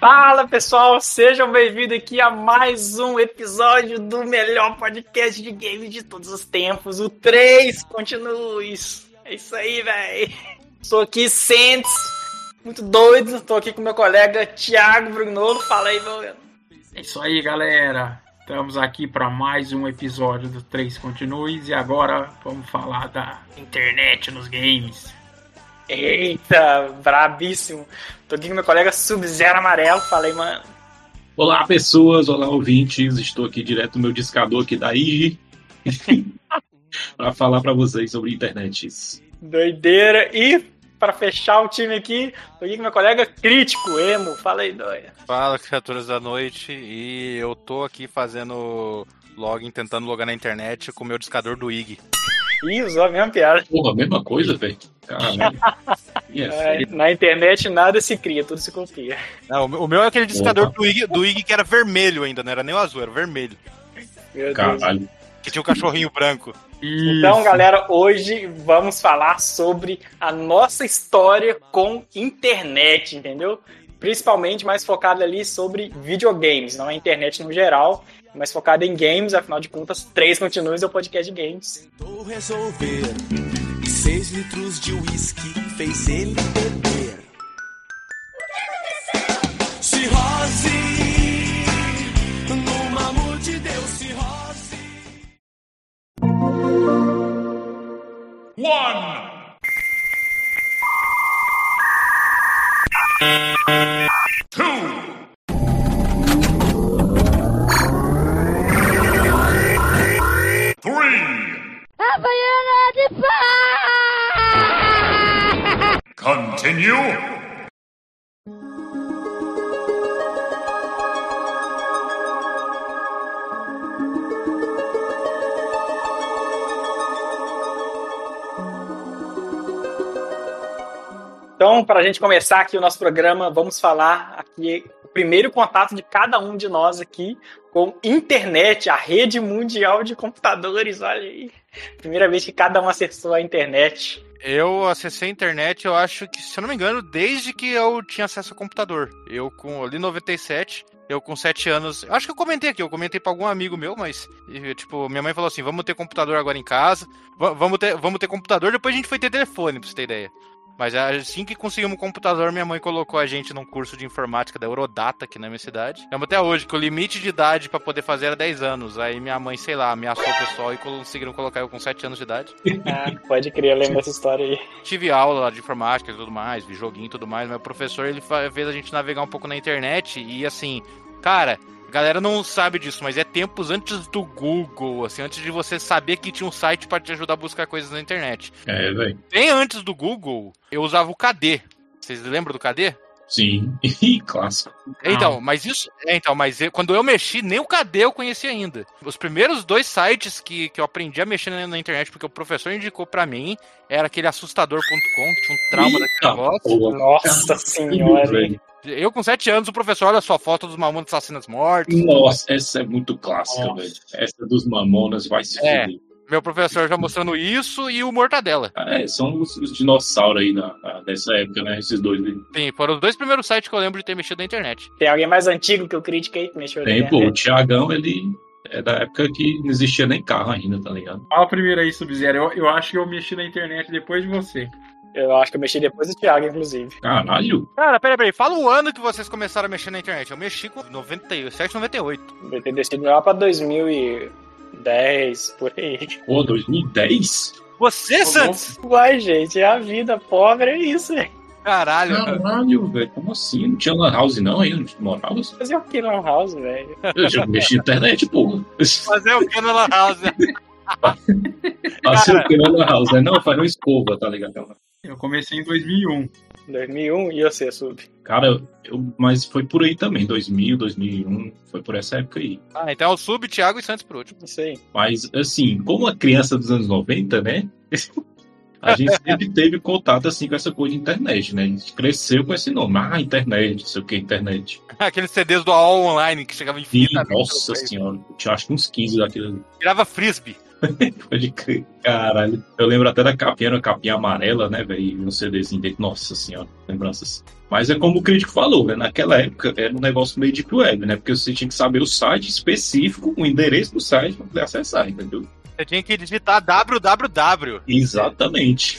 Fala pessoal, sejam bem-vindos aqui a mais um episódio do melhor podcast de games de todos os tempos, o 3 Continue. É isso aí, velho. Sou aqui, Sentes, muito doido. Tô aqui com meu colega Thiago Brugnolo. Fala aí, meu. É isso aí, galera. Estamos aqui para mais um episódio do 3 Continues e agora vamos falar da internet nos games. Eita, brabíssimo. Tô aqui com meu colega Sub-Zero Amarelo. Falei, mano. Olá, pessoas. Olá, ouvintes. Estou aqui direto no meu discador aqui da IG para falar para vocês sobre internet. Doideira. E para fechar o time aqui, tô aqui com meu colega Crítico, Emo. Fala aí, doida. Fala, criaturas da noite. E eu tô aqui fazendo login, tentando logar na internet com o meu discador do IG. Ih, usou a mesma piada. Porra, mesma coisa, velho. é, na internet nada se cria, tudo se copia. Não, o meu é aquele discador do IG, do IG que era vermelho ainda, não era nem o azul, era vermelho. Meu Caralho. Deus. Que tinha um cachorrinho branco. Isso. Então, galera, hoje vamos falar sobre a nossa história com internet, entendeu? Principalmente mais focado ali sobre videogames, não a internet no geral, mas focado em games, afinal de contas, três continuos é o podcast de games. Vou resolver que seis litros de uísque fez ele beber. Cirrose, numa multidão cirrose. One. Two. Havaiana de paz! Continue! Então, para a gente começar aqui o nosso programa, vamos falar aqui primeiro contato de cada um de nós aqui com internet, a rede mundial de computadores, olha aí. Primeira vez que cada um acessou a internet. Eu acessei a internet, eu acho que, se eu não me engano, desde que eu tinha acesso ao computador. Eu com ali 97, eu com 7 anos. Acho que eu comentei aqui, eu comentei para algum amigo meu, mas tipo, minha mãe falou assim: "Vamos ter computador agora em casa. Vamos ter, vamos ter computador, depois a gente foi ter telefone, pra você ter ideia". Mas assim que conseguimos um computador, minha mãe colocou a gente num curso de informática da Eurodata aqui na minha cidade. Lembro até hoje que o limite de idade para poder fazer era 10 anos. Aí minha mãe, sei lá, ameaçou o pessoal e conseguiram colocar eu com 7 anos de idade. Ah, pode crer, eu lembro dessa história aí. Tive aula lá de informática e tudo mais, vi joguinho e tudo mais, mas o professor ele fez a gente navegar um pouco na internet e assim, cara, a galera não sabe disso, mas é tempos antes do Google, assim, antes de você saber que tinha um site para te ajudar a buscar coisas na internet. É, velho. Bem antes do Google, eu usava o KD. Vocês lembram do KD? Sim, clássico. Então, mas isso. É, então, mas eu, quando eu mexi, nem o KD eu conhecia ainda. Os primeiros dois sites que, que eu aprendi a mexer na, na internet, porque o professor indicou para mim, era aquele assustador.com, que tinha um trauma daquele negócio. Nossa senhora. Eu com 7 anos, o professor olha só foto dos mamonas assassinas mortos. Nossa, essa é muito clássica, velho. Essa dos mamonas vai se é. Meu professor já mostrando isso e o Mortadela. Ah, é, são os, os dinossauros aí da, dessa época, né? Esses dois aí. Sim, foram os dois primeiros sites que eu lembro de ter mexido na internet. Tem alguém mais antigo que eu critiquei que mexeu Tem, pô, o Thiagão, ele é da época que não existia nem carro ainda, tá ligado? Fala primeiro aí, Sub-Zero. Eu, eu acho que eu mexi na internet depois de você. Eu acho que eu mexi depois do Thiago, inclusive. Caralho! Cara, peraí, peraí. Fala o ano que vocês começaram a mexer na internet. Eu mexi com 97, 98. Eu tenho descido lá pra 2010, por aí. Pô, 2010? Você, Santos? Uai, gente, é a vida pobre, é isso, velho. Caralho. Caralho, velho. Como assim? Não tinha Lan House não aí onde morava? Fazer o que Lan House, velho? Eu já mexi na internet, porra. Fazer o que na Lan House? Fazer o que na Lan House? Né? Não, faz uma escova, tá ligado? Eu comecei em 2001. 2001 e você, Sub? Cara, eu, mas foi por aí também, 2000, 2001, foi por essa época aí. Ah, então é o Sub, Thiago e Santos por último. Isso aí. Mas, assim, como a criança dos anos 90, né? A gente sempre teve contato assim com essa coisa de internet, né? A gente cresceu com esse nome, ah, internet, não sei o que, internet. Aqueles CDs do AOL Online que chegava em fita. Nossa senhora, eu tinha acho que uns 15 daquilo. Virava frisbee. Pode crer. Caralho. Eu lembro até da capinha, uma capinha amarela, né, velho? E um CDzinho dentro. Nossa senhora, lembranças. Mas é como o crítico falou, né? Naquela época era um negócio meio deep web, né? Porque você tinha que saber o site específico, o endereço do site pra poder acessar, entendeu? Você tinha que digitar www. Exatamente.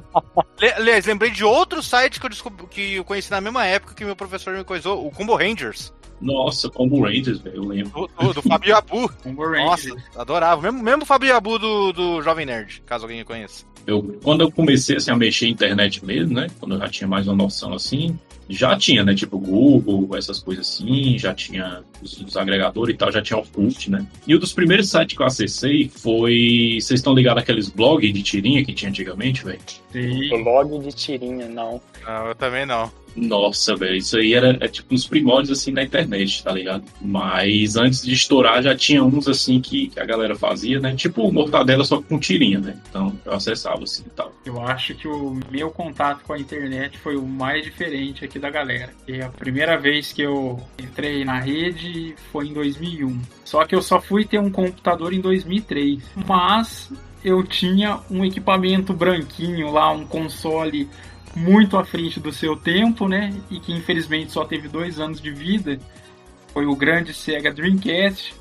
Aliás, lembrei de outro site que eu, descobri, que eu conheci na mesma época que meu professor me coisou, o Combo Rangers. Nossa, como Rangers, velho, eu lembro. Do, do, do Fábio Abu. Combo Nossa, Rangers. adorava. Mesmo, mesmo o Fábio Abu do, do Jovem Nerd, caso alguém conheça. Eu, quando eu comecei assim, a mexer em internet mesmo, né? Quando eu já tinha mais uma noção assim, já tinha, né? Tipo Google, essas coisas assim, já tinha os, os agregadores e tal, já tinha Orkut, né? E um dos primeiros sites que eu acessei foi. Vocês estão ligados àqueles blogs de tirinha que tinha antigamente, velho? Blog de tirinha, não. Não, eu também não. Nossa, velho, isso aí era é, tipo uns primórdios assim da internet, tá ligado? Mas antes de estourar já tinha uns assim que, que a galera fazia, né? Tipo mortadela só com tirinha, né? Então eu acessava assim e tal. Eu acho que o meu contato com a internet foi o mais diferente aqui da galera. E a primeira vez que eu entrei na rede foi em 2001. Só que eu só fui ter um computador em 2003. Mas eu tinha um equipamento branquinho lá, um console muito à frente do seu tempo, né? E que infelizmente só teve dois anos de vida. Foi o grande Sega Dreamcast.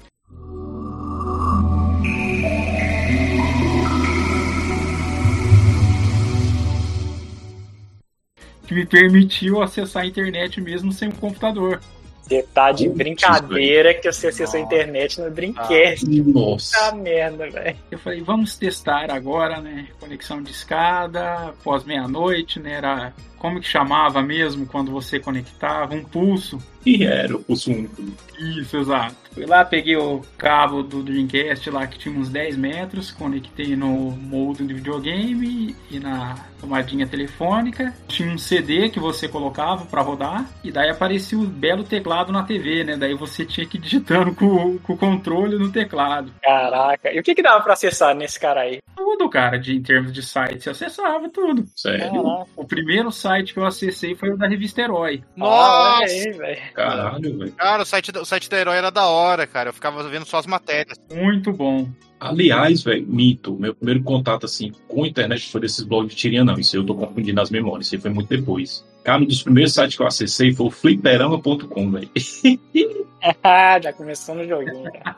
que me permitiu acessar a internet mesmo sem um computador. Você tá de Putz, brincadeira que você acessou a internet no Dreamcast. Nossa. Puta merda, velho. Eu falei, vamos testar agora, né? Conexão de escada, pós meia-noite, né? Era como que chamava mesmo quando você conectava? Um pulso. E era o pulso único. Isso, exato. Fui lá, peguei o cabo do Dreamcast lá que tinha uns 10 metros, conectei no modem de videogame e na tomadinha telefônica. Tinha um CD que você colocava para rodar e daí aparecia o belo teclado na TV, né? Daí você tinha que ir digitando com, com o controle no teclado. Caraca. E o que que dava pra acessar nesse cara aí? Tudo, cara, de, em termos de site, você acessava tudo. Sério? Caraca. O primeiro site que eu acessei foi o da revista Herói. Ah, Nossa! velho. Caralho, velho. Cara, o site, da- o site da Herói era da hora, cara. Eu ficava vendo só as matérias. Muito bom. Aliás, velho, mito. Meu primeiro contato, assim, com a internet foi desses blogs de tirinha, não. Isso eu tô confundindo as memórias. Isso aí foi muito depois. Cara, um dos primeiros sites que eu acessei foi o fliperama.com, velho. Já começou no joguinho, cara.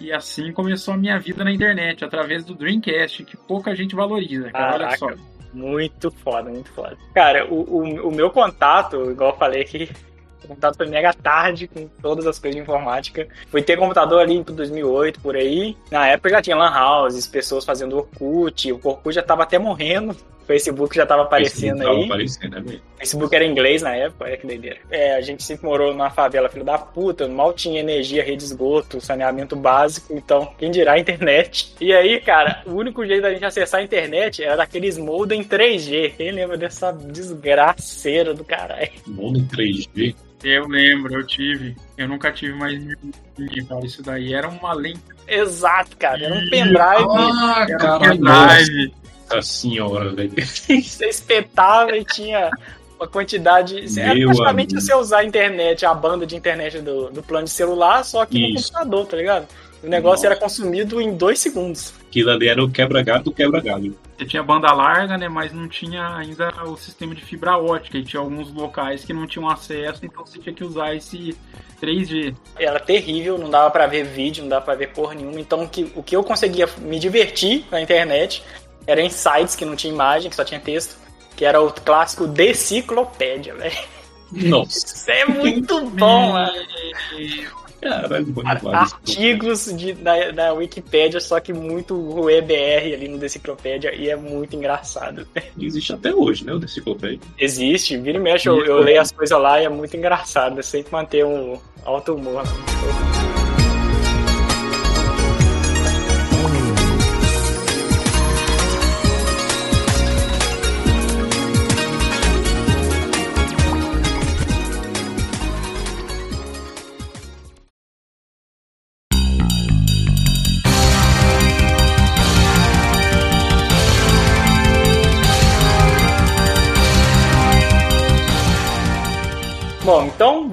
E assim começou a minha vida na internet, através do Dreamcast, que pouca gente valoriza. Cara. Olha só. Muito foda, muito foda. Cara, o, o, o meu contato, igual eu falei aqui, o contato foi mega tarde com todas as coisas de informática. Fui ter computador ali em 2008, por aí. Na época já tinha lan houses, pessoas fazendo Orkut. O Orkut já tava até morrendo. O Facebook já tava aparecendo Tava aí. aparecendo, né, velho? O Facebook era inglês na época, olha que doideira. É, a gente sempre morou numa favela, filho da puta, mal tinha energia, rede de esgoto, saneamento básico, então, quem dirá a internet. E aí, cara, o único jeito da gente acessar a internet era daqueles modem 3G. Quem lembra dessa desgraceira do caralho? Mono 3G. Eu lembro, eu tive. Eu nunca tive mais ninguém, cara. Isso daí era uma lente. Exato, cara, era um pendrive. Ah, Era um caralho. pendrive. Nossa senhora, velho. Você espetava e tinha uma quantidade. Era praticamente amigo. você usar a internet, a banda de internet do, do plano de celular, só que no Isso. computador, tá ligado? O negócio Nossa. era consumido em dois segundos. Aquilo ali era o quebra-galho do quebra-galho. Você tinha banda larga, né? Mas não tinha ainda o sistema de fibra ótica. E tinha alguns locais que não tinham acesso, então você tinha que usar esse 3G. Era terrível, não dava pra ver vídeo, não dava pra ver porra nenhuma. Então o que, o que eu conseguia me divertir na internet era em sites que não tinha imagem, que só tinha texto, que era o clássico deciclopédia, velho. Nossa, Isso é muito bom, mano. caralho, bom. Artigos de, da, da Wikipédia, só que muito RueBR ali no Deciclopédia, e é muito engraçado. Existe até hoje, né, o Deciclopédia. Existe, vira e mexe, eu, eu leio as coisas lá e é muito engraçado. Eu sempre manter um alto humor. Bom,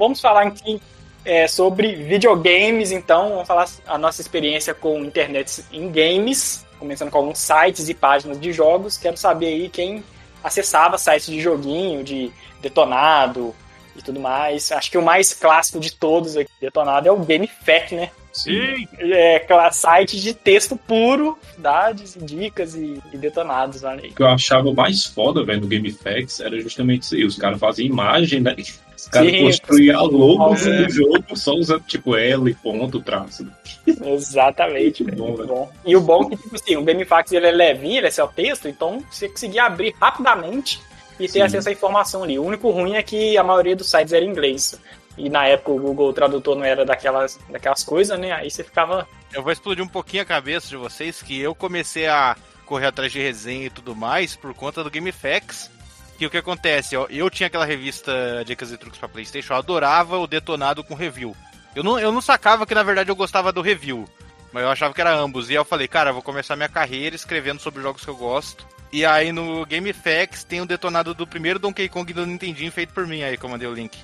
vamos falar aqui é, sobre videogames, então vamos falar a nossa experiência com internet em games, começando com alguns sites e páginas de jogos. Quero saber aí quem acessava sites de joguinho, de detonado e tudo mais. Acho que o mais clássico de todos aqui, detonado, é o GameFAQ, né? Sim. É, site de texto puro, dados, dicas e, e detonados, olha aí. O que eu achava mais foda, velho, no GameFAQs era justamente isso aí. Os caras faziam imagem, né? Os caras construíam a logo é. do jogo só usando, tipo, L, ponto, traço. Exatamente, muito bom, muito bom. E o bom é que, tipo assim, o GameFAQs ele é levinho, ele é só texto, então você conseguia abrir rapidamente e ter Sim. acesso à informação ali. O único ruim é que a maioria dos sites era em inglês e na época o Google Tradutor não era daquelas, daquelas coisas, né? Aí você ficava. Eu vou explodir um pouquinho a cabeça de vocês que eu comecei a correr atrás de resenha e tudo mais por conta do GameFAQs. Que o que acontece? Eu, eu tinha aquela revista Dicas e Truques para PlayStation, eu adorava o detonado com review. Eu não, eu não sacava que na verdade eu gostava do review, mas eu achava que era ambos. E aí eu falei, cara, eu vou começar minha carreira escrevendo sobre jogos que eu gosto. E aí no GameFAQs tem o detonado do primeiro Donkey Kong do Nintendinho feito por mim, aí que eu mandei o link.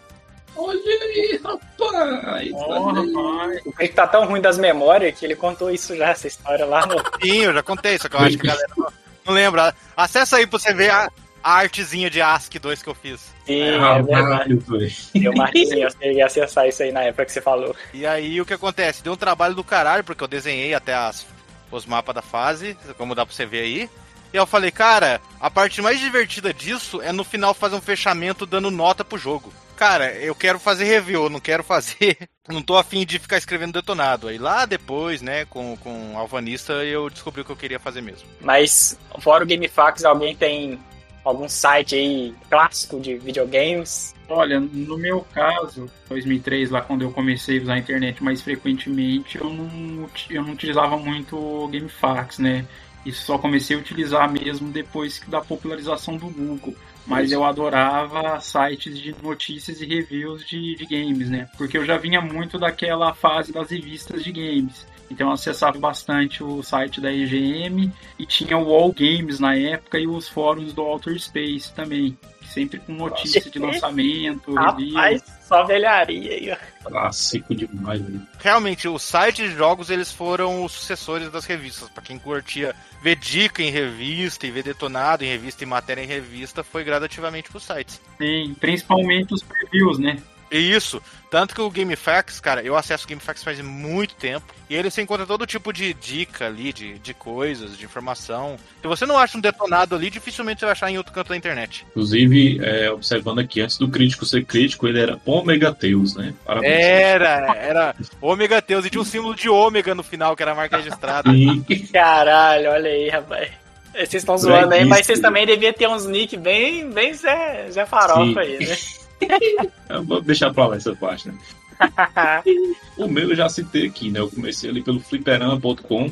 Olha aí, rapaz! Oh, rapaz. O Rick tá tão ruim das memórias que ele contou isso já, essa história lá no. Sim, eu já contei, só que eu acho que a galera não, não lembra. Acessa aí pra você ver a, a artezinha de ASCII 2 que eu fiz. Sim, é, é verdade. Deu uma artezinha, eu ia acessar isso aí na época que você falou. E aí o que acontece? Deu um trabalho do caralho, porque eu desenhei até as, os mapas da fase, como dá pra você ver aí. E eu falei, cara, a parte mais divertida disso é no final fazer um fechamento dando nota pro jogo cara, eu quero fazer review, não quero fazer. Não tô afim de ficar escrevendo detonado. Aí lá depois, né, com, com Alvanista, eu descobri o que eu queria fazer mesmo. Mas, fora o GameFAQs, alguém tem algum site aí clássico de videogames? Olha, no meu caso, 2003, lá quando eu comecei a usar a internet mais frequentemente, eu não, eu não utilizava muito o GameFAQs, né? E só comecei a utilizar mesmo depois da popularização do Google. Mas eu adorava sites de notícias e reviews de, de games, né? Porque eu já vinha muito daquela fase das revistas de games. Então eu acessava bastante o site da EGM e tinha o All Games na época e os fóruns do Outer Space também. Sempre com notícia de lançamento, Rapaz, só velharia aí, ó. Clássico demais, velho. Realmente, os sites de jogos eles foram os sucessores das revistas. para quem curtia ver dica em revista e ver detonado em revista e matéria em revista, foi gradativamente pros sites. Sim, principalmente os previews, né? Isso. Tanto que o GameFAQs, cara, eu acesso o GameFAQs faz muito tempo. E ele se encontra todo tipo de dica ali, de, de coisas, de informação. Se você não acha um detonado ali, dificilmente você vai achar em outro canto da internet. Inclusive, é, observando aqui, antes do crítico ser crítico, ele era Omega Teus, né? Parabéns. Era, era Omega Teus. E tinha um símbolo de ômega no final, que era a marca registrada. Caralho, olha aí, rapaz. Vocês estão zoando aí, mas vocês também deviam ter uns nick bem, bem Zé, Zé Farofa Sim. aí, né? Vou deixar pra lá essa parte, né? o meu eu já citei aqui, né? Eu comecei ali pelo fliperama.com,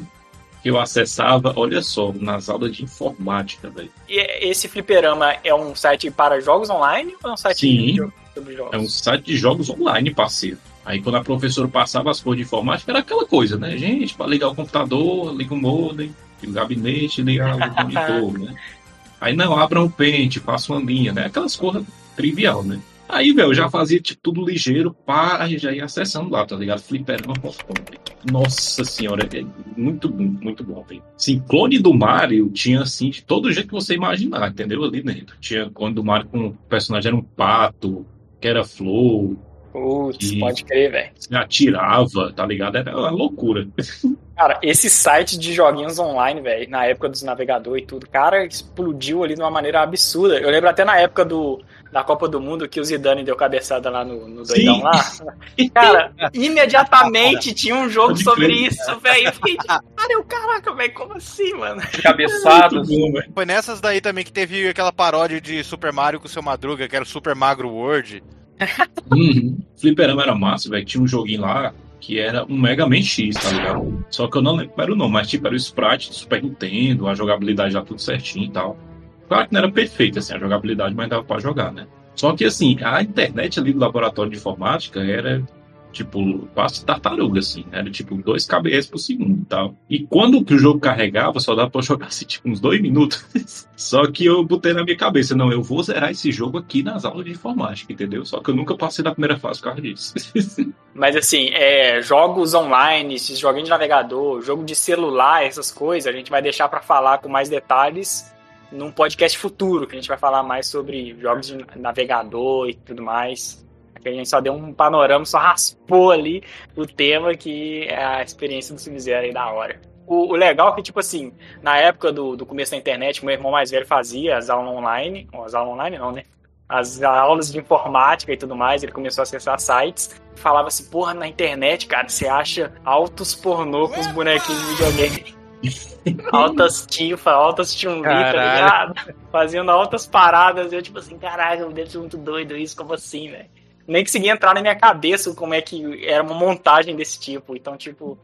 que eu acessava, olha só, nas aulas de informática, velho. E esse fliperama é um site para jogos online ou é um site Sim, sobre jogos? É um site de jogos online, parceiro. Aí quando a professora passava as coisas de informática, era aquela coisa, né? Gente, para ligar o computador, liga o modem, liga o gabinete, liga o monitor, né? Aí não, abra um pente, faça uma linha, né? Aquelas coisas trivial, né? Aí, velho, eu já fazia tipo, tudo ligeiro, pá, já ia acessando lá, tá ligado? Fliperama.com. Nossa senhora, é muito muito bom, velho. Sim, clone do Mario tinha, assim, de todo jeito que você imaginar, entendeu? Ali dentro. Tinha clone do Mario com o personagem era um pato, que era flor. Putz, pode crer, velho. Atirava, tá ligado? Era uma loucura. Cara, esse site de joguinhos online, velho, na época dos navegadores e tudo, cara, explodiu ali de uma maneira absurda. Eu lembro até na época do da Copa do Mundo que o Zidane deu cabeçada lá no, no doidão Sim. lá. Cara, imediatamente tinha um jogo Pode sobre crer. isso, velho. Cara, eu, caraca, velho, como assim, mano? Cabeçado. Foi nessas daí também que teve aquela paródia de Super Mario com o seu Madruga, que era o Super Magro World. Uhum. Fliperama era massa, velho. Tinha um joguinho lá que era um Mega Man X, tá ligado? Só que eu não lembro era o nome, mas tipo, era o sprite do Super Nintendo, a jogabilidade já tudo certinho e tal. Claro que não era perfeita assim, a jogabilidade, mas dava para jogar, né? Só que assim, a internet ali do laboratório de informática era Tipo, passe tartaruga, assim. Era tipo 2 kbs por segundo e tal. E quando que o jogo carregava, só dava pra jogar assim, tipo, uns dois minutos. só que eu botei na minha cabeça, não, eu vou zerar esse jogo aqui nas aulas de informática, entendeu? Só que eu nunca passei da primeira fase por causa disso. Mas assim, é, jogos online, esses joguinhos de navegador, jogo de celular, essas coisas, a gente vai deixar para falar com mais detalhes num podcast futuro, que a gente vai falar mais sobre jogos de navegador e tudo mais. A gente só deu um panorama, só raspou ali o tema que é a experiência do Sub-Zero aí da hora. O, o, legal é que, tipo assim, na época do, do começo da internet, meu irmão mais velho fazia as aulas online, ou as aulas online não, né? As aulas de informática e tudo mais, ele começou a acessar sites, falava assim, porra, na internet, cara, você acha altos pornô com os bonequinhos de videogame. altas tifa, altas chun tá ligado? Fazendo altas paradas, eu tipo assim, caralho, deve ser muito doido isso, como assim, velho? Nem conseguia entrar na minha cabeça como é que era uma montagem desse tipo. Então, tipo,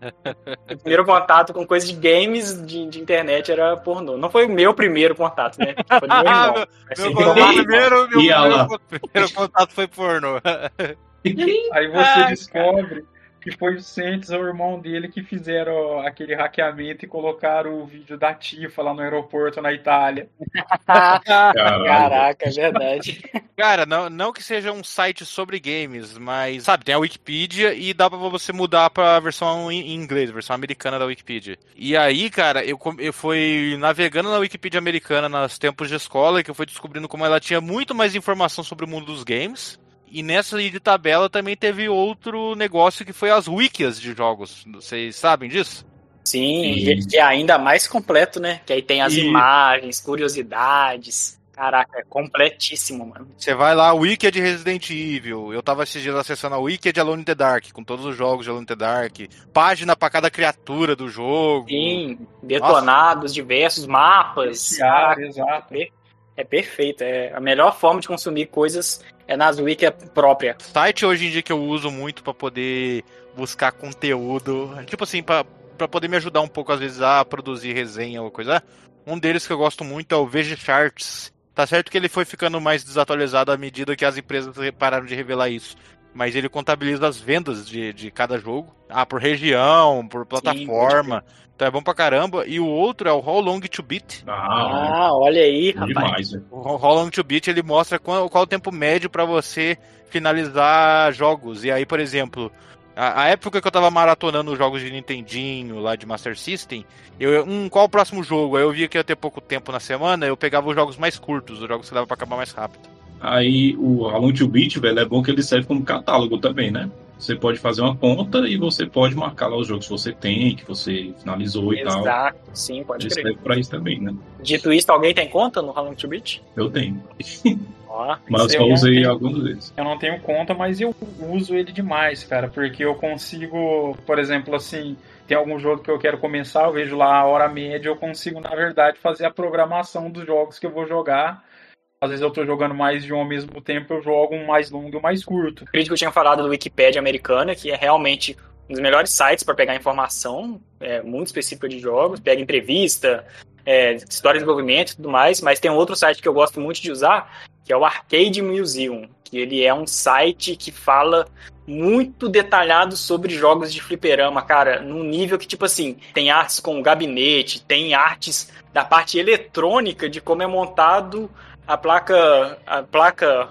o primeiro contato com coisas de games de, de, internet era pornô. Não foi o meu primeiro contato, né? Foi do meu irmão. meu, assim, meu, primeiro, meu primeiro, primeiro contato foi pornô. Aí você descobre que foi o Sentes, o irmão dele, que fizeram aquele hackeamento e colocaram o vídeo da Tifa lá no aeroporto na Itália. Caraca, é verdade. Cara, não, não que seja um site sobre games, mas, sabe, tem a Wikipedia e dá pra você mudar pra versão em inglês, versão americana da Wikipedia. E aí, cara, eu, eu fui navegando na Wikipedia americana nos tempos de escola que eu fui descobrindo como ela tinha muito mais informação sobre o mundo dos games e nessa de tabela também teve outro negócio que foi as wikis de jogos. Vocês sabem disso? Sim, e é ainda mais completo, né? Que aí tem as e... imagens, curiosidades. Caraca, é completíssimo, mano. Você vai lá, a Wiki é de Resident Evil. Eu tava esses dias acessando a Wiki de Alone in the Dark, com todos os jogos de Alone in the Dark. Página para cada criatura do jogo. Sim, detonados, Nossa. diversos mapas. Caraca, exato. É perfeito. É a melhor forma de consumir coisas é nas wiki própria. Site hoje em dia que eu uso muito para poder buscar conteúdo, tipo assim, para poder me ajudar um pouco às vezes a produzir resenha ou coisa. Um deles que eu gosto muito é o VG Charts. Tá certo que ele foi ficando mais desatualizado à medida que as empresas pararam de revelar isso. Mas ele contabiliza as vendas de, de cada jogo. Ah, por região, por plataforma. Sim, então é bom pra caramba. E o outro é o How Long to Beat. Ah, ah olha aí, rapaz. Demais, o How Long to Beat ele mostra qual, qual o tempo médio para você finalizar jogos. E aí, por exemplo, a, a, época que eu tava maratonando os jogos de Nintendinho, lá de Master System, eu, um, qual o próximo jogo? Aí eu via que ia ter pouco tempo na semana, eu pegava os jogos mais curtos, os jogos que dava pra acabar mais rápido. Aí o How Long to Beat, velho, é bom que ele serve como catálogo também, né? Você pode fazer uma conta e você pode marcar lá os jogos que você tem, que você finalizou Exato, e tal. Exato, sim, pode Isso serve pra isso também, né? Dito isso, alguém tem conta no How to Beat? Eu tenho. mas eu só usei tenho, alguns deles. Eu não tenho conta, mas eu uso ele demais, cara, porque eu consigo, por exemplo, assim, tem algum jogo que eu quero começar, eu vejo lá a hora média, eu consigo, na verdade, fazer a programação dos jogos que eu vou jogar às vezes eu tô jogando mais de um ao mesmo tempo, eu jogo um mais longo e um mais curto. Que eu tinha falado do Wikipedia americana, que é realmente um dos melhores sites para pegar informação, é, muito específica de jogos, pega entrevista, é, história de desenvolvimento e tudo mais, mas tem outro site que eu gosto muito de usar, que é o Arcade Museum, que ele é um site que fala muito detalhado sobre jogos de fliperama, cara, num nível que, tipo assim, tem artes com o gabinete, tem artes da parte eletrônica de como é montado a placa. A placa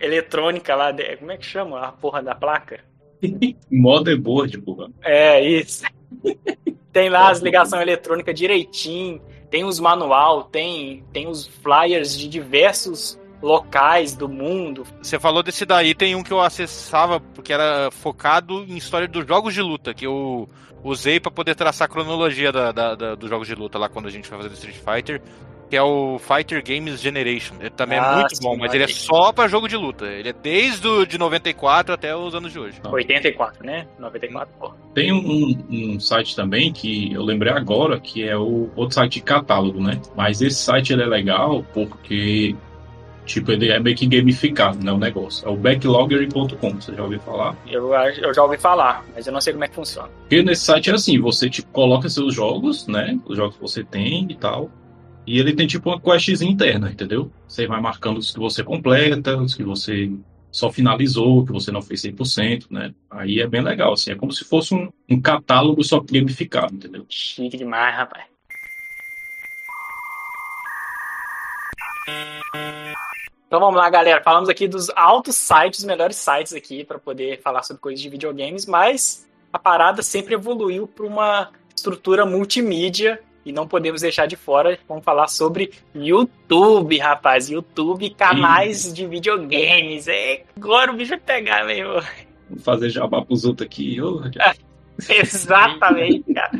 eletrônica lá. De, como é que chama a porra da placa? Motherboard, porra. É, isso. tem lá as ligações eletrônicas direitinho, tem os manual, tem, tem os flyers de diversos locais do mundo. Você falou desse daí, tem um que eu acessava porque era focado em história dos jogos de luta, que eu usei para poder traçar a cronologia da, da, da, dos jogos de luta lá quando a gente foi fazer Street Fighter que é o Fighter Games Generation. Ele também é ah, é muito sim, bom, mas ele é só para jogo de luta. Ele é desde o de 94 até os anos de hoje. 84, né? 94, pô. Tem um, um, site também que eu lembrei agora, que é o outro site de catálogo, né? Mas esse site ele é legal porque Tipo, ele é meio que gamificado, né? O negócio. É o backlogger.com, você já ouviu falar? Eu, eu já ouvi falar, mas eu não sei como é que funciona. Porque nesse site é assim, você tipo, coloca seus jogos, né? Os jogos que você tem e tal. E ele tem tipo uma quest interna, entendeu? Você vai marcando os que você completa, os que você só finalizou, que você não fez 100%, né? Aí é bem legal, assim, é como se fosse um, um catálogo só gamificado, entendeu? Chique demais, rapaz. Então vamos lá, galera. Falamos aqui dos altos sites, os melhores sites aqui para poder falar sobre coisas de videogames, mas a parada sempre evoluiu para uma estrutura multimídia e não podemos deixar de fora. Vamos falar sobre YouTube, rapaz. YouTube, canais Sim. de videogames. É, agora o bicho vai pegar, meu irmão. Vou fazer jabá pros outros aqui. Oh, Exatamente, cara.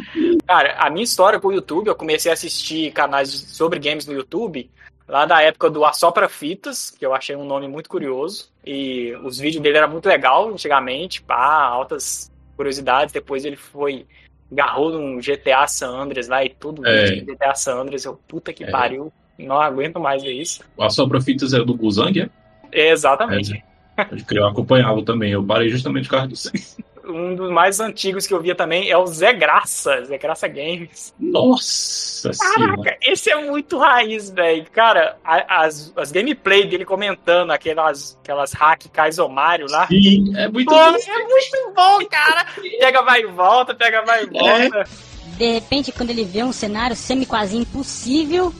Cara, a minha história com o YouTube, eu comecei a assistir canais sobre games no YouTube lá da época do Assopra Fitas, que eu achei um nome muito curioso. E os vídeos dele eram muito legal antigamente, pá, altas curiosidades. Depois ele foi, agarrou num GTA San Andreas lá e tudo, é. GTA San Andreas. Eu, puta que é. pariu, não aguento mais ver isso. O Assopra Fitas é do Guzang, é? Exatamente. É. Eu acompanhava também, eu parei justamente por causa do um dos mais antigos que eu via também é o Zé Graça, Zé Graça Games. Nossa Caraca, senhora. esse é muito raiz, velho. Cara, as, as gameplay dele comentando aquelas, aquelas hack Kaizomário lá. Sim, é muito Pô, bom. É muito bom, cara. Pega, vai e volta, pega, vai e volta. É. De repente, quando ele vê um cenário semi-quase impossível,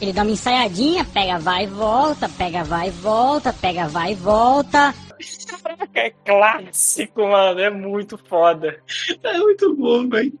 ele dá uma ensaiadinha, pega, vai e volta, pega, vai e volta, pega, vai e volta. É clássico, mano. É muito foda. É muito bom, velho.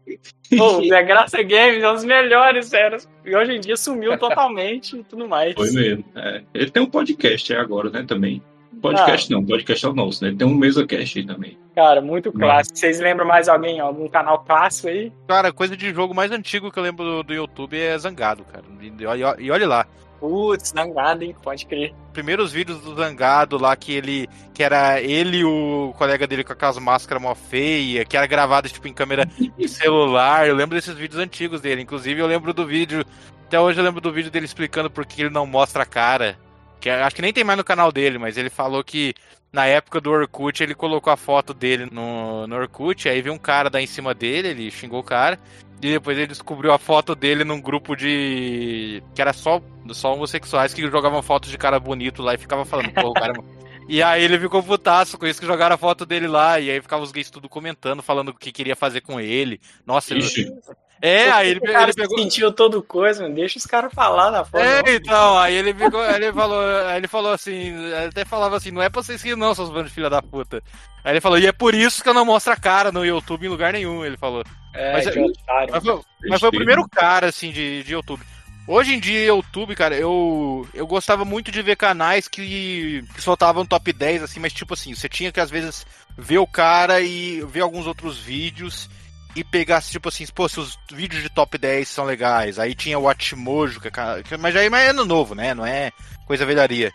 Pô, Zé Graça Games é um dos melhores, sério. E hoje em dia sumiu totalmente e tudo mais. Foi mesmo. É. Ele tem um podcast agora, né, também. Podcast ah. não, podcast é o nosso, né? Ele tem um MesaCast aí também. Cara, muito clássico. Vocês lembram mais alguém, algum canal clássico aí? Cara, coisa de jogo mais antigo que eu lembro do, do YouTube é Zangado, cara. E, e, e olha lá. Putz, Zangado, hein? Pode crer. Primeiros vídeos do Zangado lá, que ele. Que era ele e o colega dele com aquelas máscaras mó feia, que era gravado tipo em câmera de celular. Eu lembro desses vídeos antigos dele. Inclusive, eu lembro do vídeo. Até hoje eu lembro do vídeo dele explicando por que ele não mostra a cara. Que acho que nem tem mais no canal dele, mas ele falou que na época do Orkut ele colocou a foto dele no, no Orkut, aí viu um cara dar em cima dele, ele xingou o cara. E depois ele descobriu a foto dele num grupo de. que era só, só homossexuais que jogavam fotos de cara bonito lá e ficava falando, pô, o cara. E aí ele ficou putaço com isso que jogaram a foto dele lá. E aí ficava os gays tudo comentando, falando o que queria fazer com ele. Nossa, Ixi. É, aí ele, ele pegou. sentiu todo coisa, mano. Deixa os caras falar na foto. É, então, aí ele pegou, ele falou, aí ele falou assim, até falava assim, não é pra vocês rirem não, seus bandos de filha da puta. Aí ele falou, e é por isso que eu não mostro a cara no YouTube em lugar nenhum, ele falou. É, mas, que otário. Mas foi, mas foi o primeiro cara, assim, de, de YouTube. Hoje em dia, YouTube, cara, eu, eu gostava muito de ver canais que, que soltavam top 10, assim, mas tipo assim, você tinha que às vezes ver o cara e ver alguns outros vídeos e pegasse, tipo assim, pô, se os vídeos de top 10 são legais, aí tinha o Atmojo, que, é mas aí é ano novo, né? Não é coisa velharia.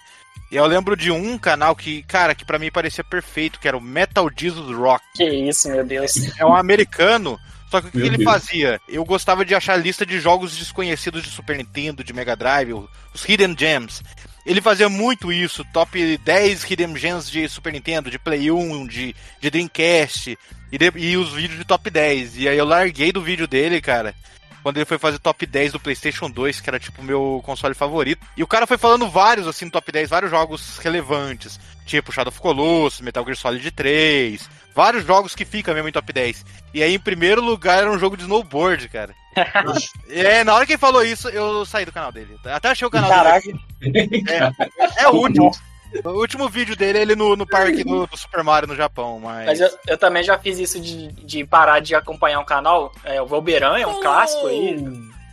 E eu lembro de um canal que, cara, que para mim parecia perfeito, que era o Metal Jesus Rock. Que isso, meu Deus. É um americano só que o que, que ele Deus. fazia? Eu gostava de achar lista de jogos desconhecidos de Super Nintendo, de Mega Drive, os Hidden Gems. Ele fazia muito isso, top 10 Hidden Gems de Super Nintendo, de Play 1, de, de Dreamcast, e, de, e os vídeos de top 10. E aí eu larguei do vídeo dele, cara, quando ele foi fazer top 10 do PlayStation 2, que era tipo o meu console favorito. E o cara foi falando vários, assim, no top 10, vários jogos relevantes. Tipo Shadow of Colossus, Metal Gear Solid 3, vários jogos que ficam mesmo em top 10. E aí, em primeiro lugar, era um jogo de snowboard, cara. é, na hora que ele falou isso, eu saí do canal dele. Até achei o canal Caraca. dele. É, é o último. O último vídeo dele é ele no, no parque do, do, Super Mario no Japão, mas. Mas eu, eu, também já fiz isso de, de parar de acompanhar um canal. É, o Valberan é um clássico aí,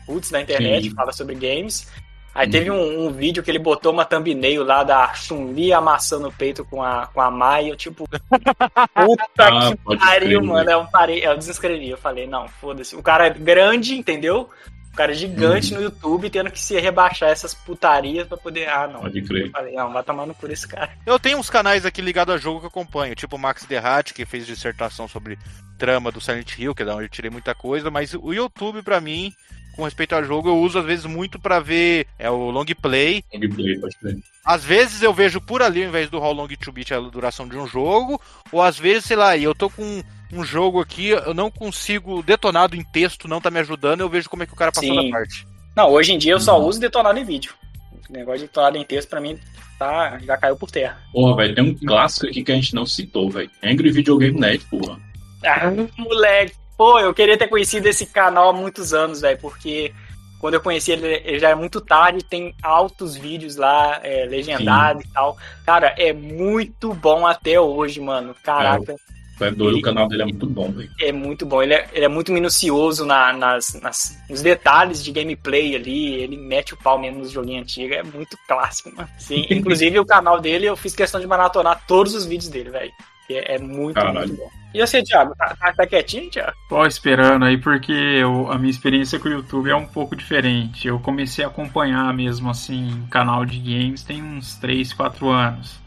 putz, na internet, Sim. fala sobre games. Aí uhum. teve um, um, vídeo que ele botou uma thumbnail lá da Chun-Li amassando o peito com a, com a Mai. Eu, tipo, puta ah, que pariu, mano. Eu, parei, eu desescrevi. Eu falei, não, foda-se. O cara é grande, entendeu? Cara gigante uhum. no YouTube, tendo que se rebaixar essas putarias pra poder. Ah, não. Pode crer. Eu falei, não, vai tomando por esse cara. Eu tenho uns canais aqui ligados a jogo que eu acompanho, tipo o Max Derrat, que fez dissertação sobre trama do Silent Hill, que é da onde eu tirei muita coisa, mas o YouTube, pra mim, com respeito ao jogo, eu uso às vezes muito para ver é o long play. Long play, pode. Às vezes eu vejo por ali, ao invés do how long to beat a duração de um jogo, ou às vezes, sei lá, eu tô com um jogo aqui, eu não consigo, detonado em texto não tá me ajudando, eu vejo como é que o cara passou Sim. da parte. Não, hoje em dia eu só uhum. uso detonado em vídeo. O negócio de detonado em texto, pra mim, tá, já caiu por terra. Porra, velho, tem um clássico aqui que a gente não citou, velho. Angry Video Game Net, porra. Ah, moleque. Pô, eu queria ter conhecido esse canal há muitos anos, velho, porque quando eu conheci ele, ele já é muito tarde, tem altos vídeos lá, é, legendados e tal. Cara, é muito bom até hoje, mano. Caraca. É, doido, o canal dele é muito bom, velho. É muito bom. Ele é, ele é muito minucioso na, nas, nas, nos detalhes de gameplay ali. Ele mete o pau mesmo nos joguinhos antigos. É muito clássico, mano. Sim, inclusive, o canal dele, eu fiz questão de maratonar todos os vídeos dele, velho. É, é muito, Caralho. muito bom. E você, Thiago? Tá, tá, tá quietinho, Thiago? Tô esperando aí porque eu- a minha experiência com o YouTube é um pouco diferente. Eu comecei a acompanhar mesmo assim canal de games tem uns 3, 4 anos.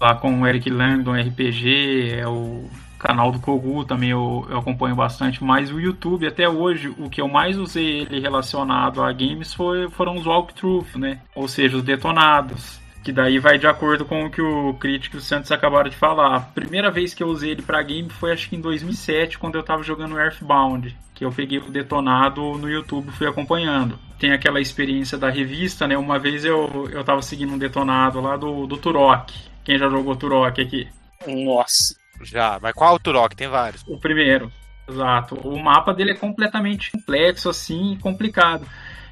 Lá com o Eric Langdon RPG, é o canal do Kogu também eu, eu acompanho bastante, mas o YouTube até hoje o que eu mais usei ele relacionado a games foi, foram os walkthroughs, né? Ou seja, os detonados. Que daí vai de acordo com o que o Crítico e o Santos acabaram de falar. A primeira vez que eu usei ele pra game foi acho que em 2007, quando eu tava jogando Earthbound. Que eu peguei o detonado no YouTube fui acompanhando. Tem aquela experiência da revista, né? Uma vez eu, eu tava seguindo um detonado lá do, do Turok. Quem já jogou Turok aqui? Nossa. Já, mas qual o Turok? Tem vários. O primeiro, exato. O mapa dele é completamente complexo, assim, e complicado.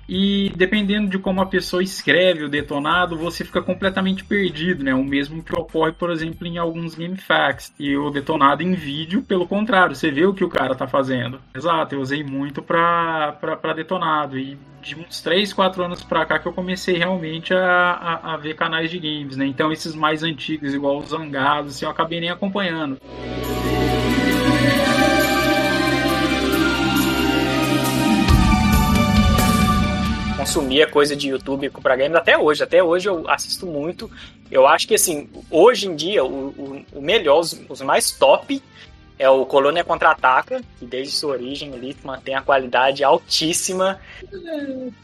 E dependendo de como a pessoa escreve o detonado, você fica completamente perdido, né? O mesmo que ocorre, por exemplo, em alguns GameFAQs. E o detonado em vídeo, pelo contrário, você vê o que o cara tá fazendo. Exato, eu usei muito pra, pra, pra detonado. E de uns 3, 4 anos pra cá que eu comecei realmente a, a, a ver canais de games, né? Então esses mais antigos, igual os Zangados, assim, eu acabei nem acompanhando. Consumia coisa de YouTube pra games até hoje. Até hoje eu assisto muito. Eu acho que, assim, hoje em dia, o, o, o melhor, os, os mais top é o Colônia Contra-Ataca, que desde sua origem ali mantém a qualidade altíssima.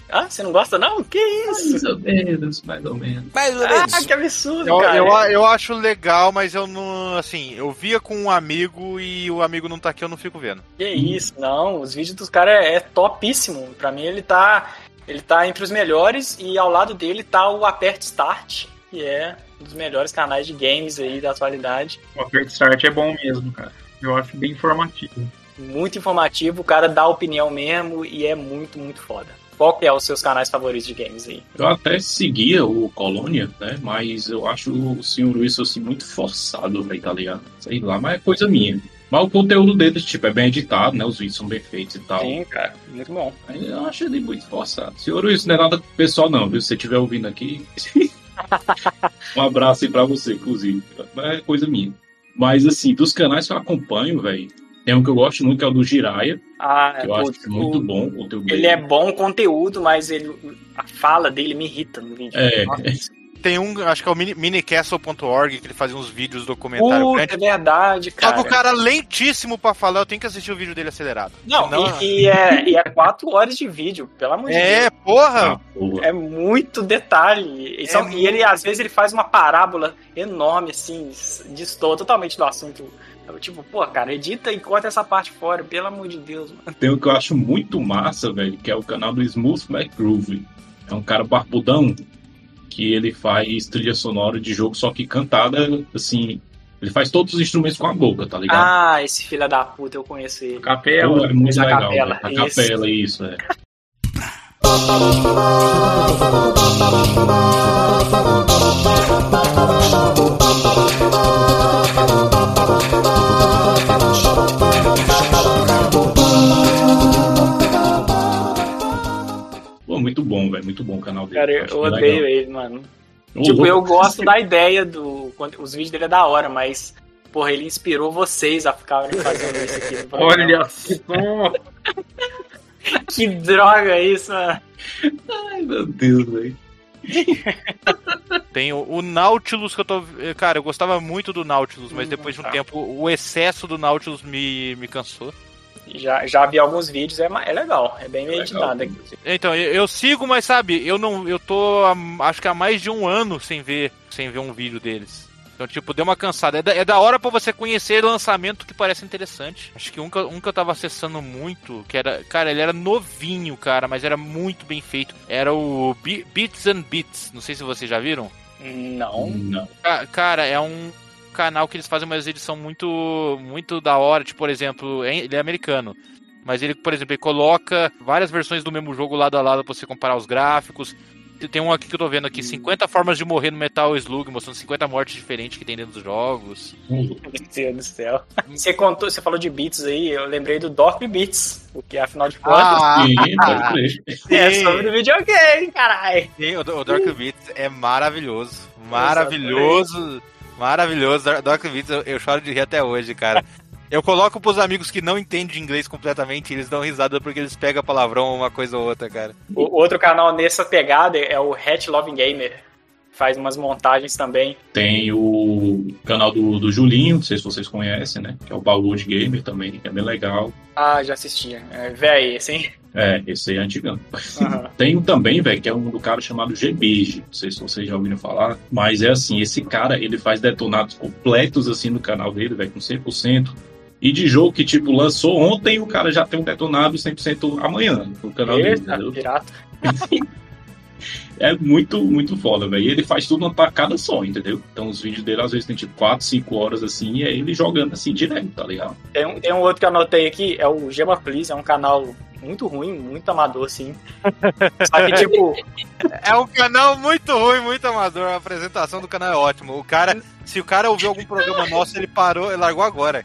Ah, você não gosta não? Que isso? Mais ou menos, mais ou menos. Mais ou Ah, que absurdo, Eu, cara. eu, eu acho legal, mas eu não. Assim, eu via com um amigo e o amigo não tá aqui, eu não fico vendo. Que isso, não. Os vídeos dos caras é topíssimo. Pra mim ele tá, ele tá entre os melhores e ao lado dele tá o Apert Start, que é um dos melhores canais de games aí da atualidade. O Apert Start é bom mesmo, cara. Eu acho bem informativo. Muito informativo, o cara dá opinião mesmo e é muito, muito foda. Qual que é os seus canais favoritos de games aí? Eu até seguia o Colônia, né? Mas eu acho o senhor Wilson assim muito forçado, velho, tá ligado? Sei lá, mas é coisa minha. Mas o conteúdo deles, tipo, é bem editado, né? Os vídeos são bem feitos e tal. Sim, cara, muito bom. Eu acho ele muito forçado. Senhor Wilson, não é nada pessoal, não, viu? Se você estiver ouvindo aqui. um abraço aí pra você, inclusive. É coisa minha. Mas, assim, dos canais que eu acompanho, velho, tem um que eu gosto muito, que é o do Jiraya. Ah, Que eu pô, acho muito o- bom o conteúdo Ele é bom conteúdo, mas ele, a fala dele me irrita no vídeo. É. Nossa, Tem um, acho que é o mini- minicastle.org, que ele fazia uns vídeos documentário Puta, é verdade, Só cara. que o cara lentíssimo pra falar, eu tenho que assistir o vídeo dele acelerado. Não, Senão- e, e é, e é quatro horas de vídeo, pelo amor de Deus. É, porra! Porra. É muito detalhe. E, são- É e ele, às vezes, ele faz uma parábola enorme, assim, destoa totalmente do assunto. Eu, tipo, pô, cara, edita e corta essa parte fora, pelo amor de Deus, mano. Tem um que eu acho muito massa, velho, que é o canal do Smooth McGroove. É um cara barbudão que ele faz trilha sonora de jogo, só que cantada, assim. Ele faz todos os instrumentos com a boca, tá ligado? Ah, esse filho da puta, eu conheço ele. Capela. é muito a legal. capela, velho. A isso. capela, isso, é. muito bom, velho. Muito bom o canal dele. Cara, eu, eu bem odeio legal. ele, mano. Ô, tipo, eu gosto da ideia do. Os vídeos dele é da hora, mas. Porra, ele inspirou vocês a ficarem fazendo isso aqui. Olha só. Que droga é isso, mano. Ai, meu Deus, velho. Tem o, o Nautilus que eu tô. Cara, eu gostava muito do Nautilus, mas Hum, depois de um tá. tempo o excesso do Nautilus me, me cansou. Já, já vi alguns vídeos, é, é legal. É bem Legal. editado aqui. Então, eu, eu sigo, mas sabe, eu não. Eu tô acho que há mais de um ano sem ver, sem ver um vídeo deles. Então, tipo, deu uma cansada. É da, é da hora pra você conhecer lançamento que parece interessante. Acho que um que, eu- um que eu tava acessando muito, que era. Cara, ele era novinho, cara, mas era muito bem feito. Era o Be- Beats and Beats. Não sei se vocês já viram. Não. Não. Ca- Cara, é um canal que eles fazem uma edição muito muito da hora, tipo, por exemplo, ele é americano. Mas ele, por exemplo, ele coloca várias versões do mesmo jogo lado a lado pra você comparar os gráficos. Tem- um aqui que eu tô vendo aqui, 50 formas de morrer no Metal Slug, mostrando 50 mortes diferentes que tem dentro dos jogos. Meu Deus do céu. Você contou, você falou de beats aí, eu lembrei do Dorp Beats, porque afinal de contas Ah, Sim, é sobre videogame, caralho. Sim, o, o Dark Beats é maravilhoso. Maravilhoso. Maravilhoso. Dark Beats, eu, eu choro de rir até hoje, cara. Eu coloco pros amigos que não entendem inglês completamente, eles dão risada porque eles pegam palavrão uma coisa ou outra, cara. O outro canal nessa pegada é o Hatch Loving Gamer. Faz umas montagens também. Tem o canal do, do Julinho, não sei se vocês conhecem, né? Que é o Download Gamer também, que é bem legal. Ah, já assistia. É, véi, assim. É, esse aí é antigão. Aham. Tem um também, velho, que é um do cara chamado GBG. Não sei se vocês já ouviram falar. Mas é assim, esse cara, ele faz detonados completos assim no canal dele, velho, com 100%. E de jogo que, tipo, lançou ontem, o cara já tem um detonado 100% amanhã no canal dele, Eita, entendeu? pirata. É muito, muito foda, velho. E ele faz tudo numa tacada só, entendeu? Então os vídeos dele às vezes tem tipo 4, 5 horas assim, e é ele jogando assim direto, tá ligado? Tem um, tem um outro que eu anotei aqui, é o Gema Please, é um canal muito ruim, muito amador, assim. Só que, tipo, É um canal muito ruim, muito amador. A apresentação do canal é ótima. O cara, se o cara ouviu algum programa nosso, ele parou, ele largou agora.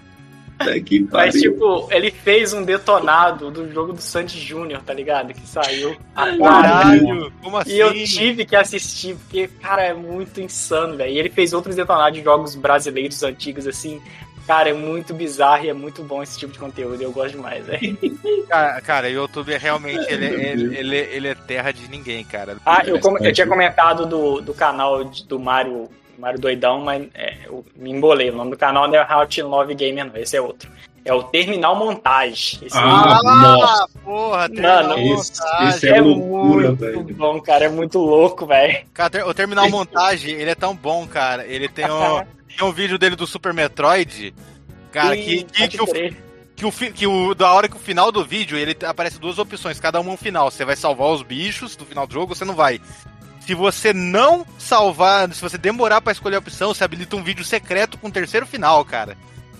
É que mas, pariu. tipo, ele fez um detonado do jogo do Sandy Júnior, tá ligado? Que saiu agora. Caralho, como assim? E eu tive que assistir, porque, cara, é muito insano, velho. E ele fez outros detonados de jogos brasileiros antigos, assim. Cara, é muito bizarro e é muito bom esse tipo de conteúdo. Eu gosto demais, velho. Cara, cara, o YouTube é realmente ele, ele, ele, ele é terra de ninguém, cara. Ah, eu, eu tinha comentado do, do canal de- do Mario, Mario Doidão, mas é, eu me embolei. O nome do canal não é How to Love Gamer, não. Esse é outro. É o Terminal Montage. Esse Ah, nossa. porra, Mano, terminal esse- montagem. esse é loucura, muito velho. bom, cara. É muito louco, velho. O terminal montagem, ele é tão bom, cara. Ele tem um, tem um vídeo dele do Super Metroid. Cara, que, que, que o, que, o, que o. Da hora que o final do vídeo, ele aparece duas opções, cada uma um final. Você vai salvar os bichos do final do jogo, ou você não vai. Se você não salvar, se você demorar pra escolher a opção, você habilita um vídeo secreto com o terceiro final, cara.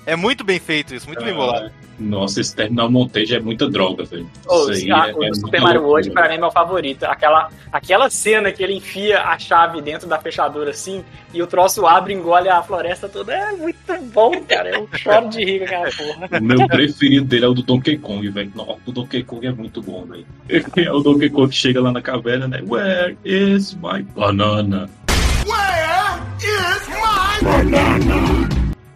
É muito bem feito isso, muito bem bolado. Nossa, esse terminal montage é muita droga, velho. Ô, Isso aí ah, é- o é Super Mario loucura. World, pra mim, é meu favorito. Aquela, aquela cena que ele enfia a chave dentro da fechadura assim e o troço abre e engole a floresta toda. É muito bom, cara. Eu choro de rir com aquela porra. O meu preferido dele é o do Donkey Kong, velho. Nossa, o Donkey Kong é muito bom, velho. É o Donkey Kong que chega lá na caverna, né? Where is my banana?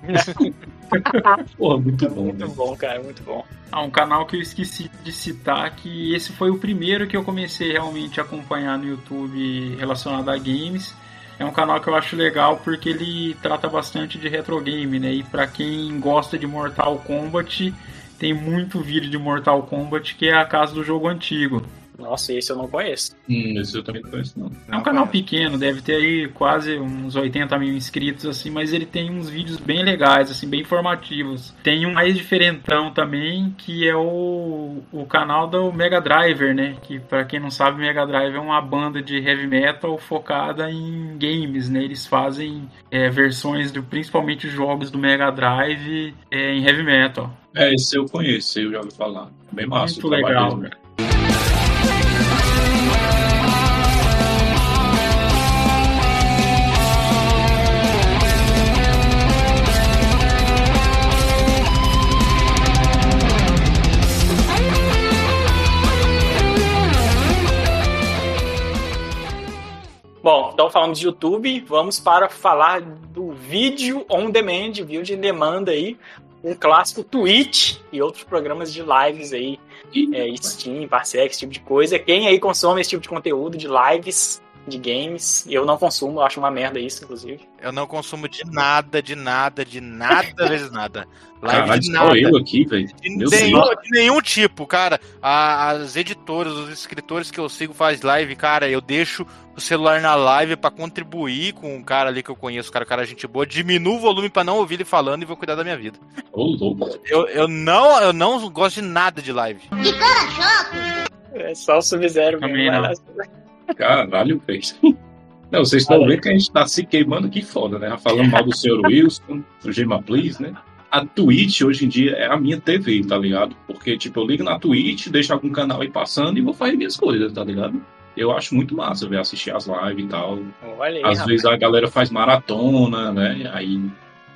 Porra, muito bom, Muito velho. bom, cara. Muito bom. Ah, um canal que eu esqueci de citar, que esse foi o primeiro que eu comecei realmente a acompanhar no YouTube relacionado a games. É um canal que eu acho legal porque ele trata bastante de retro game, né? E pra quem gosta de Mortal Kombat, tem muito vídeo de Mortal Kombat que é a casa do jogo antigo. Nossa, esse eu não conheço. Hum, esse eu também não conheço, não. É um canal pequeno, deve ter aí quase uns 80 mil inscritos, assim, mas ele tem uns vídeos bem legais, assim, bem informativos. Tem um mais diferentão também, que é o, o canal do Mega Driver, né? Que pra quem não sabe, Mega Drive é uma banda de heavy metal focada em games, né? Eles fazem é, versões de principalmente jogos do Mega Drive é, em heavy metal. É, esse eu conheço, eu já ouvi falar. Bem massa. Muito legal, dele. Então falamos de YouTube, vamos para falar do vídeo on demand, vídeo em demanda aí, um clássico Twitch e outros programas de lives aí, é, Steam, Parsex, esse tipo de coisa. Quem aí consome esse tipo de conteúdo de lives, de games, eu não consumo, eu acho uma merda isso, inclusive. Eu não consumo de nada, de nada, de nada, vezes nada. Live Caralho, de nada. eu aqui, velho. De nenhum, de nenhum tipo, cara. A- as editoras, os escritores que eu sigo faz live, cara, eu deixo o celular na live pra contribuir com o cara ali que eu conheço, cara, cara gente boa, diminuo o volume pra não ouvir ele falando e vou cuidar da minha vida. Ô, louco. Eu, eu não, eu não gosto de nada de live. É só o Sub-Zero Também mesmo, não. Caralho, velho. Não, vocês estão vendo que a gente tá se queimando aqui foda, né? Falando mal do Sr. Wilson, do Gema Please, né? A Twitch hoje em dia é a minha TV, tá ligado? Porque, tipo, eu ligo na Twitch, deixo algum canal aí passando e vou fazer minhas coisas, tá ligado? Eu acho muito massa ver assistir as lives e tal. Olha aí, Às rapaz. vezes a galera faz maratona, né? Aí,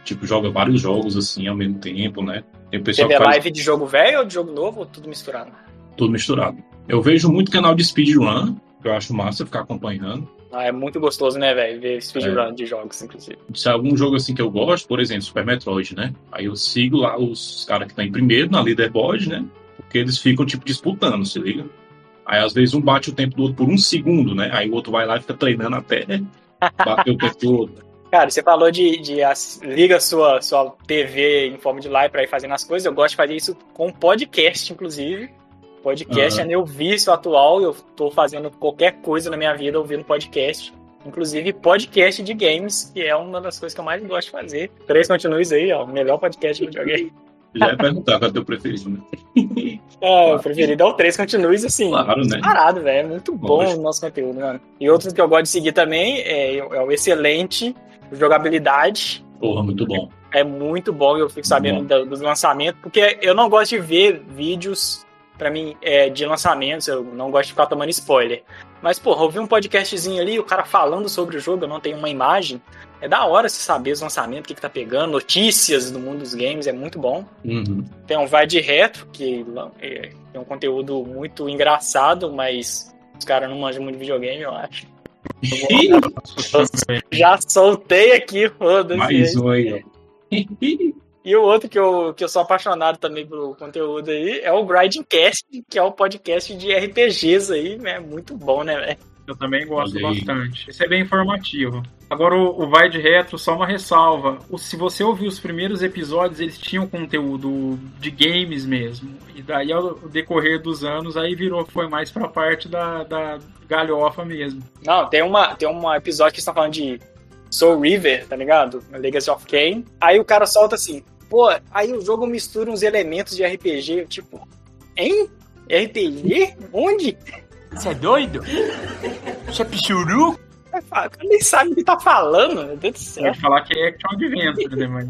tipo, joga vários jogos assim ao mesmo tempo, né? Tem pessoal que faz live de jogo velho ou de jogo novo ou tudo misturado? tudo misturado. Eu vejo muito canal de speedrun, eu acho massa ficar acompanhando. Ah, é muito gostoso, né, velho? Ver speedrun É. de jogos, inclusive. Se é algum jogo assim que eu gosto, por exemplo, Super Metroid, né? Aí eu sigo lá os caras que estão em primeiro na leaderboard, né? Porque eles ficam, tipo, disputando, se liga? Aí às vezes um bate o tempo do outro por um segundo, né? Aí o outro vai lá e fica treinando até bater o tempo do outro. Cara, você falou de, de as- liga sua, sua TV em forma de live pra ir fazendo as coisas. Eu gosto de fazer isso com podcast, inclusive. Podcast Aham. é meu vício atual. Eu tô fazendo qualquer coisa na minha vida ouvindo podcast. Inclusive podcast de games, que é uma das coisas que eu mais gosto de fazer. Três continues aí, ó. o Melhor podcast de videogame. Já ia perguntar qual é o teu preferido, né? É, o preferido é o Três Continues, assim. Claro, né? Parado, velho. É muito bom o nosso conteúdo, mano. E outros que eu gosto de seguir também é, é o excelente jogabilidade. Porra, muito bom. É muito bom eu fico sabendo Bom. da- dos lançamentos, porque eu não gosto de ver vídeos, pra mim, é, de lançamentos, eu não gosto de ficar tomando spoiler. Mas, porra, ouvir um podcastzinho ali, o cara falando sobre o jogo, eu não tenho uma imagem. É da hora você saber os lançamentos, o que, que tá pegando, notícias do mundo dos games, é muito bom. Uhum. Tem um Vai de Retro, que é, tem um conteúdo muito engraçado, mas os caras não manjam muito de videogame, eu acho. Já soltei aqui, foda-se. Mais um aí, ó. E o outro que eu, que eu sou apaixonado também pelo conteúdo aí é o Grinding Cast, que é o podcast de RPGs aí, né? Muito bom, né, velho? Eu também gosto bastante. Esse é bem informativo. Agora, o, o Vai de Retro, só uma ressalva. O- se você ouvir os primeiros episódios, eles tinham conteúdo de games mesmo. E daí, ao decorrer dos anos, aí virou, foi mais pra parte da, da galhofa mesmo. Não, tem, uma, tem um episódio que está falando de Soul River, tá ligado? Legacy of Kain. Aí o cara solta assim, pô, aí o jogo mistura uns elementos de RPG, eu, tipo, hein? RPG? Onde? Você é doido? Você é pichuru? O cara nem sabe o que tá falando, meu Deus do céu. Pode falar que é Action Adventure, né? Mas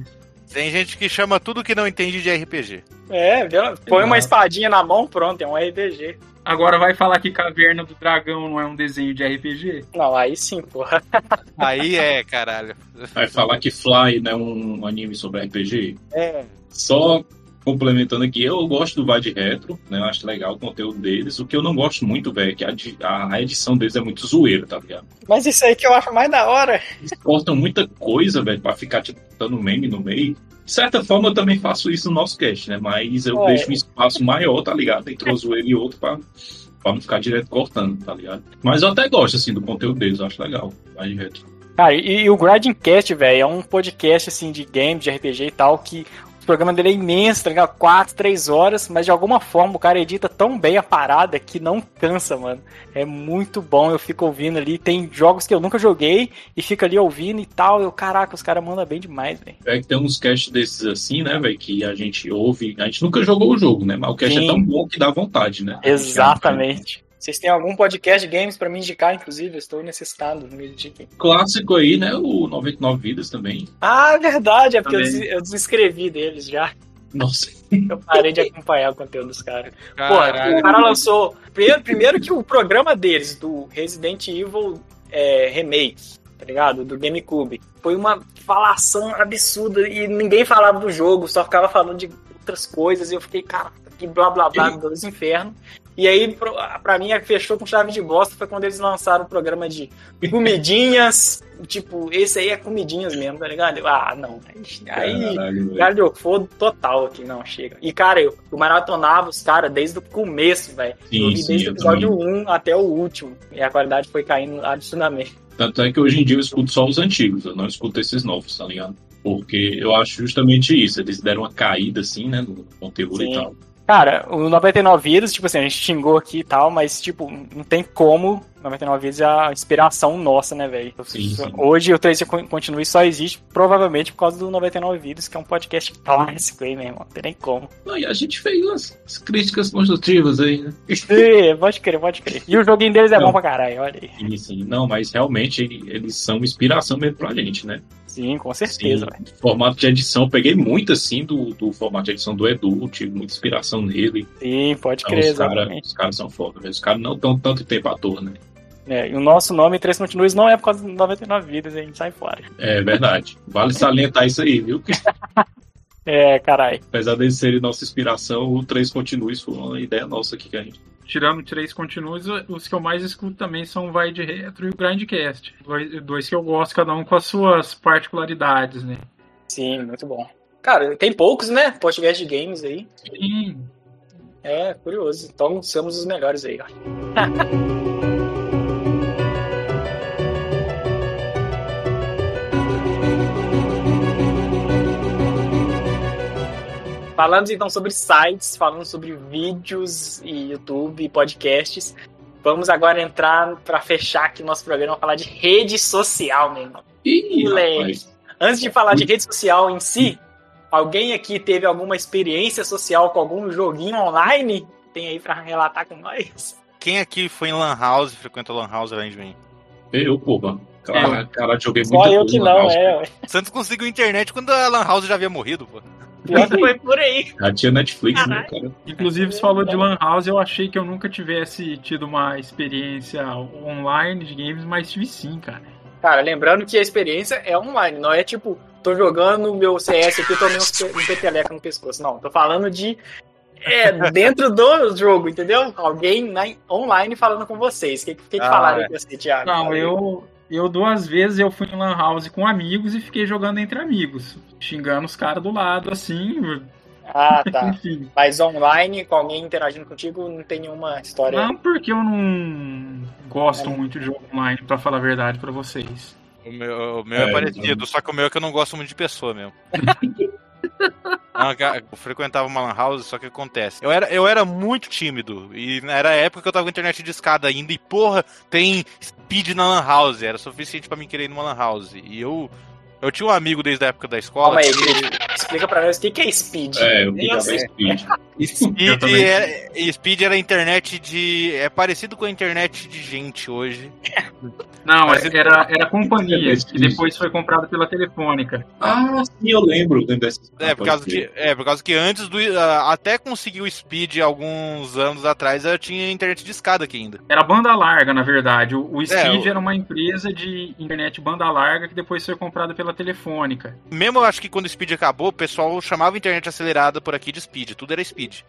Tem gente que chama tudo que não entende de RPG. É, põe uma espadinha na mão, pronto, é um RPG. Agora vai falar que Caverna do Dragão não é um desenho de RPG? Não, aí sim, porra. Aí é, caralho. Vai falar que Fly não é um anime sobre RPG? É. Só complementando aqui, eu gosto do Vai de Retro, né? Eu acho legal o conteúdo deles. O que eu não gosto muito, velho, é que a, a edição deles é muito zoeira, tá ligado? Mas isso aí que eu acho mais da hora. Eles cortam muita coisa, velho, pra ficar, tipo, dando meme no meio. De certa forma, eu também faço isso no nosso cast, né? Mas eu É. deixo um espaço maior, tá ligado? Entre uma zoeira e outra pra, pra não ficar direto cortando, tá ligado? Mas eu até gosto, assim, do conteúdo deles, eu acho legal. Vai de Retro. Cara, e, e o Grinding Cast, velho, é um podcast assim de games, de RPG e tal, que o programa dele é imenso, tá ligado? 4, 3 horas, mas de alguma forma o cara edita tão bem a parada que não cansa, mano. É muito bom, eu fico ouvindo ali. Tem jogos que eu nunca joguei e fico ali ouvindo e tal. Eu, caraca, os caras mandam bem demais, velho. É que tem uns casts desses assim, né, velho, que a gente ouve. A gente nunca jogou o jogo, né? Mas o cast Sim. é tão bom que dá vontade, né? Exatamente. Vocês têm algum podcast de games pra me indicar, inclusive? Eu estou necessitado. Me indiquem. Clássico aí, né? O 99 Vidas também. Ah, é verdade, é porque eu, des- eu desinscrevi deles já. Nossa. Eu parei de acompanhar o conteúdo dos caras. Caralho. o cara lançou. Primeiro, primeiro que o programa deles, do Resident Evil é, Remake, tá ligado? Do GameCube, foi uma falação absurda e ninguém falava do jogo, só ficava falando de outras coisas. E eu fiquei, cara, que blá blá blá dos infernos. E aí, pra mim, fechou com chave de bosta foi quando eles lançaram o programa de comidinhas. tipo, esse aí é comidinhas mesmo, tá ligado? Eu, Ah, não. Aí. Galhofou total aqui, não, chega. E, cara, eu, eu maratonava os caras desde o começo, velho. Eu vi desde o episódio 1 até o último. E a qualidade foi caindo absurdamente. Tanto é que hoje em dia eu escuto só os antigos, eu não escuto esses novos, tá ligado? Porque eu acho justamente isso, eles deram uma caída, assim, né, no conteúdo Sim. e tal. Cara, o 99 vidas, tipo assim, a gente xingou aqui e tal, mas, tipo, não tem como 99 Vidas é a inspiração nossa, né, velho? Sim. Hoje o 3 Continue só existe provavelmente por causa do 99 Vidas, que é um podcast clássico aí, meu irmão. Não tem nem como. Não, e a gente fez umas umas críticas construtivas aí, né? Sim, pode crer, pode crer. E o joguinho deles é Não. bom pra caralho, olha aí. Sim, sim. Não, mas realmente ele- eles são inspiração mesmo pra gente, né? Sim, com certeza, Sim, formato de edição, peguei muito assim do, do formato de edição do Edu, tive muita inspiração nele. Sim, pode Então, crer, os caras caras são foda. Os caras não estão tanto tempo à toa, né? É, e o nosso nome 3 Continues não é por causa do 99 Vidas, a gente sai fora. É verdade. Vale salientar isso aí, viu? É, caralho. Apesar deles serem nossa inspiração, o 3 Continues foi uma ideia nossa aqui que a gente. Tirando três continuos, os que eu mais escuto também são o Vai de Retro e o Grindcast. Dois, dois que eu gosto, cada um com as suas particularidades, né? Sim, muito bom. Cara, tem poucos, né? Podcast de games aí. Sim, É, curioso. Então somos os melhores aí, ó. Falamos então sobre sites, falamos sobre vídeos e YouTube, podcasts. Vamos agora entrar para fechar aqui o nosso programa, falar de rede social, meu irmão. Ih. Antes de falar de rede social em si, alguém aqui teve alguma experiência social com algum joguinho online? Tem aí pra relatar com nós? Quem aqui foi em Lan House, frequentou Lan House além de mim? Eu, porra. Cara, cara, joguei Só muita eu que não, house. é. ué. Santos conseguiu internet quando a Lan House já havia morrido, pô. Que foi por aí. Já tinha Netflix, né, cara? Inclusive, você falou de Lan House, eu achei que eu nunca tivesse tido uma experiência online de games, mas tive sim, cara. Cara, lembrando que a experiência é online, não é tipo, tô jogando o meu CS aqui, tomei um, pe- um peteleca no pescoço. Não, tô falando de. É, dentro do jogo, entendeu? Alguém na, online falando com vocês. O que, que, que Ah, falaram é. com você, Thiago? Não, eu, eu duas vezes eu fui em Lan House com amigos e fiquei jogando entre amigos, xingando os caras do lado, assim, Ah, tá. enfim. Mas online, com alguém interagindo contigo, não tem nenhuma história. Não porque eu não gosto muito de jogo online, pra falar a verdade pra vocês. O meu, o meu é, É, parecido, só que o meu é que eu não gosto muito de pessoa mesmo. Eu frequentava uma lan house, só que acontece. Eu era, eu era muito tímido. E era a época que eu tava com internet de escada ainda. E porra, tem speed na lan house. Era suficiente pra mim querer ir numa lan house. E eu. Eu tinha um amigo desde a época da escola. Calma aí, que-. Explica pra nós o que que é speed. É, eu Nem jogava sei. Speed. Speed, também. é, Speed era internet de. É parecido com a internet de gente hoje. Não, Mas era, era companhia, que depois foi comprada pela Telefônica. Ah, sim, eu lembro. É, por causa que, é, por causa que antes do. ah, até conseguir o Speed alguns anos atrás, eu tinha internet de escada aqui ainda. Era banda larga, na verdade. O, o Speed o- era uma empresa de internet banda larga que depois foi comprada pela Telefônica. Mesmo eu acho que quando o Speed acabou, o pessoal chamava a internet acelerada por aqui de Speed, tudo era Speed.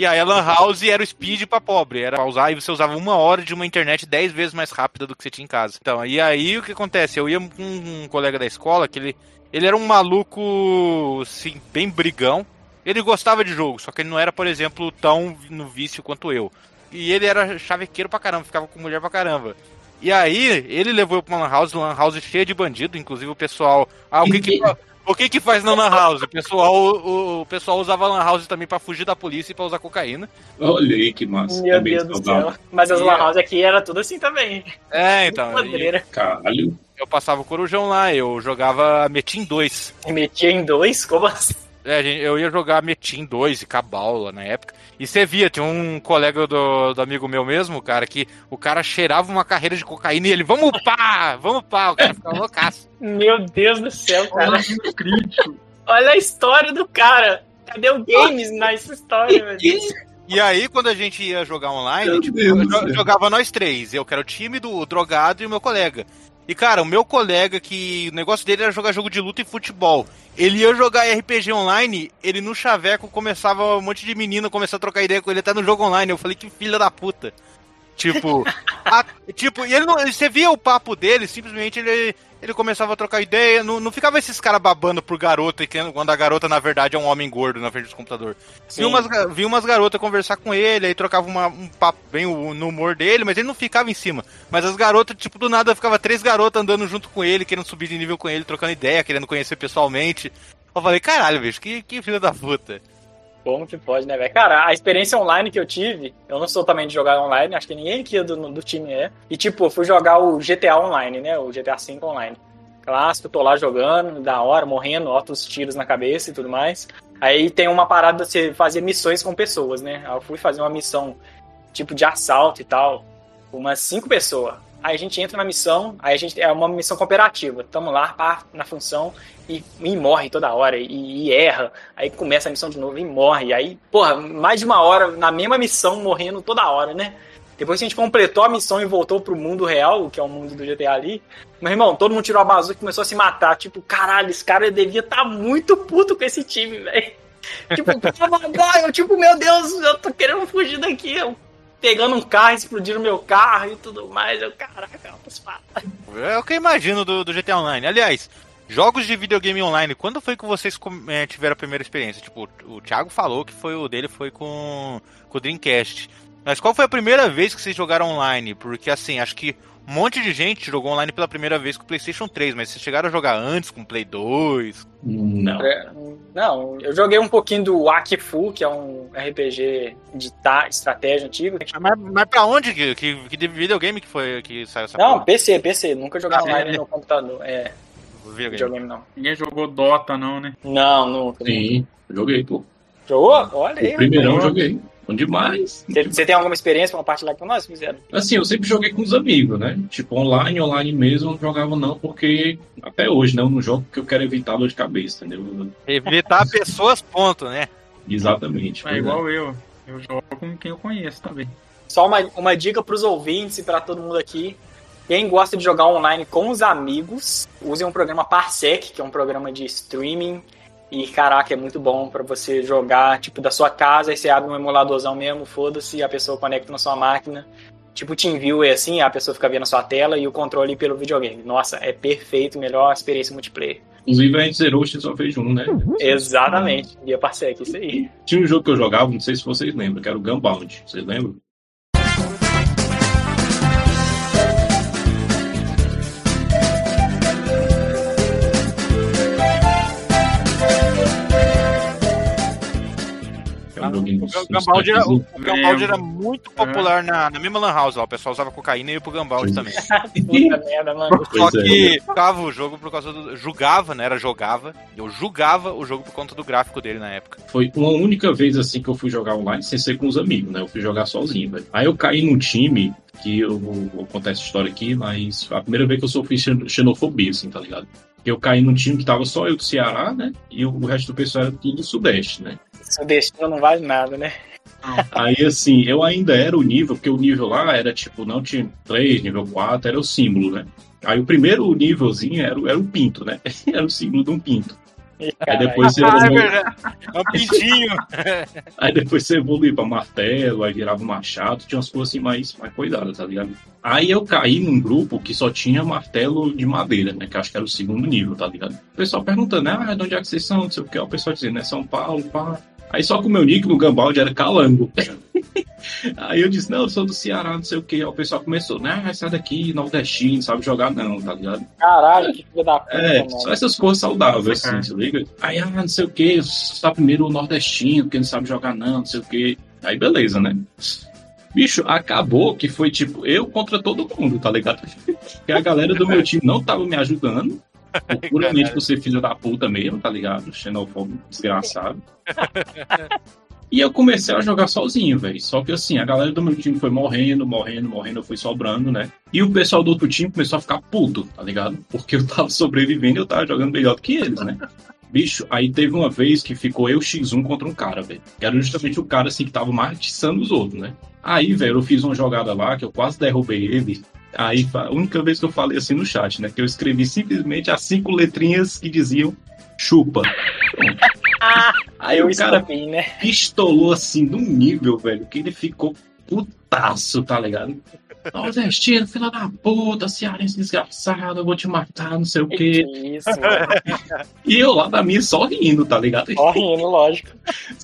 E aí a Lan House era o Speed pra pobre, era pra usar e você usava uma hora de uma internet 10 vezes mais rápida do que você tinha em casa. Então, e aí o que acontece? Eu ia com um colega da escola que ele, ele era um maluco, assim, bem brigão. Ele gostava de jogo, só que ele não era, por exemplo, tão no vício quanto eu. E ele era chavequeiro pra caramba, ficava com mulher pra caramba. E aí, ele levou eu pra uma lan house, lan house cheia de bandido, inclusive o pessoal. Ah, o que que, o que, que faz na lan house? O pessoal, o, o pessoal usava lan house também pra fugir da polícia e pra usar cocaína. Olha aí que massa. Meu É bem Deus do céu. Mas as lan a- house aqui era tudo assim também. É, então. e. Caralho. eu passava o corujão lá, eu jogava Metin 2. E metia em dois? Como assim? É, gente, eu ia jogar Metin 2 e Cabal lá na época. E você via, tinha um colega do, do amigo meu mesmo, cara, que o cara cheirava uma carreira de cocaína e ele, vamos pá, vamos pá, o cara ficava loucaço. Meu Deus do céu, cara. Olha o crítico. Olha a história do cara. Cadê o games nessa história, Deus? E aí, quando a gente ia jogar online, tipo, jogava nós três. Eu que era o time do drogado e o meu colega. E, cara, o meu colega, que o negócio dele era jogar jogo de luta e futebol. Ele ia jogar RPG online, ele no chaveco começava um monte de menina começar a trocar ideia com ele até no jogo online. Eu falei, que filha da puta. Tipo, a- tipo, e ele não, você via o papo dele, simplesmente ele, ele começava a trocar ideia, não, não ficava esses caras babando por garota, e quando a garota, na verdade, é um homem gordo na frente do computador. Vi umas, vi umas garotas conversar com ele, aí trocava uma- um papo bem no humor dele, mas ele não ficava em cima. Mas as garotas, tipo, do nada ficava três garotas andando junto com ele, querendo subir de nível com ele, trocando ideia, querendo conhecer pessoalmente. Eu falei, caralho, bicho, que, que filho da puta. Como que pode, né, velho? Cara, a experiência online que eu tive, eu não sou também de jogar online, acho que ninguém aqui do, do time é. E, tipo, eu fui jogar o GTA Online, né? O GTA V Online. Clássico, tô lá jogando, da hora, morrendo, altos tiros na cabeça e tudo mais. Aí tem uma parada de você fazer missões com pessoas, né? Eu fui fazer uma missão tipo de assalto e tal, umas cinco pessoas. Aí a gente entra na missão, aí a gente é uma missão cooperativa. Tamo lá pá, na função e, e morre toda hora e, e, erra. Aí começa a missão de novo e morre. Aí, porra, mais de uma hora na mesma missão morrendo toda hora, né? Depois que a gente completou a missão e voltou pro mundo real, que é o mundo do GTA ali, meu irmão, todo mundo tirou a bazuca e começou a se matar. Tipo, caralho, esse cara devia estar tá muito puto com esse time, velho. Tipo, eu, tipo, meu Deus, eu tô querendo fugir daqui. Eu pegando um carro, explodindo meu carro e tudo mais. Eu, caraca, É o que eu imagino do, do GTA Online. Aliás, jogos de videogame online, quando foi que vocês é, tiveram a primeira experiência? Tipo, o Thiago falou que foi o dele foi com, com o Dreamcast. Mas qual foi a primeira vez que vocês jogaram online? Porque assim, acho que um monte de gente jogou online pela primeira vez com o PlayStation 3, mas vocês chegaram a jogar antes com o Play 2? Não. É, não, eu joguei um pouquinho do Akifu, que é um RPG de tá, estratégia antigo. Mas, mas pra onde? Que, que, que videogame que foi que saiu essa Não, porra? PC, PC. Nunca joguei ah, online é. no computador. É. Videogame. videogame não. Ninguém jogou Dota, não, né? Não, nunca. Sim, joguei, pô. Jogou? Olha aí. O primeirão eu joguei. Bom demais. Você tem alguma experiência para compartilhar com nós, fizeram? Assim, eu sempre joguei com os amigos, né? Tipo, online, online mesmo, eu não jogava não, porque até hoje, né? Eu não jogo porque eu quero evitar dor de cabeça, entendeu? Evitar pessoas, ponto, né? Exatamente. É igual é. eu. Eu jogo com quem eu conheço também. Só uma, uma dica para os ouvintes e para todo mundo aqui. Quem gosta de jogar online com os amigos, use um programa Parsec, que é um programa de streaming e caraca, é muito bom para você jogar, tipo, da sua casa, aí você abre um emuladorzão mesmo, foda-se, e a pessoa conecta na sua máquina. Tipo TeamViewer, assim, a pessoa fica vendo a sua tela e o controle pelo videogame. Nossa, é perfeito, melhor experiência multiplayer. Inclusive a gente zerou o Streets of Rage 1, né? Exatamente, via Parsec, isso aí. Tinha um jogo que eu jogava, não sei se vocês lembram, que era o Gunbound. Vocês lembram? O Gambaldi era, o Gambaldi era muito popular na, na mesma Lan House lá. O pessoal usava cocaína e ia pro Gambaldi também. Puta merda, mano. Só é, que jogava o jogo por causa do. Julgava, né? Era jogava. Eu julgava o jogo por conta do gráfico dele na época. Foi uma única vez assim que eu fui jogar online sem ser com os amigos, né? Eu fui jogar sozinho, velho. Aí eu caí num time que eu vou, vou contar essa história aqui, mas a primeira vez que eu sofri xenofobia, assim, tá ligado? Eu caí num time que tava só eu do Ceará, né? E o resto do pessoal era tudo do Sudeste, né? Sudeste não vale nada, né? Aí assim, eu ainda era o nível, porque o nível lá era tipo, não tinha 3, nível 4, era o símbolo, né? Aí o primeiro nívelzinho era, era o pinto, né? Era o símbolo de um pinto. Aí depois você ah, é, é um pintinho. aí depois você evoluía pra martelo, aí virava machado, tinha umas coisas assim mais, mais cuidadas, tá ligado? Aí eu caí num grupo que só tinha martelo de madeira, né? Que acho que era o segundo nível, tá ligado? O pessoal perguntando, ah, de onde é que vocês são? Não sei o que, o pessoal dizendo, é São Paulo, pá. Aí só que o meu nick no Gambaldi era Calango. Aí eu disse, não, eu sou do Ceará, não sei o que. Aí o pessoal começou, né, sai daqui, nordestino, não sabe jogar não, tá ligado? Caralho, que filho da puta, É, mano. só essas coisas saudáveis, assim, se liga? Aí, ah, não sei o que, só primeiro o nordestino, porque não sabe jogar não, não sei o que. Aí beleza, né? Bicho, acabou que foi tipo eu contra todo mundo, tá ligado? Porque a galera do meu time não tava me ajudando. Puramente por ser filho da puta mesmo, tá ligado? Xenofóbico desgraçado. E eu comecei a jogar sozinho, velho. Só que assim, a galera do meu time foi morrendo, morrendo, morrendo, eu fui sobrando, né? E o pessoal do outro time começou a ficar puto, tá ligado? Porque eu tava sobrevivendo e eu tava jogando melhor do que eles, né? Bicho, aí teve uma vez que ficou eu X1 contra um cara, velho. Que era justamente o cara assim que tava martiçando os outros, né? Aí, velho, eu fiz uma jogada lá que eu quase derrubei ele. Aí, a única vez que eu falei assim no chat, né? Que eu escrevi simplesmente as cinco letrinhas que diziam chupa. Aí eu o cara né? pistolou assim num nível, velho, que ele ficou putaço, tá ligado? Nordestino, filha da puta, cearense desgraçado, eu vou te matar, não sei o Que quê. isso, mano. E eu lá da minha só rindo, tá ligado? Só rindo, lógico.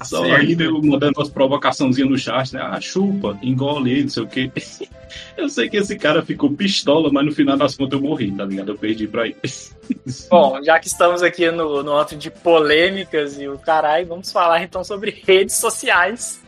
Só Certo. rindo, eu mandando umas provocaçãozinhas no chat, né? Ah, chupa, engole ele, não sei o quê. Eu sei que esse cara ficou pistola, mas no final das contas eu morri, tá ligado? Eu perdi pra ele. Bom, já que estamos aqui no, no de polêmicas e o caralho, vamos falar então sobre redes sociais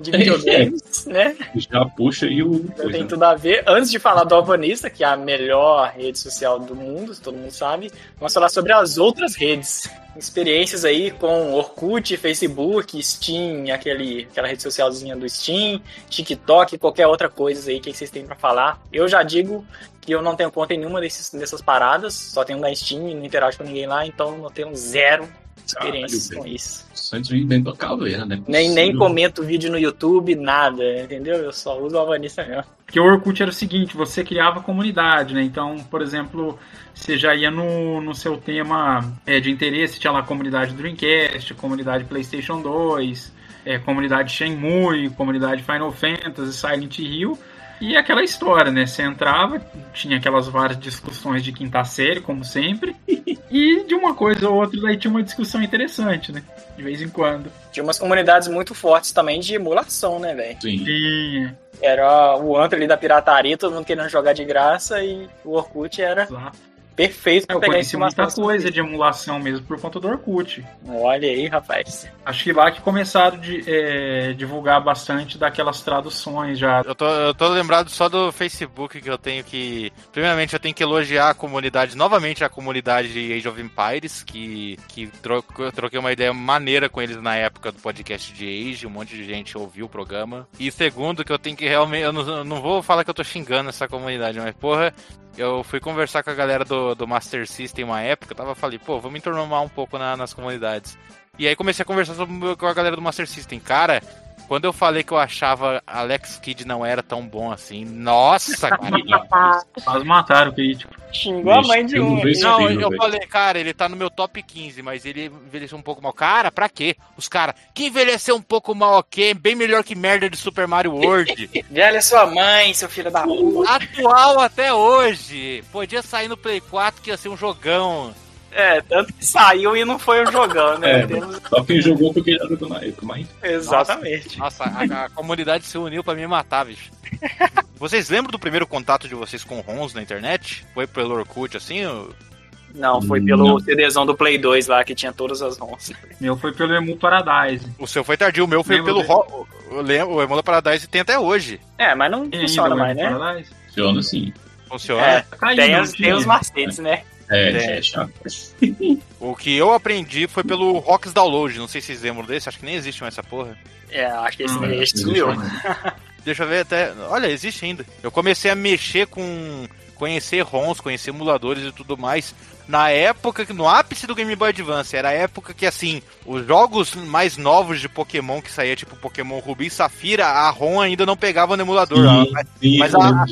de videogames, né? Já puxa e o. Já tem tudo a ver. Antes de falar do Alvanista, que é a melhor rede social do mundo, todo mundo sabe, vamos falar sobre as outras redes. Experiências aí com Orkut, Facebook, Steam, aquele, aquela rede socialzinha do Steam, TikTok, qualquer outra coisa aí que vocês têm pra falar. Eu já digo que eu não tenho conta em nenhuma desses, dessas paradas, só tenho da Steam e não interajo com ninguém lá, então eu tenho zero experiências Caralho, com isso. Santos vive dentro da caveira, né? Nem, nem comento vídeo no YouTube, nada, entendeu? Eu só uso o Alvanista mesmo. Porque o Orkut era o seguinte, você criava comunidade, né? Então, por exemplo, você já ia no, no seu tema é, de interesse, tinha lá a comunidade Dreamcast, comunidade PlayStation 2, é, comunidade Shenmue, comunidade Final Fantasy, Silent Hill. E aquela história, né? Você entrava, tinha aquelas várias discussões de quinta série, como sempre. E de uma coisa ou outra, daí tinha uma discussão interessante, né? De vez em quando. Tinha umas comunidades muito fortes também de emulação, né, velho? Sim. Era o antro ali da pirataria, todo mundo querendo jogar de graça e o Orkut era Exato. Perfeito pra Eu pegar conheci muita coisa de emulação mesmo por conta do Orkut. Olha aí, rapaz. Acho que lá que começaram a de, é, divulgar bastante daquelas traduções já. Eu tô, eu tô lembrado só do Facebook que eu tenho que. Primeiramente, eu tenho que elogiar a comunidade, novamente a comunidade de Age of Empires, que, que troco- troquei uma ideia maneira com eles na época do podcast de Age, um monte de gente ouviu o programa. E segundo, que eu tenho que realmente. Eu não, eu não vou falar que eu tô xingando essa comunidade, mas porra. Eu fui conversar com a galera do, do Master System uma época, eu tava falei, pô, vamos entornar um pouco na- nas comunidades. E aí comecei a conversar sobre- com a galera do Master System. Cara, quando eu falei que eu achava Alex Kidd não era tão bom assim, nossa, cara. Quase mataram o crítico. Xingou a mãe de um. Não, eu falei, cara, ele tá no meu top 15, mas ele envelheceu um pouco mal. Cara, pra quê? Os caras, que envelheceu um pouco mal, ok? Bem melhor que merda de Super Mario World. Velha sua mãe, seu filho da puta. Atual até hoje. Podia sair no Play 4 que ia ser um jogão. É, tanto que saiu e não foi um jogão, né? É, Temos- Só quem jogou porque já jogou na época, mas Exatamente. Nossa, a, a comunidade se uniu pra me matar, bicho. Vocês lembram do primeiro contato de vocês com ROMs na internet? Foi pelo Orkut, assim? ou- Não, foi pelo Não. CDzão do Play 2 lá que tinha todas as ROMs. Meu foi pelo Emu Paradise. O seu foi tardio, o meu foi Lembro pelo. Ro... Eu lembro, o Emula Paradise tem até hoje. É, mas não Tem funciona mais, Emu né? Paradise? funciona assim. Funciona. É, Caiu, tem, não os, tem os macetes, né? É, É. é chato. O que eu aprendi foi pelo Rocks Download. Não sei se vocês lembram desse, acho que nem existe mais essa porra. É, acho que esse Existe sumiu. ainda. Deixa eu ver até. Olha, existe ainda. Eu comecei a mexer com. conhecer ROMs, conhecer emuladores e tudo mais. Na época, que no ápice do Game Boy Advance, era a época que, assim, os jogos mais novos de Pokémon que saía, tipo Pokémon Rubi e Safira, a ROM ainda não pegava no emulador. Sim, Mas- sim, mas a-.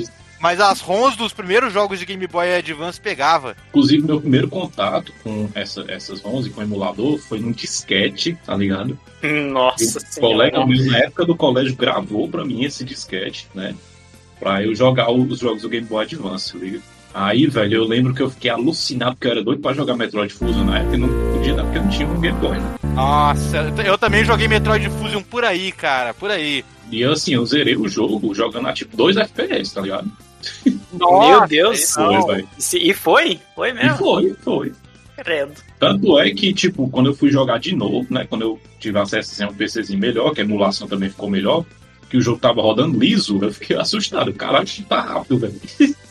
Mas as ROMs dos primeiros jogos de Game Boy Advance pegava. Inclusive, meu primeiro contato com essa, essas ROMs e com o emulador foi num disquete, tá ligado? Nossa um colega meu na época do colégio gravou pra mim esse disquete, né? Pra eu jogar os jogos do Game Boy Advance, liga? Aí, velho, eu lembro que eu fiquei alucinado porque eu era doido pra jogar Metroid Fusion na época e não podia, não, porque eu não tinha um Game Boy, né? Nossa, eu também joguei Metroid Fusion por aí, cara, por aí. E assim, eu zerei o jogo jogando a tipo 2 FPS, tá ligado? Meu Deus. Foi, velho. E E foi? Foi E mesmo? foi, foi. Credo. Tanto é que, tipo, quando eu fui jogar de novo, né? Quando eu tive acesso assim, a um PCzinho melhor, que a emulação também ficou melhor, que o jogo tava rodando liso, eu fiquei assustado. Caralho, tá rápido, velho.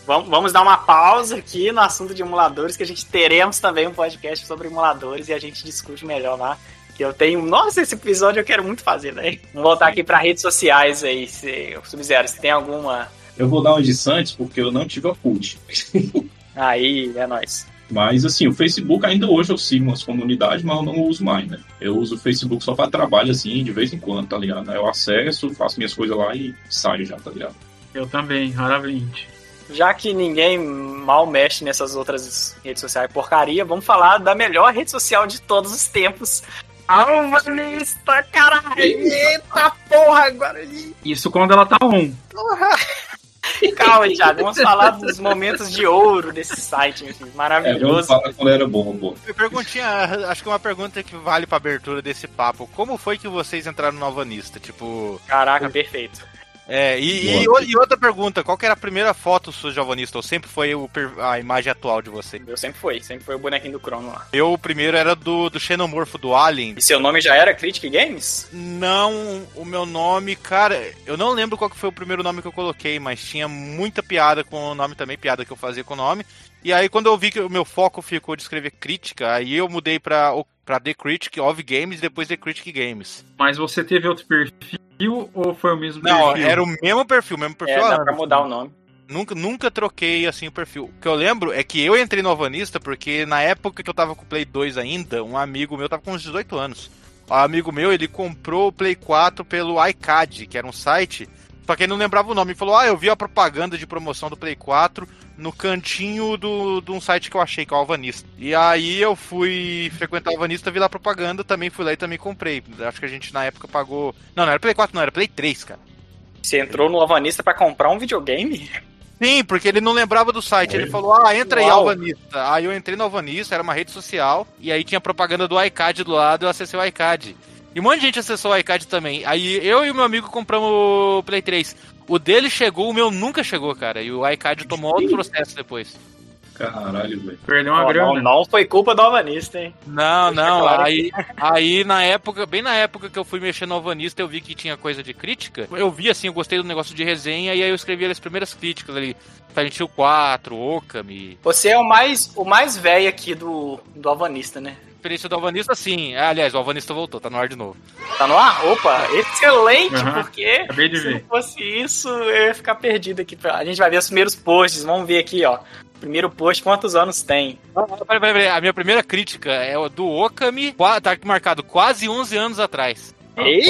Vamos, vamos dar uma pausa aqui no assunto de emuladores, que a gente teremos também um podcast sobre emuladores e a gente discute melhor lá. Que eu tenho. Nossa, esse episódio eu quero muito fazer, né? Vamos voltar aqui para redes sociais aí. Se, Sub-Zero, se tem alguma. Eu vou dar uma de Santos porque eu não tive a CUT. Aí, é nóis. Mas assim, o Facebook ainda hoje eu sigo umas comunidades, mas eu não uso mais, né? Eu uso o Facebook só para trabalho, assim, de vez em quando, tá ligado? Eu acesso, faço minhas coisas lá e saio já, tá ligado? Eu também, raramente. Já que ninguém mal mexe nessas outras redes sociais porcaria, vamos falar da melhor rede social de todos os tempos. Alvanista, caralho! Eita porra, agora ali! Isso quando ela tá on. Calma, Thiago, vamos falar dos momentos de ouro desse site aqui, É, maravilhoso. falar quando era bom, pô. Perguntinha, acho que uma pergunta que vale pra abertura desse papo. Como foi que vocês entraram no Alvanista? Tipo. Caraca, perfeito. É, e, e- e outra pergunta, qual que era a primeira foto sua de Alvanista? Ou sempre foi o a imagem atual de você? Eu sempre fui, sempre foi o bonequinho do Crono lá. Eu, o primeiro era do, do Xenomorfo do Alien. E seu nome já era Critic Games? Não, o meu nome, cara, eu não lembro qual que foi o primeiro nome que eu coloquei, mas tinha muita piada com o nome também, piada que eu fazia com o nome. E aí quando eu vi que o meu foco ficou de escrever crítica, aí eu mudei pra, pra The Critic of Games e depois The Critic Games. Mas você teve outro perfil ou foi o mesmo Não, perfil? era o mesmo perfil, mesmo perfil. É, dá pra mudar o nome. Nunca, nunca troquei assim o perfil. O que eu lembro é que eu entrei no Alvanista porque na época que eu tava com o Play 2 ainda, um amigo meu tava com uns 18 anos. O amigo meu, ele comprou o Play 4 pelo iCad, que era um site. Só que ele não lembrava o nome. Ele falou: Ah, eu vi a propaganda de promoção do Play 4 no cantinho do, de um site que eu achei, que é o Alvanista. E aí eu fui frequentar o Alvanista, vi lá a propaganda, também fui lá e também comprei. Acho que a gente na época pagou. Não, não era Play 4, não, era Play 3, cara. Você entrou no Alvanista pra comprar um videogame? Sim, porque ele não lembrava do site. Ele falou, ah, entra aí, Uau. Alvanista. Aí eu entrei no Alvanista, era uma rede social, e aí tinha propaganda do iCad do lado, eu acessei o iCad. E um monte de gente acessou o iCad também. Aí eu e o meu amigo compramos o Play 3. O dele chegou, o meu nunca chegou, cara. E o iCad tomou outro processo depois. Caralho, velho. Perdeu uma Ó, grana. não, não foi culpa do Alvanista, hein? Não, Deixa não. claro Aí, aí na época, bem na época que eu fui mexer no Alvanista, eu vi que tinha coisa de crítica. Eu vi assim, eu gostei do negócio de resenha, e aí eu escrevi as primeiras críticas ali. Silent Hill 4, Okami. Você é o mais, o mais velho aqui do, do Alvanista, né? Experiência do Alvanista, sim. Ah, Aliás, o Alvanista voltou, tá no ar de novo. Tá no ar? Opa, excelente, Aham, porque acabei de se não fosse isso, eu ia ficar perdido aqui. A gente vai ver os primeiros posts, vamos ver aqui, ó. Primeiro post, quantos anos tem? Peraí, peraí, peraí. A minha primeira crítica é o do Okami, tá aqui marcado quase 11 anos atrás. Ei,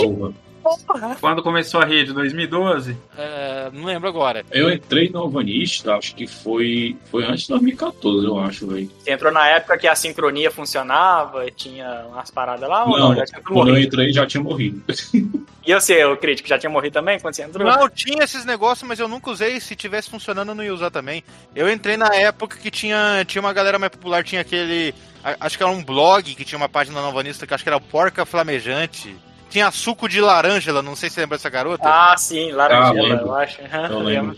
Porra. Quando começou a rede? 2012? É, não lembro agora. Eu entrei no Alvanista, acho que foi, foi antes de 2014, eu acho, velho. Você entrou na época que a sincronia funcionava, tinha umas paradas lá ou não? Não, Já tinha quando eu morrido. entrei já tinha morrido. E você, o crítico, já tinha morrido também quando você entrou? Não, tinha esses negócios, mas eu nunca usei. Se tivesse funcionando, eu não ia usar também. Eu entrei na época que tinha, tinha uma galera mais popular, tinha aquele. Acho que era um blog que tinha uma página na Alvanista que acho que era Porca Flamejante. Tinha suco de laranja, não sei se você lembra dessa garota. Ah, sim, Ah, Laranjela, lembro. eu acho. Eu lembro.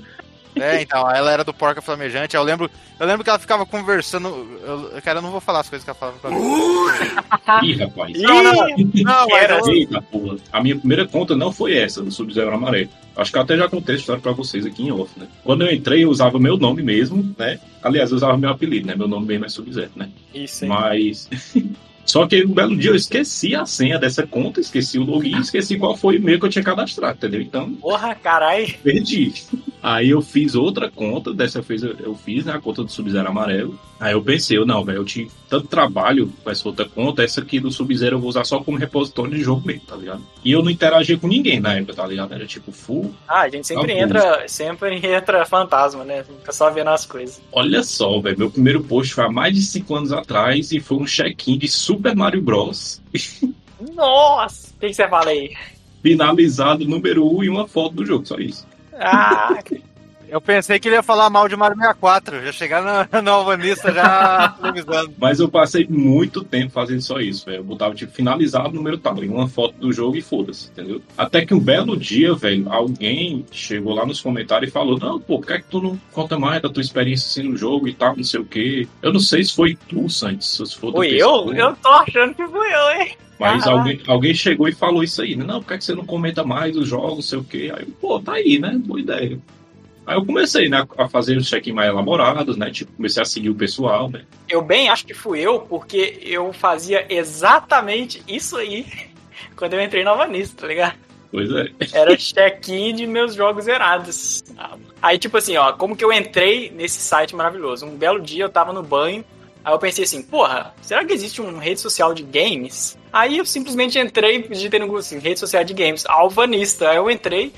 É, então, ela era do Porca Flamejante. Eu lembro, eu lembro que ela ficava conversando. Eu, cara, eu não vou falar as coisas que ela falava pra mim. Ih, rapaz. Não, não, não, mas Era. Eita, porra. A minha primeira conta não foi essa, do Sub-Zero Amarelo. Acho que eu até já contei essa história pra vocês aqui em off, né? Quando eu entrei, eu usava meu nome mesmo, né? Aliás, eu usava meu apelido, né? Meu nome mesmo é Sub-Zero, né? Isso, hein? Mas. Só que um belo dia eu esqueci a senha dessa conta, esqueci o login, esqueci qual foi o e-mail que eu tinha cadastrado, entendeu? Então, Porra, carai. perdi. Aí eu fiz outra conta, dessa vez eu, eu fiz, né, a conta do Sub-Zero amarelo. Aí eu pensei, eu, não, velho, eu tive tanto trabalho com essa outra conta, essa aqui do Sub-Zero eu vou usar só como repositório de jogo mesmo, tá ligado? E eu não interagia com ninguém na época, tá ligado? Era tipo, full. Ah, a gente sempre bom. entra, sempre entra fantasma, né? Fica só vendo as coisas. Olha só, velho, meu primeiro post foi há mais de 5 anos atrás e foi um check-in de Super Mario Bros. Nossa! O que, que você fala aí? Finalizado, número 1 um, e uma foto do jogo, só isso. Ah, Eu pensei que ele ia falar mal de Mario 64. Já chegar na, na Alvanista já televisando. Mas eu passei muito tempo fazendo só isso, velho. Eu botava, tipo, finalizado, número tal, e uma foto do jogo e foda-se, entendeu? Até que um belo dia, velho, alguém chegou lá nos comentários e falou: Não, pô, por que, é que tu não conta mais da tua experiência assim no jogo e tal, não sei o quê? Eu não sei se foi tu, Santos, se foi fui eu? Eu tô achando que fui eu, hein? Mas alguém, alguém chegou e falou isso aí, né? Não, por que, é que você não comenta mais os jogos, não sei o quê? Aí, pô, tá aí, né? Boa ideia. Aí eu comecei, né, a fazer os check-in mais elaborados, né? Tipo, comecei a seguir o pessoal, né? Eu bem acho que fui eu, porque eu fazia exatamente isso aí quando eu entrei no Alvanista, tá ligado? Pois é. Era check-in de meus jogos zerados. Aí, tipo assim, ó, como que eu entrei nesse site maravilhoso? Um belo dia eu tava no banho, aí eu pensei assim, porra, será que existe uma rede social de games? Aí eu simplesmente entrei, digitei no Google assim, rede social de games, Alvanista. Aí eu entrei,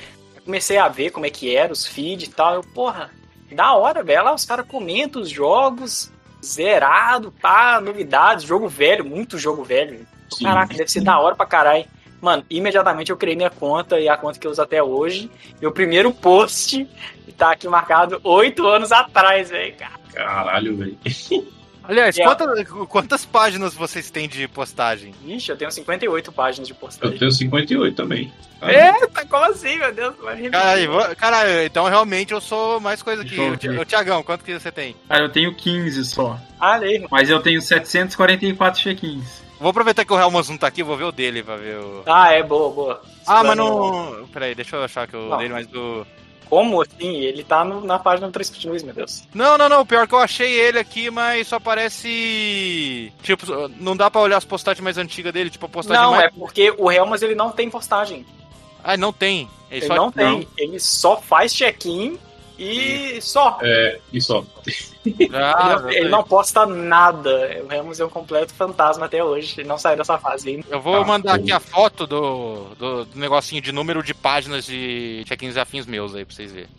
comecei a ver como é que era, os feeds e tal. Eu, porra, da hora, velho. Lá os caras comentam os jogos, zerado, pá, novidades, jogo velho, muito jogo velho. Sim. Caraca, deve ser da hora pra caralho. Mano, imediatamente eu criei minha conta e a conta que eu uso até hoje. Meu primeiro post tá aqui marcado oito anos atrás, velho. Caralho, velho. Aliás, quantas, quantas páginas vocês têm de postagem? Ixi, eu tenho 58 páginas de Eu postagem. tenho 58 também. Eita, como assim, meu Deus? Caralho, então realmente eu sou mais coisa que eu o Tiagão. Quanto que você tem? Ah, eu tenho 15 só. Ah, lei. Mas eu tenho 744 check-ins. Vou aproveitar que o Helmans não tá aqui, vou ver o dele pra ver o. Ah, é, boa, boa. Ah, mas não. Peraí, deixa eu achar que o Não. dele, mas do. Como assim? Ele tá no- na página do 3 Continues, meu Deus. Não, não, não. Pior que eu achei ele aqui, mas só parece. Tipo, não dá pra olhar as postagens mais antigas dele, tipo a postagem Não, mais. é porque o Helmas ele não tem postagem. Ah, não tem. Ele Ele só... não tem. não. Ele só faz check-in e só. É, e só. Ah, ele, não, ele não posta nada. O Helmas é um completo fantasma até hoje. Ele não saiu dessa fase ainda. Eu vou Tá, mandar aqui a foto do, do, do negocinho de número de páginas de check-ins afins meus aí pra vocês verem.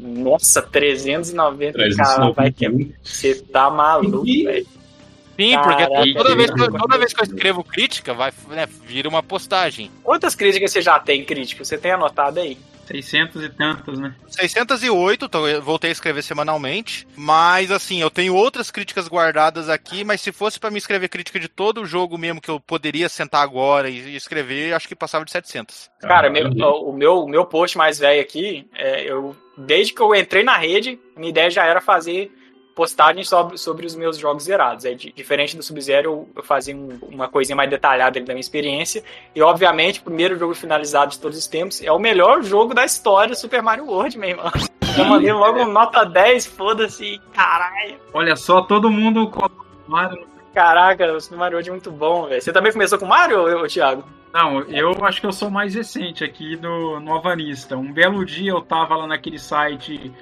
Nossa, 390, cara, vai que 391. Você tá maluco, velho. Sim, porque Caraca, toda vez, que eu, toda vez que eu escrevo crítica, vai, né, vira uma postagem. Quantas críticas você já tem, crítico? Você tem anotado aí? 600 e tantas, né? 608, então eu voltei a escrever semanalmente. Mas assim, eu tenho outras críticas guardadas aqui, mas se fosse pra me escrever crítica de todo o jogo mesmo que eu poderia sentar agora e escrever, acho que passava de 700. Cara, meu- o, meu, o meu post mais velho aqui, é, eu, desde que eu entrei na rede, minha ideia já era fazer postagens sobre, sobre os meus jogos zerados. É, di- diferente do Sub-Zero, eu, eu fazia um- uma coisinha mais detalhada ali da minha experiência. E, obviamente, o primeiro jogo finalizado de todos os tempos é o melhor jogo da história, Super Mario World, meu irmão. Eu mandei logo nota 10, foda-se, caralho. Olha só, todo mundo Mario. Caraca, o Super Mario World é muito bom, velho. Você também começou com Mario, ô, Thiago? Não, eu acho que eu sou mais recente aqui do no Avanista. Um belo dia eu tava lá naquele site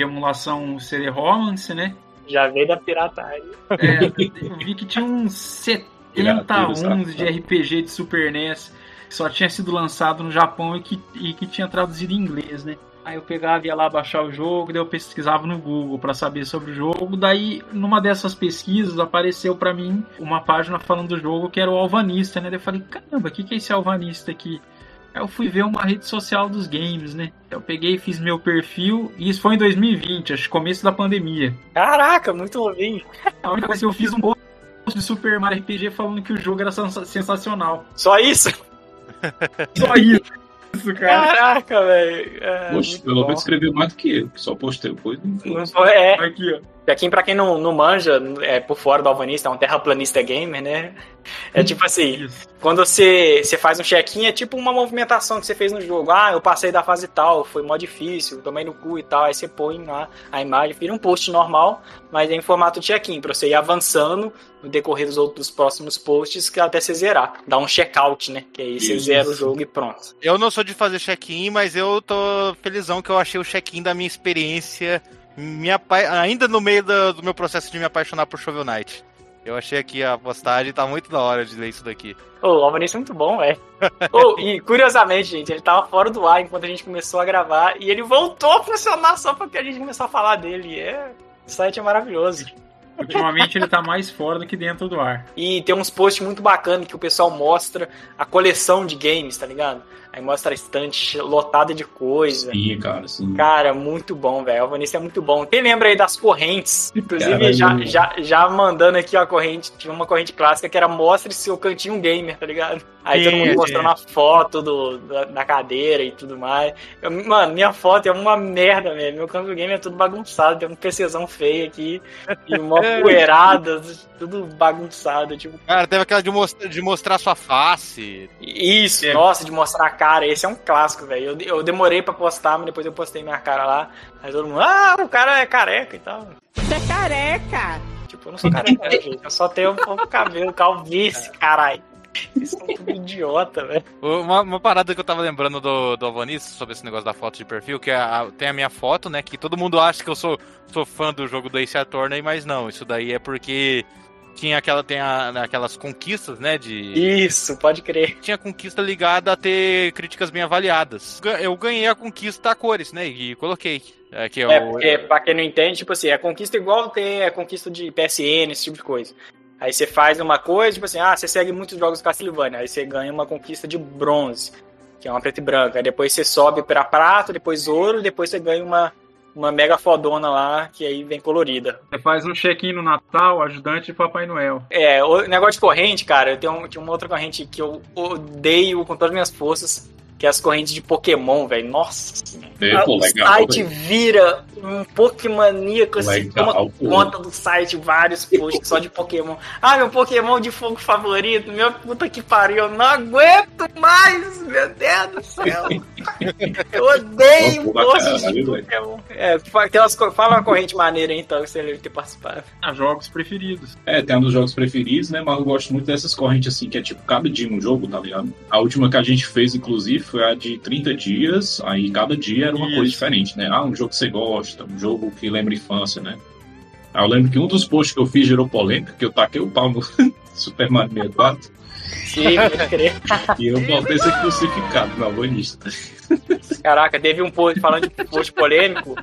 de emulação CD-ROMance, né? Já veio da pirataria. É, eu vi que tinha uns 70 Pirateiro, uns de RPG de Super NES que só tinha sido lançado no Japão e que, e que tinha traduzido em inglês, né? Aí eu pegava, ia lá baixar o jogo, daí eu pesquisava no Google pra saber sobre o jogo. Daí, numa dessas pesquisas, apareceu pra mim uma página falando do jogo que era o Alvanista, né? Daí eu falei, caramba, o que, que é esse Alvanista aqui? Aí eu fui ver uma rede social dos games, né? Eu peguei e fiz meu perfil, e isso foi em 2020, acho que começo da pandemia. Caraca, muito novinho. A única coisa que eu fiz um post de Super Mario RPG falando que o jogo era sensa- sensacional. Só isso? Só isso, cara. Caraca, velho. É, Poxa, pelo menos escreveu mais do que eu, que só postei coisa. Não foi- É, Aqui, ó. Aqui, pra quem não, não manja, é por fora do Alvanista, é um terraplanista gamer, né? É tipo assim, quando você, você faz um check-in, é tipo uma movimentação que você fez no jogo. Ah, eu passei da fase tal, foi mó difícil, tomei no cu e tal. Aí você põe lá a imagem, vira um post normal, mas é em formato de check-in, pra você ir avançando no decorrer dos outros próximos posts que até você zerar. Dá um check-out, né? Que aí você Isso. zera o jogo e pronto. Eu não sou de fazer check-in, mas eu tô felizão que eu achei o check-in da minha experiência, me apa- ainda no meio do, do meu processo de me apaixonar por Shovel Knight. Eu achei aqui a postagem, tá muito da hora de ler isso daqui. Ô, o Alvanista é muito bom, velho. Ô, e curiosamente, gente, ele tava fora do ar enquanto a gente começou a gravar e ele voltou a funcionar só porque a gente começou a falar dele. É, o site é maravilhoso. Ultimamente ele tá mais fora do que dentro do ar. E tem uns posts muito bacanas que o pessoal mostra a coleção de games, tá ligado? Aí mostra a estante lotada de coisa. Sim, cara, assim. Cara, muito bom, velho. O Alvanista é muito bom. Quem lembra aí das correntes? Inclusive, Caralho. já, já, já mandando aqui a corrente, tinha uma corrente clássica que era mostre seu cantinho gamer, tá ligado? Aí todo Sim, mundo sim. mostrando a foto do, da, da cadeira e tudo mais. Eu- mano, minha foto é uma merda, velho. Meu canto gamer é tudo bagunçado, tem um PCzão feio aqui, e uma poeirada, tudo bagunçado, tipo, Cara, teve aquela de, mostra- de mostrar sua face. isso, É. nossa, de mostrar a cara. Esse é um clássico, velho. Eu, eu demorei pra postar, mas depois eu postei minha cara lá. Aí todo mundo, ah, o cara é careca e tal. Você é careca! Tipo, eu não sou careca, gente. Eu só tenho um pouco de cabelo, calvície, caralho. Vocês são tudo idiota, velho. Uma, uma parada que eu tava lembrando do, do Alvanis sobre esse negócio da foto de perfil, que é a- tem a minha foto, né? Que todo mundo acha que eu sou, sou fã do jogo do Ace Attorney, mas não. Isso daí é porque tinha aquela, tem a- aquelas conquistas, né? De. Isso, pode crer. tinha conquista ligada a ter críticas bem avaliadas. Eu ganhei a conquista a cores, né? E coloquei. É, que eu, É, porque, pra quem não entende, tipo assim, a conquista igual ter a conquista de PSN, esse tipo de coisa. Aí você faz uma coisa, tipo assim, ah, você segue muitos jogos do Castlevania, aí você ganha uma conquista de bronze, que é uma preta e branca. Aí depois você sobe pra prata, depois ouro, depois você ganha uma, uma mega fodona lá, que aí vem colorida. Você faz um check-in no Natal, ajudante de Papai Noel. É, o negócio de corrente, cara, eu tenho um- tinha uma outra corrente que eu odeio com todas as minhas forças, que é as correntes de Pokémon, velho. Nossa senhora. É, pô, o legal, site velho. vira um Pokémoníaco, assim, toma pô. conta do site, vários posts só de Pokémon. Ah, meu Pokémon de fogo favorito, meu puta que pariu, eu não aguento mais, meu Deus do céu. Eu odeio Pô, posts de. Pokémon. É, tem umas, fala uma corrente maneira então, que você deve ter participado. Ah, jogos preferidos. É, tem um dos jogos preferidos, né? Mas eu gosto muito dessas correntes assim, que é tipo cada dia um jogo, tá ligado? A última que a gente fez, inclusive, foi a de 30 dias, aí cada dia era uma Isso. coisa diferente, né? Ah, um jogo que você gosta, um jogo que lembra infância, né? Aí eu lembro que um dos posts que eu fiz gerou polêmica, que eu taquei o pau no Super Mario 64 Sim, pode crer. e eu botei ser crucificado na banista. Caraca, teve um post falando de post polêmico.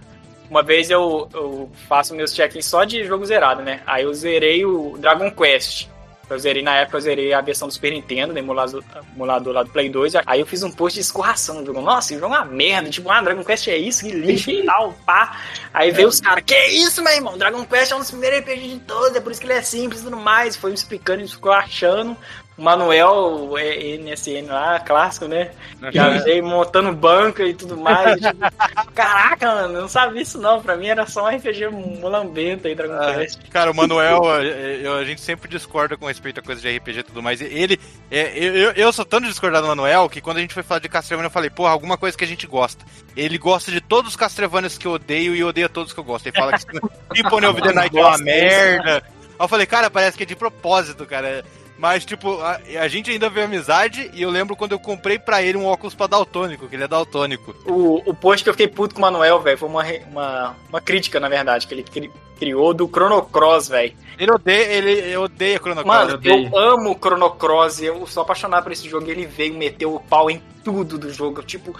Uma vez eu, eu faço meus check-ins só de jogo zerado, né? Aí eu zerei o Dragon Quest. Eu zerei na época, eu zerei a versão do Super Nintendo, do emulador, emulador lá do Play 2. Aí eu fiz um post de escorração do jogo. Nossa, esse jogo é uma merda. Tipo, ah, Dragon Quest é isso, que lixo e tal, pá. Aí veio os caras, que isso, meu irmão? Dragon Quest é um dos primeiros RPG de todos, é por isso que ele é simples e tudo mais. Foi me explicando, ele ficou achando. Manuel é, NSN lá, clássico, né? Já veio montando banca e tudo mais. tipo, caraca, mano, não sabia isso não. Pra mim era só um RPG mulambento aí, Dragon Ah, Quest. Cara, o Manuel, eu- a gente sempre discorda com respeito a coisa de RPG e tudo mais. Ele, é, eu, eu- sou tanto discordado do Manuel que quando a gente foi falar de Castlevania, eu falei, porra, alguma coisa que a gente gosta. Ele gosta de todos os Castlevanias que eu odeio e odeia todos que eu gosto. Ele fala que Symphony of the Night é uma merda. Aí eu falei, cara, parece que é de propósito, cara. Mas, tipo, a, a gente ainda vê amizade e eu lembro quando eu comprei pra ele um óculos pra daltônico, que ele é daltônico. O, o post que eu fiquei puto com o Manuel, velho, foi uma, uma, uma crítica, na verdade, que ele cri- criou do Chrono Cross, velho. Ele odeia, ele odeia Chrono Cross. Mano, eu amo o Chrono Cross, eu sou apaixonado por esse jogo. e Ele veio meter o pau em tudo do jogo. Tipo,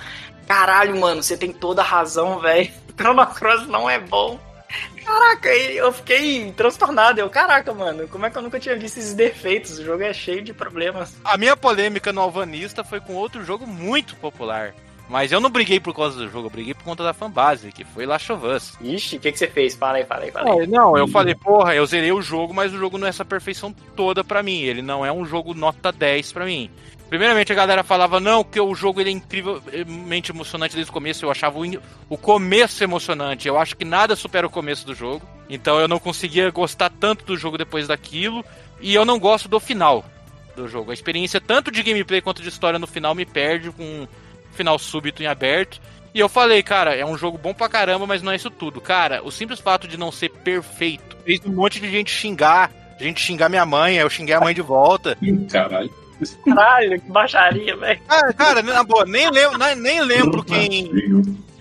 caralho, mano, você tem toda a razão, velho. Chrono Cross não é bom. Caraca, eu fiquei transtornado. Eu, caraca, mano, como é que eu nunca tinha visto esses defeitos? O jogo é cheio de problemas. A minha polêmica no Alvanista foi com outro jogo muito popular. Mas eu não briguei por causa do jogo, eu briguei por conta da fanbase, que foi Last of Us. Ixi, o que, que você fez? Fala aí, fala aí, fala aí. É, não, eu falei, porra, eu zerei o jogo, mas o jogo não é essa perfeição toda pra mim. Ele não é um jogo nota 10 pra mim. Primeiramente a galera falava, não, que o jogo ele é incrivelmente emocionante desde o começo. Eu achava o, in- o começo emocionante. Eu acho que nada supera o começo do jogo. Então eu não conseguia gostar tanto do jogo depois daquilo. E eu não gosto do final do jogo. A experiência tanto de gameplay quanto de história no final me perde com um final súbito em aberto. E eu falei, cara, é um jogo bom pra caramba, mas não é isso tudo. Cara, o simples fato de não ser perfeito fez um monte de gente xingar. Gente xingar minha mãe, eu xinguei a mãe de volta. Caralho. Caralho, que baixaria, velho. Cara, cara, na boa, nem lembro, nem- nem lembro quem.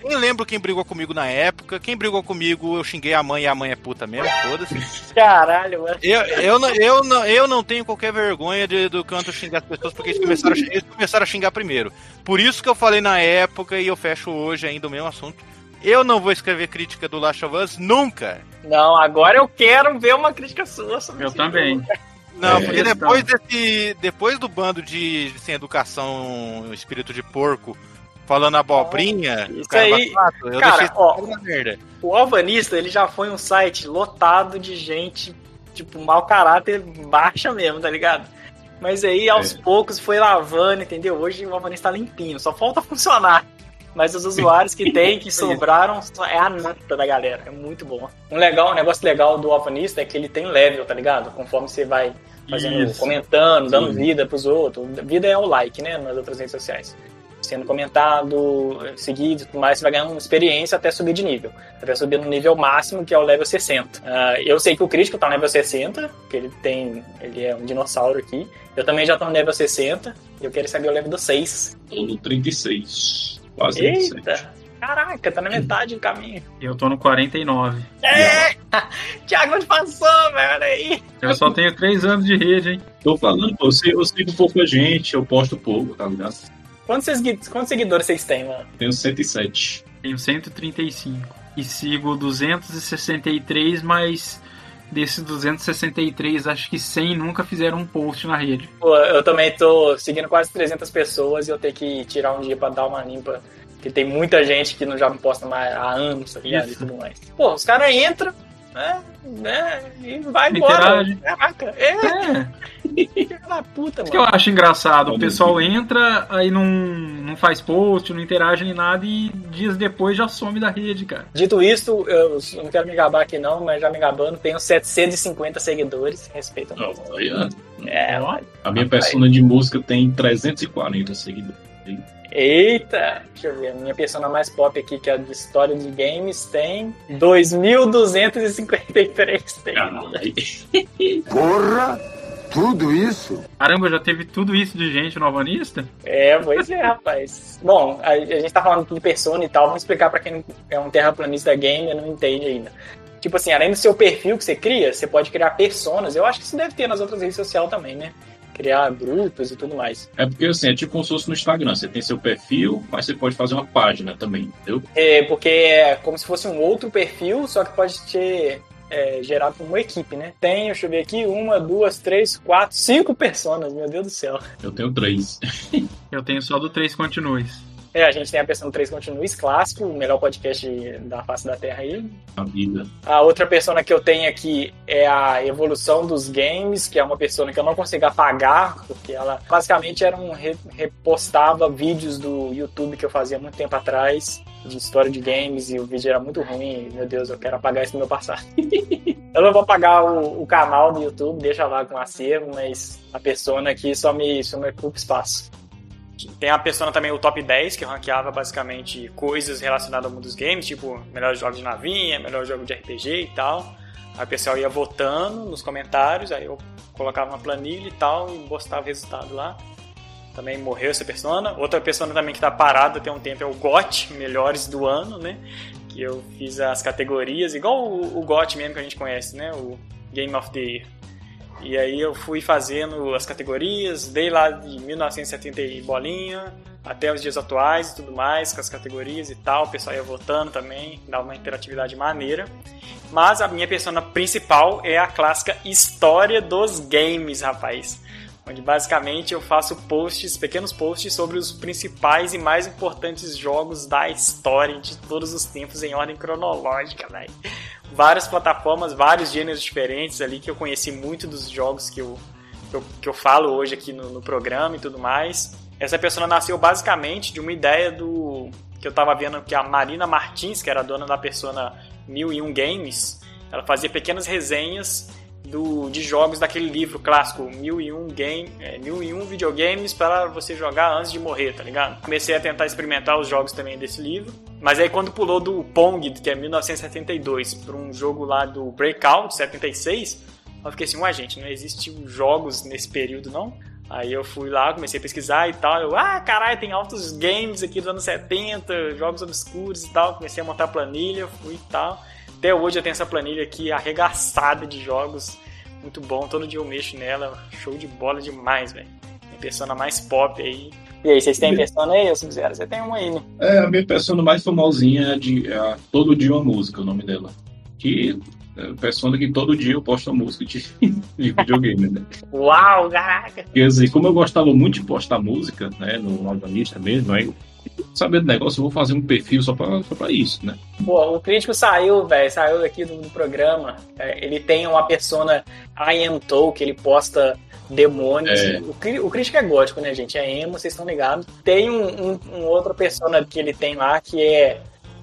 Nem lembro quem brigou comigo na época. Quem brigou comigo, eu xinguei a mãe e a mãe é puta mesmo, foda-se. Caralho, mano. Eu, eu, não, eu, não, eu não tenho qualquer vergonha de, do canto xingar as pessoas, porque eles começaram, a, eles começaram a xingar primeiro. Por isso que eu falei na época, e eu fecho hoje ainda o mesmo assunto. Eu não vou escrever crítica do Last of Us nunca. Não, agora eu quero ver uma crítica sua sobre Eu também. jogo. Não, É, porque então. depois desse. Depois do bando de, sem educação, espírito de porco, falando abobrinha, Isso o cara aí- falar, eu cara, deixei ó. isso na merda. O Alvanista, ele já foi um site lotado de gente, tipo, mau caráter baixa mesmo, tá ligado? Mas aí, aos É. poucos, foi lavando, entendeu? Hoje o Alvanista tá limpinho, só falta funcionar. Mas os usuários que tem, que sobraram, é a nata da galera. É muito bom. Um, legal, um negócio legal do Alvanista é que ele tem level, tá ligado? Conforme você vai fazendo, Isso. comentando, dando Sim. vida pros outros. Vida é o like, né? Nas outras redes sociais. Sendo comentado, seguido e tudo mais, você vai ganhando experiência até subir de nível. Até subir no nível máximo, que é o level 60. Ah, eu sei que o crítico tá no level 60, que ele tem. Ele é um dinossauro aqui. Eu também já tô no level 60. E eu quero saber o level do 6. Tô no 36. Quase 37. Eita! Caraca, tá na metade do caminho. Eu tô no 49. É! Thiago, onde passou, velho? Olha aí. Eu só tenho 3 anos de rede, hein? Tô falando, pô, eu sigo, eu sigo pouca gente, eu posto pouco, tá ligado? Quantos, quantos seguidores vocês têm, mano? Tenho 107. Tenho 135. E sigo 263, mas desses 263, acho que 100 nunca fizeram um post na rede. Pô, eu também tô seguindo quase 300 pessoas e eu tenho que tirar um dia pra dar uma limpa. Porque tem muita gente que não já me posta mais há anos, tá ligado? E tudo mais. Pô, os caras entram, né? né? E vai embora. interage. Caraca, é, É, filha da puta, isso que eu mano. acho engraçado. O pessoal entra, aí não, não faz post, não interage nem nada e dias depois já some da rede, cara. Dito isso, eu não quero me gabar aqui não, mas já me gabando, tenho 750 seguidores. Ó, pouco. aí, ó. É, Ó, A minha persona de música tem 340 seguidores. Eita! Deixa eu ver, a minha persona mais pop aqui, que é a de história de games, tem 2.253 seguidores. Caralho. Porra! Tudo isso? Caramba, já teve tudo isso de gente no Alvanista? É, pois é, rapaz. Bom, a, a gente tá falando de persona e tal, vamos explicar pra quem não- é um terraplanista game e não entende ainda. Tipo assim, além do seu perfil que você cria, você pode criar personas. Eu acho que isso deve ter nas outras redes sociais também, né? Criar grupos e tudo mais. É porque assim, é tipo como se fosse no Instagram. Você tem seu perfil, mas você pode fazer uma página também, entendeu? É, porque é como se fosse um outro perfil, só que pode ser é, gerado por uma equipe, né? Tem, deixa eu ver aqui, uma, duas, três, quatro, cinco personas, meu Deus do céu. Eu tenho três. Eu tenho só do 3 continues. É, a gente tem a Persona 3 Continues clássico, o melhor podcast da face da Terra aí. Na vida. A outra persona que eu tenho aqui é a Evolução dos Games, que é uma persona que eu não consigo apagar, porque ela basicamente era um re- repostava vídeos do YouTube que eu fazia muito tempo atrás, de história de games, e o vídeo era muito ruim. Meu Deus, eu quero apagar isso do meu passado. eu não vou apagar o, o canal do YouTube, deixa lá com acervo, mas a persona aqui só me, só me ocupa espaço. Tem a persona também, o top 10, que ranqueava basicamente coisas relacionadas ao mundo dos games, tipo melhores jogos de navinha, melhor jogo de RPG e tal. Aí o pessoal ia votando nos comentários, aí eu colocava uma planilha e tal e postava o resultado lá. Também morreu essa persona. Outra persona também que tá parada tem um tempo é o GOT, melhores do ano, né? Que eu fiz as categorias, igual o, o GOT mesmo que a gente conhece, né? O Game of the Year. E aí eu fui fazendo as categorias, dei lá de 1970 e bolinha até os dias atuais e tudo mais, com as categorias e tal. O pessoal ia votando também, dá uma interatividade maneira. Mas a minha persona principal é a clássica História dos Games, rapaz. Onde basicamente eu faço posts, pequenos posts sobre os principais e mais importantes jogos da história de todos os tempos em ordem cronológica, velho várias plataformas, vários gêneros diferentes ali que eu conheci muito dos jogos que eu, que eu, que eu falo hoje aqui no, no programa e tudo mais. Essa persona nasceu basicamente de uma ideia do que eu tava vendo que a Marina Martins, que era a dona da persona 1001 Games, ela fazia pequenas resenhas do, de jogos daquele livro clássico, 1001 game, é, 1001 videogames para você jogar antes de morrer, tá ligado? Comecei a tentar experimentar os jogos também desse livro, mas aí quando pulou do Pong, que é 1972, para um jogo lá do Breakout 76, eu fiquei assim, ué gente, não existem jogos nesse período não? Aí eu fui lá, comecei a pesquisar e tal. Eu, ah, caralho, tem altos games aqui dos anos 70, jogos obscuros e tal. Comecei a montar planilha, fui e tal. Até hoje eu tenho essa planilha aqui arregaçada de jogos. Muito bom, todo dia eu mexo nela. Show de bola demais, velho. Minha persona mais pop aí. E aí, vocês têm persona aí, ou Sub-Zero? Você tem uma aí, né? É, a minha persona mais famosinha é de é a Todo Dia Uma Música, o nome dela. Que é a persona que todo dia eu posto uma música de, de videogame, né? Uau, caraca! Quer dizer, como eu gostava muito de postar música, né, no Alvanista mesmo, aí, sabendo do negócio, eu vou fazer um perfil só pra, só pra isso, né? Pô, o crítico saiu, velho, saiu aqui do, do programa. É, ele tem uma persona I am que ele posta demônios. É. O, o crítico é gótico, né, gente? É emo, vocês estão ligados. Tem um, um, um outra persona que ele tem lá que é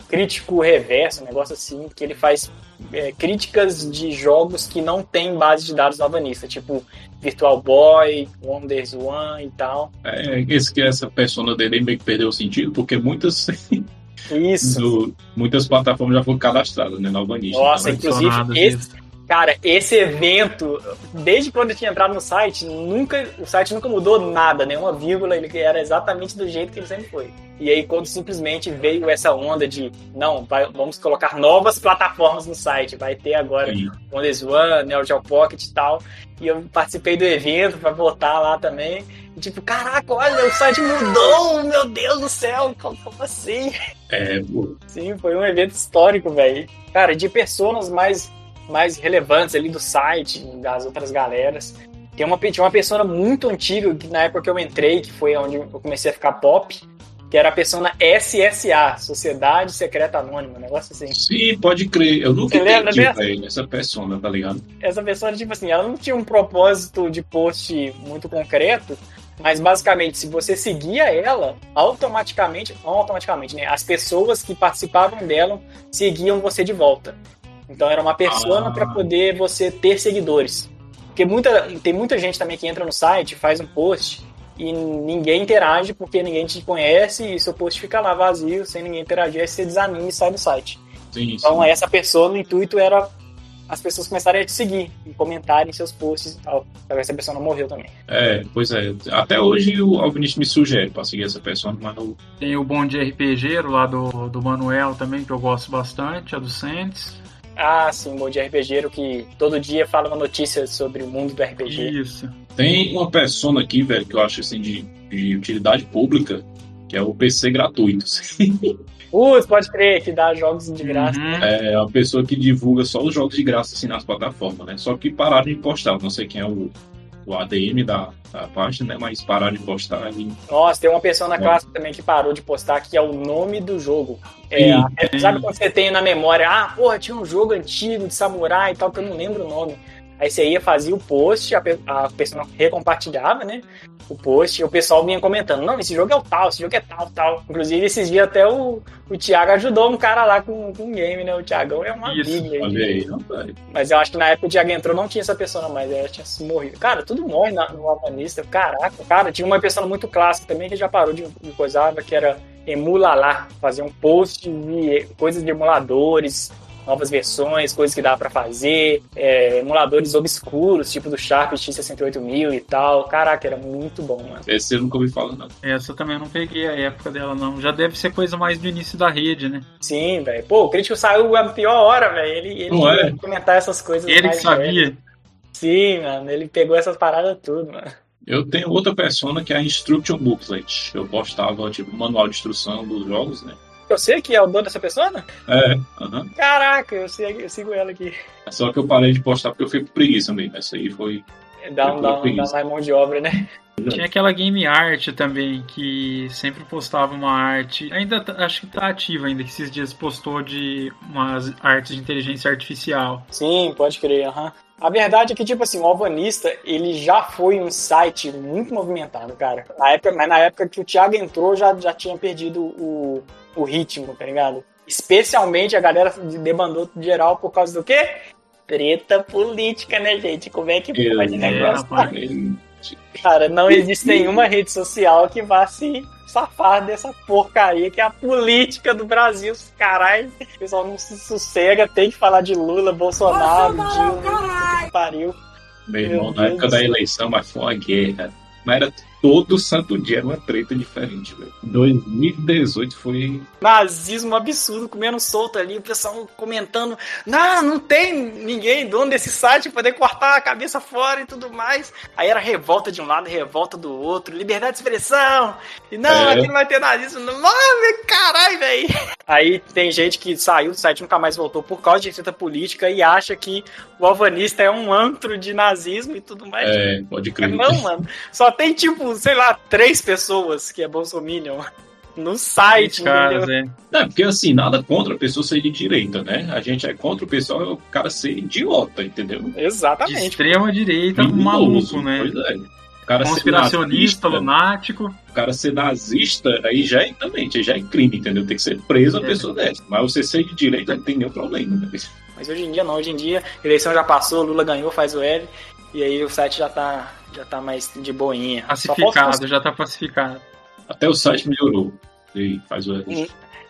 crítico reverso, um negócio assim, que ele faz é, críticas de jogos que não tem base de dados no Alvanista, tipo Virtual Boy, Wonders One e tal. É, esse que essa persona dele meio que perdeu o sentido, porque muitas, Isso. do- muitas plataformas já foram cadastradas, né, no Alvanista. Nossa, Então, inclusive, esse, cara, esse evento, desde quando eu tinha entrado no site, nunca, o site nunca mudou nada, nenhuma vírgula, ele era exatamente do jeito que ele sempre foi. E aí, quando simplesmente veio essa onda de, não, vai- vamos colocar novas plataformas no site, vai ter agora Wonders One, Neo Geo Pocket e tal. E eu participei do evento pra votar lá também. E tipo, caraca, olha, o site mudou, meu Deus do céu, como como assim? é, pô, Sim, foi um evento histórico, velho. Cara, de personas mais mais relevantes ali do site, das outras galeras. Tem uma, tinha uma pessoa muito antiga, que na época que eu entrei, que foi onde eu comecei a ficar pop, que era a persona SSA, Sociedade Secreta Anônima, um negócio assim. Sim, pode crer. Eu nunca Você lembra entendi, velho, essa persona, tá ligado? Essa pessoa, tipo assim, ela não tinha um propósito de post muito concreto, mas basicamente, se você seguia ela, automaticamente, automaticamente, né? As pessoas que participavam dela seguiam você de volta. Então era uma persona Ah. para poder você ter seguidores. Porque muita, tem muita gente também que entra no site, faz um post e ninguém interage porque ninguém te conhece e seu post fica lá vazio, sem ninguém interagir, aí você desanima e sai do site. Sim, Então sim. essa pessoa, no intuito era as pessoas começarem a te seguir e comentarem seus posts e tal. Pra ver se a pessoa não morreu também. É, pois é. Até hoje o Alvinista me sugere pra seguir essa persona, mas não. Tem o Bom de RPGero lá do, do Manuel também, que eu gosto bastante, a do Sentes. Ah, sim, o de RPGero que todo dia fala uma notícia sobre o mundo do RPG. Isso. Tem uma persona aqui, velho, que eu acho assim de, de utilidade pública, que é o PC gratuito. Putz, pode crer que dá jogos de graça. Uhum. É a pessoa que divulga só os jogos de graça assim nas plataformas, né? Só que pararam de postar. Não sei quem é o, o ADM da, da página, né? Mas pararam de postar e Nossa, tem uma pessoa na É. classe também que parou de postar que é o nome do jogo. É, Sim, é, sabe quando você tem na memória, ah, porra, tinha um jogo antigo de samurai e tal, que eu não lembro o nome. Aí você ia, fazia o post, a, pe- a pessoa recompartilhava, né? O post, e o pessoal vinha comentando, não, esse jogo é o tal, esse jogo é tal, tal. Inclusive, esses dias até o, o Thiago ajudou um cara lá com, com um game, né? O Thiagão é uma Isso, bíblia. aí. olha aí, rapaz. Mas eu acho que na época o Thiago entrou não tinha essa pessoa mais, ela tinha morrido. Cara, tudo morre na, no Alvanista. Caraca, cara, tinha uma pessoa muito clássica também que já parou de, de coisava, que era Emulalá, fazer um post de coisas de emuladores, novas versões, coisas que dá pra fazer, é, emuladores obscuros, tipo do Sharp X68000 e tal. Caraca, era muito bom, mano. Esse eu nunca ouvi falar, não. Essa eu também não peguei a época dela, não. Já deve ser coisa mais do início da rede, né? Sim, velho. Pô, o crítico saiu a pior hora, velho. Ele, ele Não é? ia comentar essas coisas. Ele que velhas. sabia. Sim, mano. Ele pegou essas paradas tudo, mano. Eu tenho outra persona que é a Instruction Booklet. Eu postava, tipo, manual de instrução dos jogos, né? Eu sei que é o dono dessa pessoa? né? É, aham. Caraca, eu, sei, eu sigo ela aqui. Só que eu parei de postar porque eu fiquei com preguiça mesmo. Essa aí foi. Dá um, dá um, dá mais mão de obra, né? Tinha aquela Game Art também, que sempre postava uma arte. Ainda tá- acho que tá ativa ainda, que esses dias postou de umas artes de inteligência artificial. Sim, pode crer, aham. A verdade é que, tipo assim, o Alvanista, ele já foi um site muito movimentado, cara. Na época, mas na época que o Thiago entrou, já, já tinha perdido o, o ritmo, tá ligado? Especialmente a galera debandou geral por causa do quê? Treta política, né, gente? Como é que pode É, negócio? rapaz. Cara, não existe nenhuma rede social que vá se safar dessa porcaria que é a política do Brasil. Caralho, o pessoal não se sossega, tem que falar de Lula, Bolsonaro, Dilma, que pariu. Meu irmão, Meu na época Deus. da eleição, mas foi uma guerra. Mas era todo santo dia era uma treta diferente, velho. 2018 foi. Nazismo absurdo, comendo solto ali, o pessoal comentando: não, não tem ninguém dono desse site poder cortar a cabeça fora e tudo mais. Aí era revolta de um lado, revolta do outro, liberdade de expressão. E não, É. aqui não vai ter nazismo. Mano, caralho, velho. Aí tem gente que saiu do site e nunca mais voltou por causa de treta política e acha que o alvanista é um antro de nazismo e tudo mais. É, pode crer. Não, mano. Só tem, tipo, sei lá, três pessoas que é bolsominion no site, Caras, entendeu? é. É, porque assim, nada contra a pessoa ser de direita, né? A gente é contra o pessoal, é o cara ser idiota, entendeu? De Exatamente. extrema direita, maluco, né? Pois é. O cara ser Conspiracionista, nazista, lunático. o cara ser nazista, aí já é também, já é crime, entendeu? Tem que ser preso a É. pessoa dessa. Mas você ser de direita não tem nenhum problema, né? Mas hoje em dia não, hoje em dia a eleição já passou, Lula ganhou, faz o L, e aí o site já tá, já tá mais de boinha. Pacificado, já tá pacificado. Até o site melhorou. E faz o.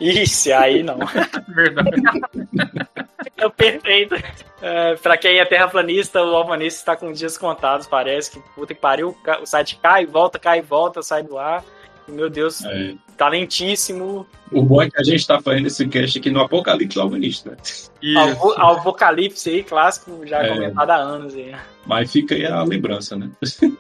Ixi, aí não. Verdade. É perfeito. É, pra quem é terraplanista, o alvanista está com dias contados, parece que puta que pariu, o site cai, volta, cai, volta, sai do ar. Meu Deus, É, talentíssimo. o bom é que a gente tá fazendo esse cast aqui no Apocalipse Alvanista, né? Alvo- Isso. Apocalipse aí, clássico, já É. comentado há anos aí. Mas fica aí a lembrança, né?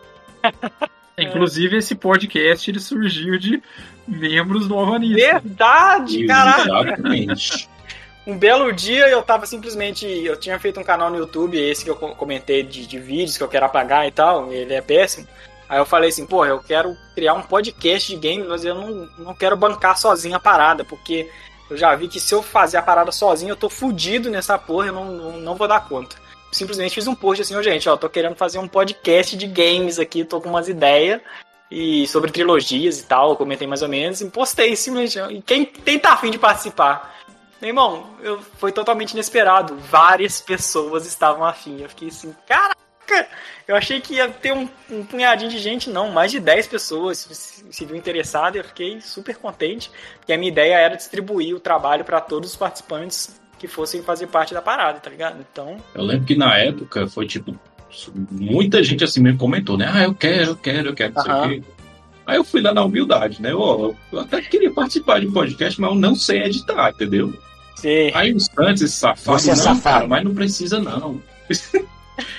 Inclusive, esse podcast ele surgiu de membros do Alvanista. Verdade, caraca! Exatamente. Um belo dia eu tava simplesmente. Eu tinha feito um canal no YouTube, esse que eu co- comentei de, de vídeos que eu quero apagar e tal, ele é péssimo. Aí eu falei assim, porra, eu quero criar um podcast de games, mas eu não, não quero bancar sozinho a parada, porque eu já vi que se eu fazer a parada sozinho, eu tô fudido nessa porra, eu não, não, não vou dar conta. Simplesmente fiz um post assim, ó, gente, ó, tô querendo fazer um podcast de games aqui, tô com umas ideias e sobre trilogias e tal, comentei mais ou menos, e postei simplesmente. E quem, quem tá afim de participar? Meu irmão, eu, foi totalmente inesperado. Várias pessoas estavam afim. Eu fiquei assim, Eu achei que ia ter um, um punhadinho de gente, não, mais de 10 pessoas se, se viu interessado. Eu fiquei super contente, porque a minha ideia era distribuir o trabalho para todos os participantes que fossem fazer parte da parada, tá ligado? Então, Eu lembro que na época foi tipo. Muita gente assim mesmo comentou, né? Ah, eu quero, eu quero, eu quero, não sei o quê. Aí eu fui lá na humildade, né? Ó, eu até queria participar de um podcast, mas eu não sei editar, entendeu? se, Aí os antes, safado, Você é não, safado. cara, mas não precisa não.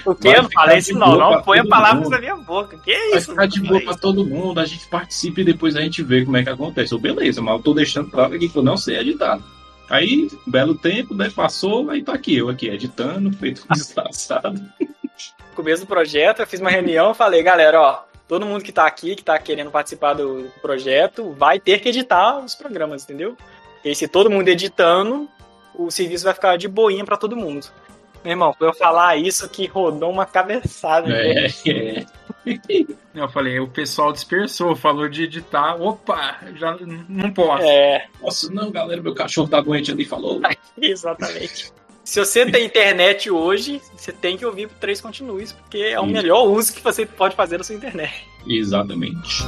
o que vai eu não falei isso não, não ponha palavras mundo. na minha boca. Que Vai isso? ficar de boa pra todo mundo, a gente participa e depois a gente vê como é que acontece. Eu, beleza, mas eu tô deixando claro aqui que eu não sei editar. Aí, um belo tempo, né? Passou, aí tá aqui, eu aqui editando, feito um desgraçado. começo do projeto, eu fiz uma reunião e falei, galera, ó, todo mundo que tá aqui, que tá querendo participar do projeto, vai ter que editar os programas, entendeu? E aí, se todo mundo editando, o serviço vai ficar de boinha pra todo mundo. Meu irmão, pra eu falar isso que rodou uma cabeçada. né? É, é. Eu falei, o pessoal dispersou, falou de editar. Opa, já não posso. É, Nossa, não, galera, meu cachorro tá doente ali, falou. exatamente. Se você tem internet hoje, você tem que ouvir Três Continues, porque é o melhor uso que você pode fazer da sua internet. Exatamente.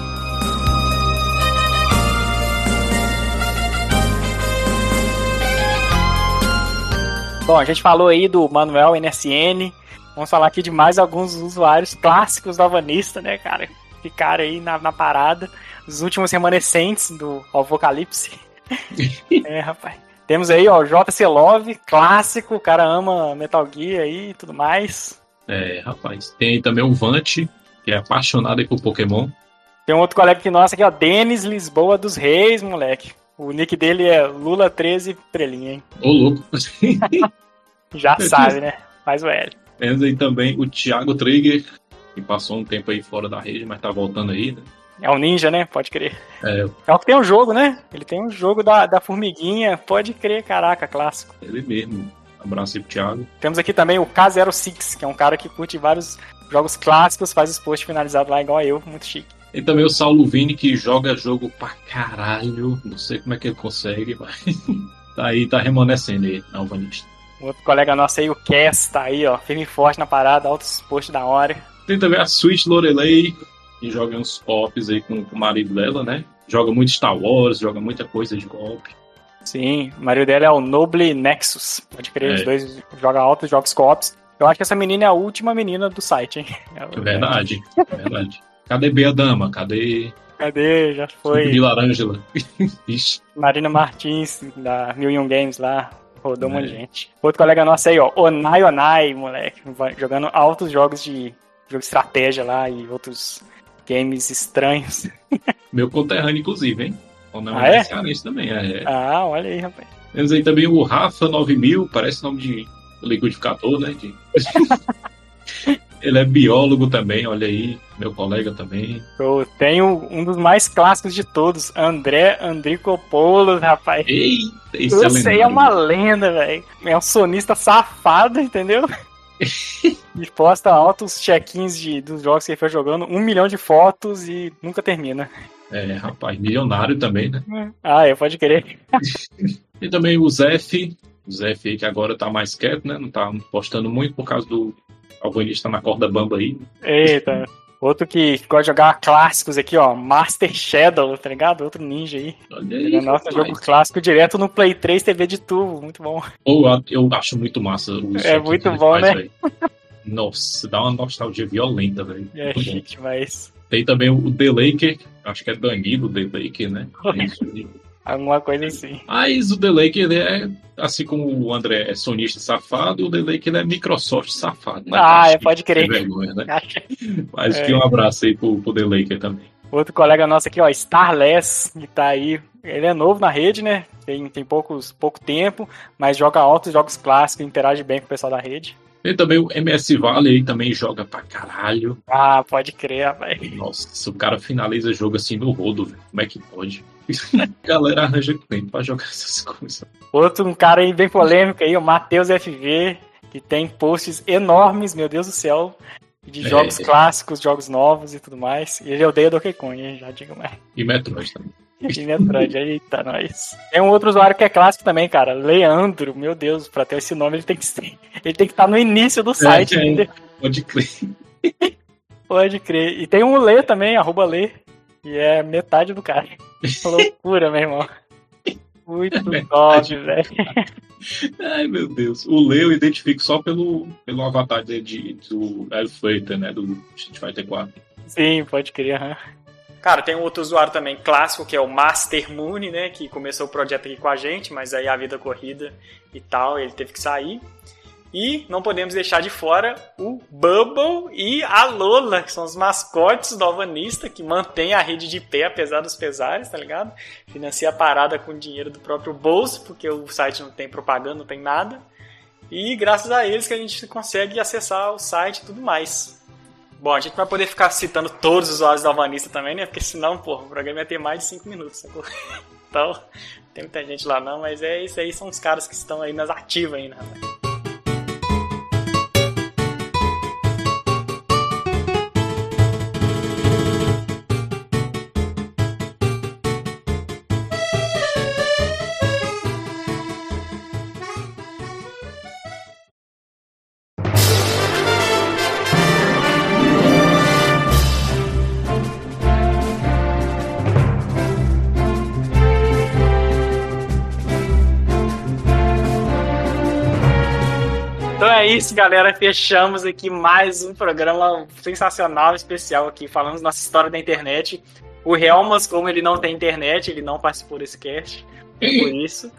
Bom, a gente falou aí do Manuel NSN. Vamos falar aqui de mais alguns usuários clássicos do Avanista, né, cara? Ficaram aí na, na parada. Os últimos remanescentes do Apocalipse. é, rapaz. Temos aí, ó, JC Love, clássico. O cara ama Metal Gear aí e tudo mais. É, rapaz. Tem aí também o Vante, que é apaixonado aí por Pokémon. Tem um outro colega aqui nosso aqui, ó, Denis Lisboa dos Reis, moleque. O nick dele é Lula13 Prelinha, hein? Ô, louco. Já sabe, né? Faz o L. Temos aí também o Thiago Trigger, que passou um tempo aí fora da rede, mas tá voltando aí, né? É um ninja, né? Pode crer. É, É o que tem um jogo, né? Ele tem um jogo da, da formiguinha. Pode crer, caraca, clássico. ele mesmo. Abraço aí pro Thiago. Temos aqui também o K06, que é um cara que curte vários jogos clássicos, faz os posts finalizados lá igual eu, muito chique. E também o Saulo Vini, que joga jogo pra caralho. Não sei como é que ele consegue, mas tá aí, tá remanescendo aí na Alvanista. Outro colega nosso aí, o Cass, tá aí, ó, firme e forte na parada, altos posts da hora. Tem também a Switch Lorelei, que joga uns cops aí com, com o marido dela, né? Joga muito Star Wars, joga muita coisa de golpe. Sim, o marido dele é o Noble Nexus. Pode crer, É. os dois jogam altos jogos co-ops. Eu acho que essa menina é a última menina do site, hein? É verdade, é verdade. Cadê Bea Dama? Cadê Cadê? Já foi. Vila Ângela? Ixi, Marina Martins, da Mil Um Games lá. Rodou um monte de É. gente. Outro colega nosso aí, ó. Onai Onai, moleque. Jogando altos jogos de jogo de estratégia lá e outros games estranhos. meu conterrâneo, inclusive, hein? Não, Ah, é? cearense também, é. Ah, olha aí, rapaz. Temos aí também o Rafa 9000, parece nome de liquidificador, né? De- Ele é biólogo também, olha aí, meu colega também. Eu tenho um dos mais clássicos de todos, André Andricopoulos, rapaz. Eita, esse Eu é sei, é uma lenda, velho. É um sonista safado, entendeu? e posta altos check-ins de- dos jogos que ele foi jogando, um milhão de fotos e nunca termina. É, rapaz, milionário também, né? Ah, é, pode querer. E também o Zef, o Zef aí que agora tá mais quieto, né? Não tá postando muito por causa do alvanista na corda bamba aí. Eita. Outro que gosta de jogar clássicos aqui, ó. Master Shadow, tá ligado? Outro ninja aí. Olha aí, Nossa, rapaz. jogo clássico direto no Play 3 TV de tubo. Muito bom. Ou eu, acho muito massa o É muito bom, faz, né? velho. Nossa, dá uma nostalgia violenta, velho. É Muito bom. chique demais. Tem também o The Laker, acho que é Danilo The Laker, né? É. Alguma coisa assim. Mas o The Laker, ele é, assim como o André é sonista safado, o The Laker ele é Microsoft safado. né? Ah, é, pode crer. é vergonha, né? Mas É. que um abraço aí pro, pro The Laker também. Outro colega nosso aqui, ó, Starless, que tá aí. ele é novo na rede, né? Tem, tem poucos, pouco tempo, mas joga altos jogos clássicos, interage bem com o pessoal da rede. Tem também o MS Valley aí também joga pra caralho. Ah, pode crer, velho. Nossa, se o cara finaliza jogo assim no rodo, velho, como é que pode? A galera arranja tempo pra jogar essas coisas. Outro um cara aí bem polêmico aí, o Matheus FV, que tem posts enormes, meu Deus do céu, de É. jogos clássicos, jogos novos e tudo mais. E ele odeia Donkey Kong, hein, já digo mais. E Metroid também. E Metroid, eita, nós. Tem um outro usuário que é clássico também, cara. Leandro, meu Deus, pra ter esse nome ele tem que ser. Ele tem que estar no início do site, é. entendeu? Pode crer. Pode crer. E tem um Lê também, arroba Lê. E é metade do cara. Loucura, meu irmão. Muito top, velho. Ai, meu Deus. O Leo eu identifico só pelo, pelo avatar dele de, do Air Fighter, né? Do Street Fighter 4. Sim, pode crer, aham. Cara, tem um outro usuário também clássico, que é o Master Moon, né? Que começou o projeto aqui com a gente, mas aí a vida corrida e tal, ele teve que sair. E não podemos deixar de fora o Bubble e a Lola, que são os mascotes do Alvanista, que mantém a rede de pé, apesar dos pesares, tá ligado? Financia a parada com dinheiro do próprio bolso, porque o site não tem propaganda, não tem nada. E graças a eles que a gente consegue acessar o site e tudo mais. Bom, a gente vai poder ficar citando todos os usuários da Alvanista também, né? Porque senão, pô, o programa ia ter mais de 5 minutos, sacou? Então, tem muita gente lá não, mas é isso aí, são os caras que estão aí nas ativas ainda. rapaz. Isso, galera. Fechamos aqui mais um programa sensacional, especial aqui. Falamos nossa história da internet. O Helmas, como ele não tem internet, ele não participou desse cast. Por isso.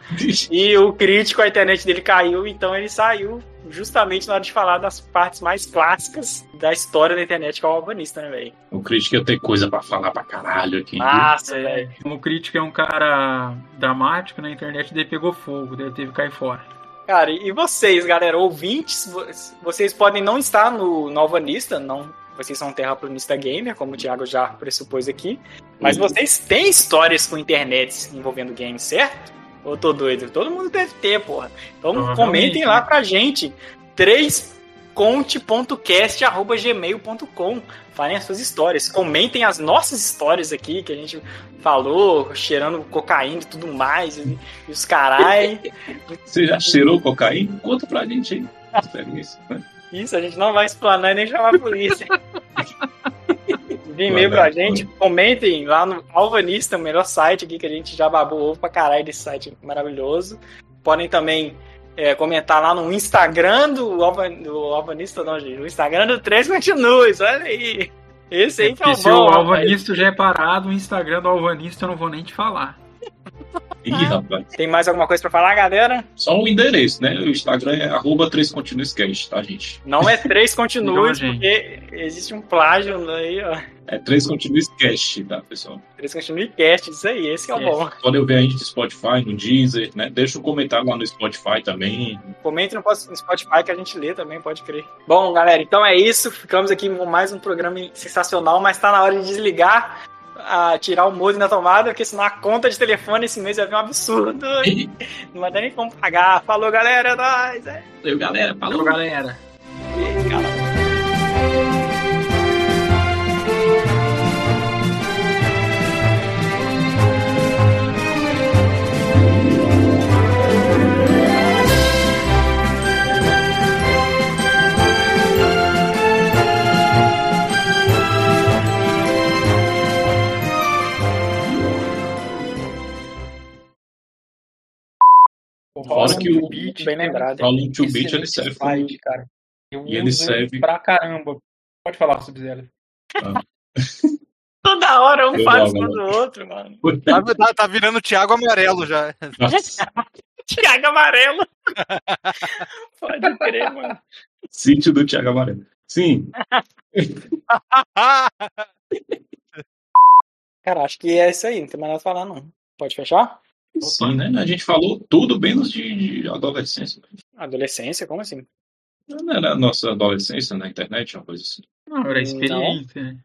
E o crítico, a internet dele caiu, então ele saiu justamente na hora de falar das partes mais clássicas da história da internet, que é o albanista, né, velho? O crítico ia ter coisa pra falar pra caralho aqui. Massa, É, velho. como crítico é um cara dramático na internet, daí pegou fogo, daí teve que cair fora. Cara, e vocês, galera, ouvintes, vo- vocês podem não estar no, no Alvanista, não, vocês são terraplanista gamer, como o Thiago já pressupôs aqui, mas Uhum. vocês têm histórias com internet envolvendo games, certo? Ou tô doido? Todo mundo deve ter, porra. Então Provavelmente, comentem lá pra gente. 3conte.cast.gmail.com Falem as suas histórias. Comentem as nossas histórias aqui, que a gente falou, cheirando cocaína e tudo mais, e, e os carai. Você já cheirou cocaína? Conta pra gente aí. Experiência, né? Isso, a gente não vai explanar e nem chamar a polícia. Envie e-mail pra gente, comentem lá no Alvanista, o melhor site aqui que a gente já babou ovo pra caralho desse site maravilhoso. Podem também é, comentar lá no Instagram do, Alva, do Alvanista, não, gente. O Instagram do Três Continues, olha aí. Esse aí que é o Porque se o bom. Alvanista já é parado, o Instagram do Alvanista eu não vou nem te falar. Ih, rapaz. Tem mais alguma coisa pra falar, galera? Só o endereço, né? O Instagram é arroba 3continuescast, tá, gente? Não é Três Continues, Legal, porque existe um plágio aí, ó. É 3continuescast, tá, pessoal? Três Continues Cast, isso aí, esse que é o bom. Podem ouvir a gente no Spotify, no Deezer, né? Deixa um comentário lá no Spotify também. Comente no Spotify que a gente lê também, pode crer. Bom, galera, então é isso. Ficamos aqui com mais um programa sensacional, mas tá na hora de desligar, a tirar o modem da tomada, porque senão a conta de telefone esse mês vai vir um absurdo. Não vai nem como pagar. Falou, galera, é nóis. É. Valeu, galera. Falou, galera. E, cara, Fora que o muito bem lembrado. Rola 2 bit, Excelente ele serve site, cara. Eu E ele serve- pra caramba. Pode falar, Sub-Zero. Toda hora um Eu faz do outro, mano. Tá, tá- tá virando Thiago Amarelo já. Thiago amarelo. Pode crer, mano. sítio do Thiago Amarelo. Sim, Cara, acho que é isso aí. Não tem mais nada a falar, não. Pode fechar? Sim, né? A gente falou tudo menos de, de adolescência. né? Adolescência, como assim? Não era a nossa adolescência na internet, uma coisa assim. Não, era experiência. né?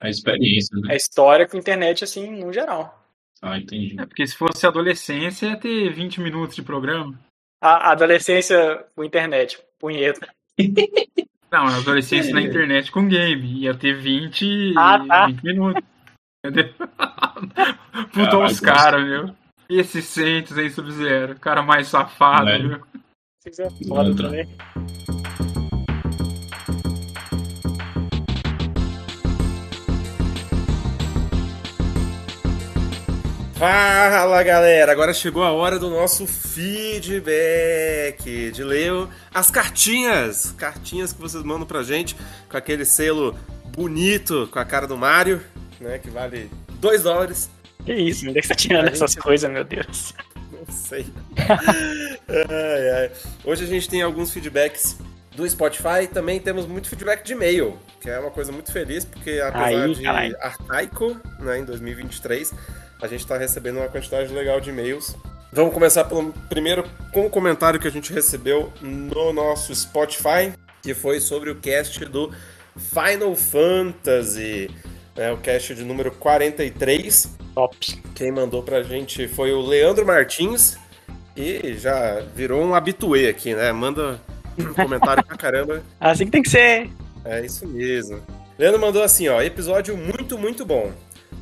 A experiência, né? história com internet, assim, no geral. Ah, entendi. É, porque se fosse adolescência, ia ter 20 minutos de programa. A a adolescência com internet, punheta. Não, a adolescência É. na internet com game. Ia ter 20, Ah, tá. 20 minutos. Entendeu? Puta, Caralho, os caras, meu. Esse Saints aí, Sub-Zero. Cara mais safado, Né? viu? Isso é foda também. Fala galera, agora chegou a hora do nosso feedback, de ler as cartinhas, cartinhas que vocês mandam pra gente com aquele selo bonito com a cara do Mario, né, que vale 2 dólares, Que isso, onde é que você tá tirando essas coisas, meu Deus? não sei. Ai, ai. Hoje a gente tem alguns feedbacks do Spotify, também temos muito feedback de e-mail, que é uma coisa muito feliz, porque apesar Aí, de caralho. arcaico, né, em 2023, a gente está recebendo uma quantidade legal de e-mails. Vamos começar pelo primeiro com o comentário que a gente recebeu no nosso Spotify, que foi sobre o cast do Final Fantasy, né, o cast de número 43. Top. Quem mandou pra gente foi o Leandro Martins e já virou um habituê aqui, né? Manda um comentário pra caramba. Assim que tem que ser. É isso mesmo. Leandro mandou assim, ó, episódio muito, muito bom.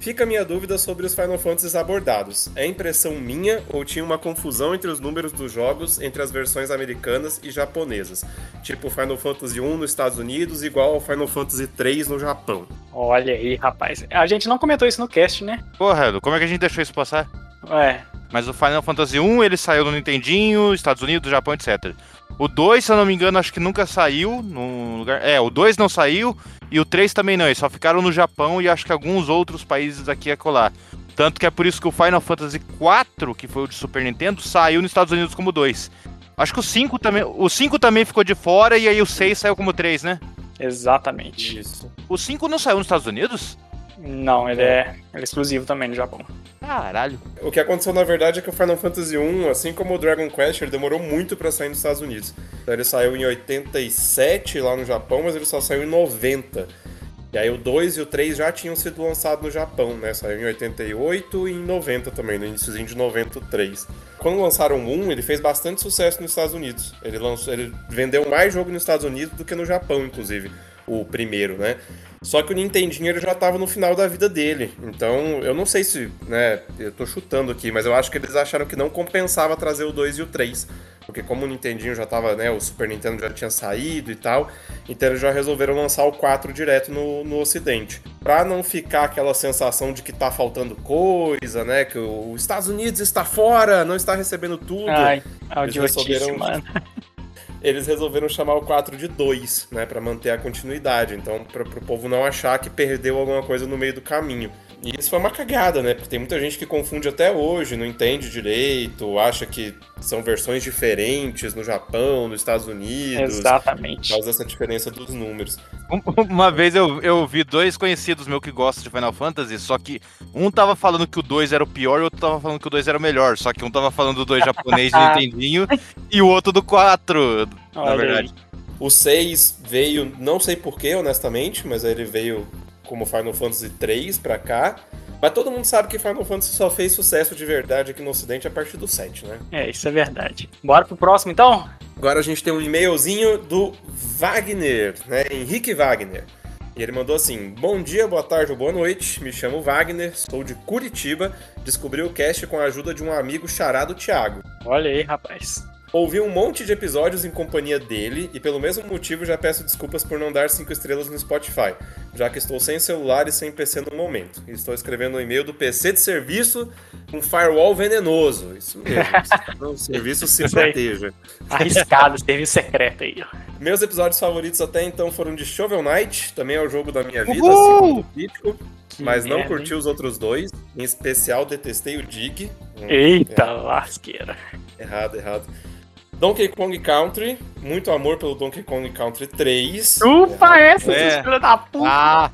Fica a minha dúvida sobre os Final Fantasies abordados. É impressão minha ou tinha uma confusão entre os números dos jogos entre as versões americanas e japonesas? Tipo Final Fantasy 1 nos Estados Unidos igual ao Final Fantasy 3 no Japão. Olha aí, rapaz. A gente não comentou isso no cast, né? Porra, Edu, como é que a gente deixou isso passar? É. Mas o Final Fantasy 1 ele saiu no Nintendinho, Estados Unidos, Japão, etc. O 2, se eu não me engano, acho que nunca saiu no lugar. É, o 2 não saiu e o 3 também não. Eles só ficaram no Japão e acho que alguns outros países aqui a colar. Tanto que é por isso que o Final Fantasy 4, que foi o de Super Nintendo, saiu nos Estados Unidos como 2. Acho que o 5 também, o 5 também ficou de fora e aí o 6 saiu como 3, né? Exatamente. Isso. O 5 não saiu nos Estados Unidos? Não, ele é, ele é exclusivo também no Japão. Caralho. O que aconteceu na verdade é que o Final Fantasy 1, assim como o Dragon Quest, ele demorou muito pra sair nos Estados Unidos. Então ele saiu em 87 lá no Japão, mas ele só saiu em 90. E aí o 2 e o 3 já tinham sido lançados no Japão, né? Saiu em 88 e em 90 também, no iníciozinho de 93. Quando lançaram o 1, ele fez bastante sucesso nos Estados Unidos. Ele, lançou, ele vendeu mais jogo nos Estados Unidos do que no Japão, inclusive. O primeiro, né? Só que o Nintendinho já tava no final da vida dele. Então, eu não sei se, né, eu tô chutando aqui, mas eu acho que eles acharam que não compensava trazer o 2 e o 3. Porque como o Nintendinho já tava, né, o Super Nintendo já tinha saído e tal, então eles já resolveram lançar o 4 direto no, no ocidente. Pra não ficar aquela sensação de que tá faltando coisa, né, que o- os Estados Unidos está fora, não está recebendo tudo. Ai, Eles audiotice, resolveram- mano. Eles resolveram chamar o 4 de 2, né, Pra manter a continuidade. Então, para o povo não achar que perdeu alguma coisa no meio do caminho. E isso foi uma cagada, né? Porque tem muita gente que confunde até hoje, não entende direito, acha que são versões diferentes no Japão, nos Estados Unidos, por Exatamente. causa dessa diferença dos números. Um- Uma vez eu, eu vi dois conhecidos meus que gostam de Final Fantasy, só que um tava falando que o 2 era o pior e o outro tava falando que o 2 era o melhor. Só que um tava falando do 2 japonês de Nintendinho e o outro do 4, na verdade. O 6 veio, não sei porquê, honestamente, mas ele veio como Final Fantasy 3 pra cá. Mas todo mundo sabe que Final Fantasy só fez sucesso de verdade aqui no ocidente a partir do 7, né? É, isso é verdade. Bora pro próximo, então? Agora a gente tem um e-mailzinho do Wagner, né? Henrique Wagner. E ele mandou assim: Bom dia, boa tarde ou boa noite. Me chamo Wagner, sou de Curitiba. Descobri o cast com a ajuda de um amigo charado Thiago. Olha aí, rapaz. Ouvi um monte de episódios em companhia dele e pelo mesmo motivo já peço desculpas por não dar 5 estrelas no Spotify, já que estou sem celular e sem PC no momento. Estou escrevendo um e-mail do PC de serviço com firewall venenoso. Isso mesmo. o serviço se proteja. Arriscado, serviço secreto aí. Meus episódios favoritos até então foram de Shovel Knight, também é o jogo da minha vida, Uhul! segundo o mas não merda, curti hein? os outros dois. Em especial, detestei o Dig. Eita lasqueira. Errado, errado. Donkey Kong Country, muito amor pelo Donkey Kong Country 3. Chupa essa, É. filhos da puta. Ah,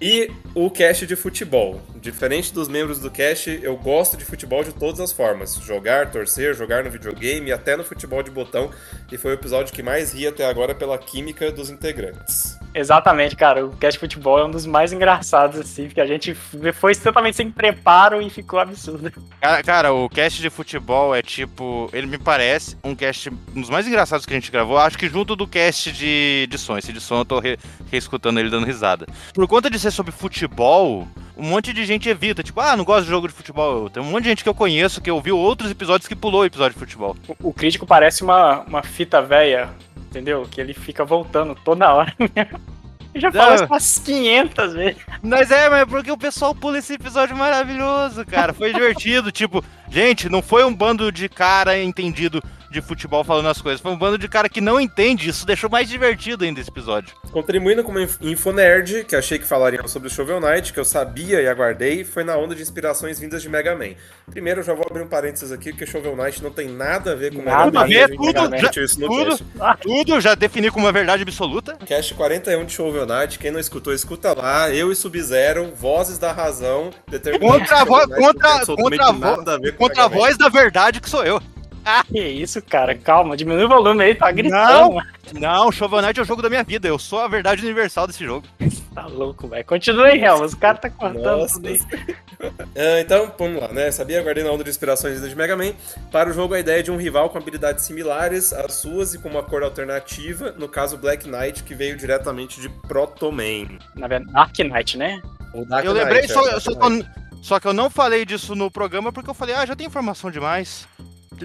E o cast de futebol. Diferente dos membros do cast, eu gosto de futebol de todas as formas. Jogar, torcer, jogar no videogame, até no futebol de botão. E foi o episódio que mais ri até agora pela química dos integrantes. Exatamente, cara. O cast de futebol é um dos mais engraçados, assim, porque a gente foi totalmente sem preparo e ficou absurdo. Cara, cara, o cast de futebol é tipo. Ele me parece um cast um dos mais engraçados que a gente gravou. Acho que junto do cast de, de som. Esse de som eu tô re, reescutando ele dando risada. Por conta de ser sobre futebol, um monte de gente evita. Tipo, ah, não gosto de jogo de futebol. Tem um monte de gente que eu conheço que ouviu outros episódios que pulou o episódio de futebol. O, o crítico parece uma, uma fita velha, entendeu? Que ele fica voltando toda hora mesmo. Já falou isso umas 500 vezes. Mas é, mas é porque o pessoal pula esse episódio maravilhoso, cara. Foi divertido. tipo, gente, não foi um bando de cara entendido de futebol falando as coisas. Foi um bando de cara que não entende. Isso deixou mais divertido ainda esse episódio. Contribuindo com uma Infonerd, que achei que falariam sobre o Shovel Knight, que eu sabia e aguardei, foi na onda de inspirações vindas de Mega Man. Primeiro, eu já vou abrir um parênteses aqui, porque Shovel Knight não tem nada a ver com nada Mega Man. Tudo, já, tudo, tudo já defini como uma verdade absoluta. Cast 41 de Shovel Knight, quem não escutou, escuta lá. Eu e Sub-Zero, vozes da razão, Contra a, vo contra, contra, a, contra a voz da verdade que sou eu. Que isso, cara? Calma, diminui o volume aí, tá gritando. Não, não Shovel Knight é o jogo da minha vida. Eu sou a verdade universal desse jogo. tá louco, velho. Continua aí, Helma. Os caras tá cortando Nossa, tudo aí. uh, então, vamos lá, né? Sabia, guardei na onda de inspirações de Mega Man. Para o jogo, a ideia de um rival com habilidades similares às suas e com uma cor alternativa. No caso, Black Knight, que veio diretamente de Proto Man. Na verdade, Dark Knight, né? Dark eu lembrei, Knight, só, é, só, só que eu não falei disso no programa porque eu falei, ah, já tem informação demais.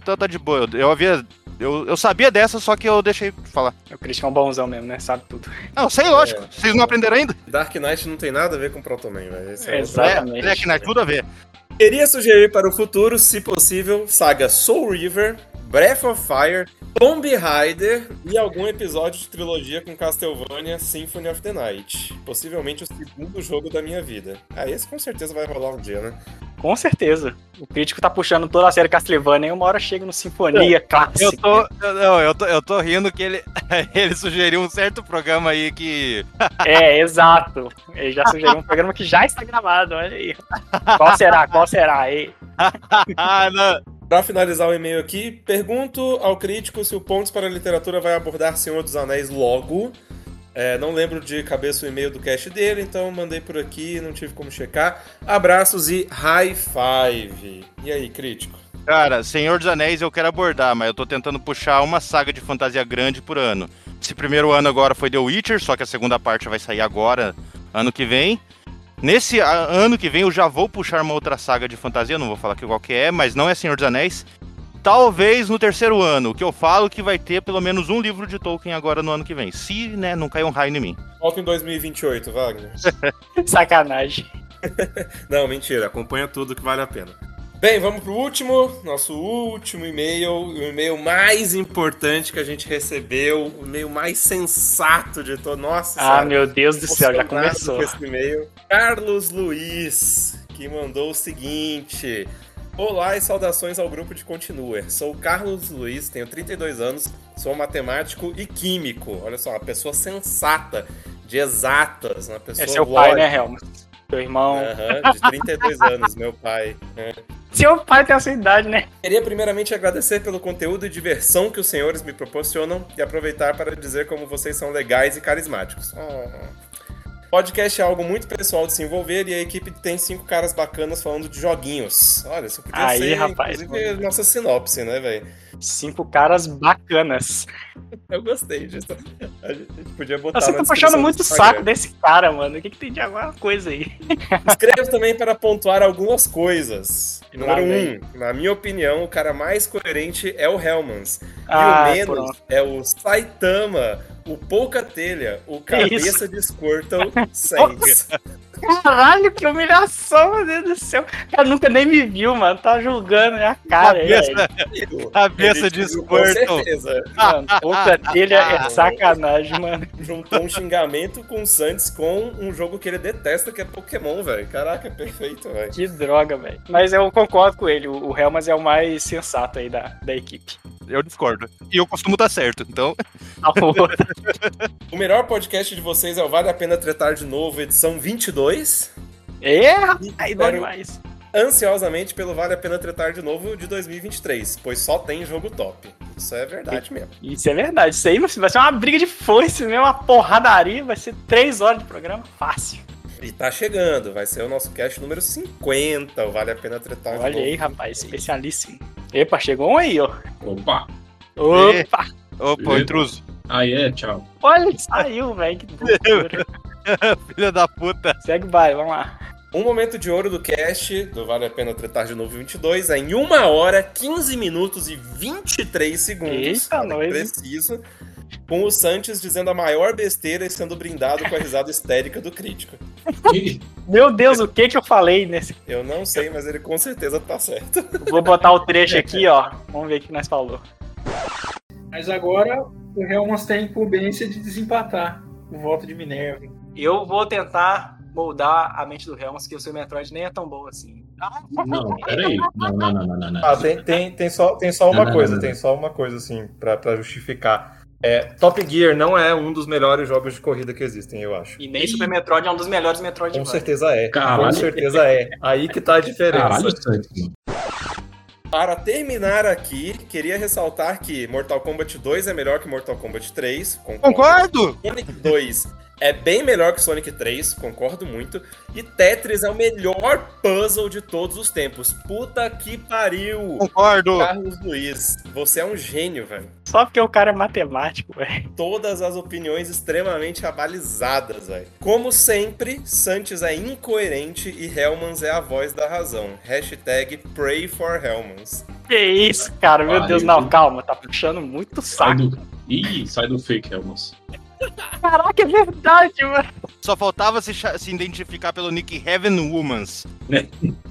Então tá de boa. Eu, eu havia. Eu, eu sabia dessa, só que eu deixei de falar. O Christian é um bonzão mesmo, né? Sabe tudo. Não, sei, lógico. É. Vocês não aprenderam ainda? Dark Knight não tem nada a ver com Proto Man, velho. É Exatamente. Dark Knight, tudo a ver. Queria sugerir para o futuro, se possível, saga Soul River, Breath of Fire, Tomb Raider e algum episódio de trilogia com Castlevania Symphony of the Night. Possivelmente o segundo jogo da minha vida. Ah, esse com certeza vai rolar um dia, né? Com certeza. O crítico tá puxando toda a série Castlevania e uma hora chega no Sinfonia é, clássica. Eu tô, não, eu tô, eu tô rindo que ele, ele sugeriu um certo programa aí que. é, exato. Ele já sugeriu um programa que já está gravado, olha aí. Qual será? Qual será? Aí. ah, não. Para finalizar o e-mail aqui, pergunto ao crítico se o Pontos para a Literatura vai abordar Senhor dos Anéis logo. É, não lembro de cabeça o e-mail do cast dele, então mandei por aqui, não tive como checar. Abraços e high five. E aí, crítico? Cara, Senhor dos Anéis eu quero abordar, mas eu tô tentando puxar uma saga de fantasia grande por ano. Esse primeiro ano agora foi The Witcher, só que a segunda parte vai sair agora, ano que vem. Nesse ano que vem eu já vou puxar uma outra saga de fantasia, não vou falar que qual que é, mas não é Senhor dos Anéis. Talvez no terceiro ano, que eu falo que vai ter pelo menos um livro de Tolkien agora no ano que vem. Se, né, não cair um raio em mim. Volta em 2028, Wagner. Sacanagem. não, mentira. Acompanha tudo que vale a pena. Bem, vamos pro último, nosso último e-mail, o e-mail mais importante que a gente recebeu, o e-mail mais sensato de todo. Nossa, Ah, meu Deus do céu, já começou. Esse e-mail. Carlos Luiz, que mandou o seguinte: Olá e saudações ao grupo de Continuer. Sou Carlos Luiz, tenho 32 anos, sou matemático e químico. Olha só, uma pessoa sensata, de exatas, uma pessoa. É seu pai, né, Helmut? Seu irmão. Uhum, de 32 anos, meu pai. Seu pai tem a sua idade, né? Queria primeiramente agradecer pelo conteúdo e diversão que os senhores me proporcionam e aproveitar para dizer como vocês são legais e carismáticos. Oh. Podcast é algo muito pessoal de se envolver e a equipe tem cinco caras bacanas falando de joguinhos. Olha, isso podia Aí, ser, rapaz, inclusive, mano. nossa sinopse, né, velho? Cinco caras bacanas. Eu gostei disso. A gente podia botar Você tá puxando muito saco desse cara, mano. O que, que tem de alguma coisa aí? Escreva também para pontuar algumas coisas. Número um, na minha opinião, o cara mais coerente é o Hellmans. Ah, e o menos pronto. é o Saitama, o Pouca Telha, o Cabeça de Squirtle Saints. Caralho, que humilhação, meu Deus do céu. Cara, nunca nem me viu, mano. Tá julgando minha cara. Cabeça, aí, cabeça de Squirtle. Com certeza. Mano, Pouca Telha é sacanagem, mano. Juntou um xingamento com o Santos com um jogo que ele detesta, que é Pokémon, velho. Caraca, é perfeito, velho. Que droga, velho. Mas eu concordo com ele. O Helmas é o mais sensato aí da, da equipe. Eu discordo. E eu costumo estar certo, então. o melhor podcast de vocês é o Vale a Pena Tretar de Novo, edição 22. É, rapaz, bom Espero- demais. Ansiosamente pelo Vale a Pena Tretar de novo de 2023, pois só tem jogo top. Isso é verdade mesmo. Isso é verdade. Isso aí vai ser uma briga de foice mesmo, uma porradaria. Vai ser três horas de programa fácil. E tá chegando, vai ser o nosso cast número 50, o Vale a Pena Tretar de Olha aí, rapaz, especialíssimo. Epa, chegou um aí, ó. Opa! Opa! Opa, intruso. Aí é, tchau. Olha, saiu, velho. Que loucura. Filha da puta. Segue o baile, vamos lá. Um momento de ouro do cast do Vale a Pena Tretar de novo 22 é em 1 hora, 15 minutos e 23 segundos. Eita, nós, hein? Com o Santos dizendo a maior besteira e sendo brindado com a risada histérica do crítico. Meu Deus, o que que eu falei nesse? Eu não sei, mas ele com certeza tá certo. Vou botar o trecho aqui, ó. Vamos ver o que nós falou. Mas agora o Helmans tem a incumbência de desempatar o voto de Minerva. Eu vou tentar moldar a mente do Helms, que o seu Metroid nem é tão bom assim. Não, peraí. Não, não, não, não, não, não. Ah, tem, tem, tem, só, tem só uma Não, não, coisa, não, não. tem só uma coisa, assim, pra, pra justificar. É, Top Gear não é um dos melhores jogos de corrida que existem, eu acho. E nem Super Metroid é um dos melhores Metroid Com certeza é. Caralho. Com certeza é. Aí que tá a diferença. Caralho. Para terminar aqui, queria ressaltar que Mortal Kombat 2 é melhor que Mortal Kombat 3. Concordo! Sonic 2 é bem melhor que Sonic 3, concordo muito. E Tetris é o melhor puzzle de todos os tempos. Puta que pariu! Concordo! Carlos Luiz, você é um gênio, velho. Só porque o cara é matemático, velho. Todas as opiniões extremamente abalizadas, velho. Como sempre, Santos é incoerente e Hellmans é a voz da razão. Hashtag Pray for Hellmans. Que isso, cara? Meu Vai, Deus, não, calma. Tá puxando muito saco. do... Ih, sai do fake, Helmos. Caraca, é verdade, mano. Só faltava se, se identificar pelo nick Heaven Womans.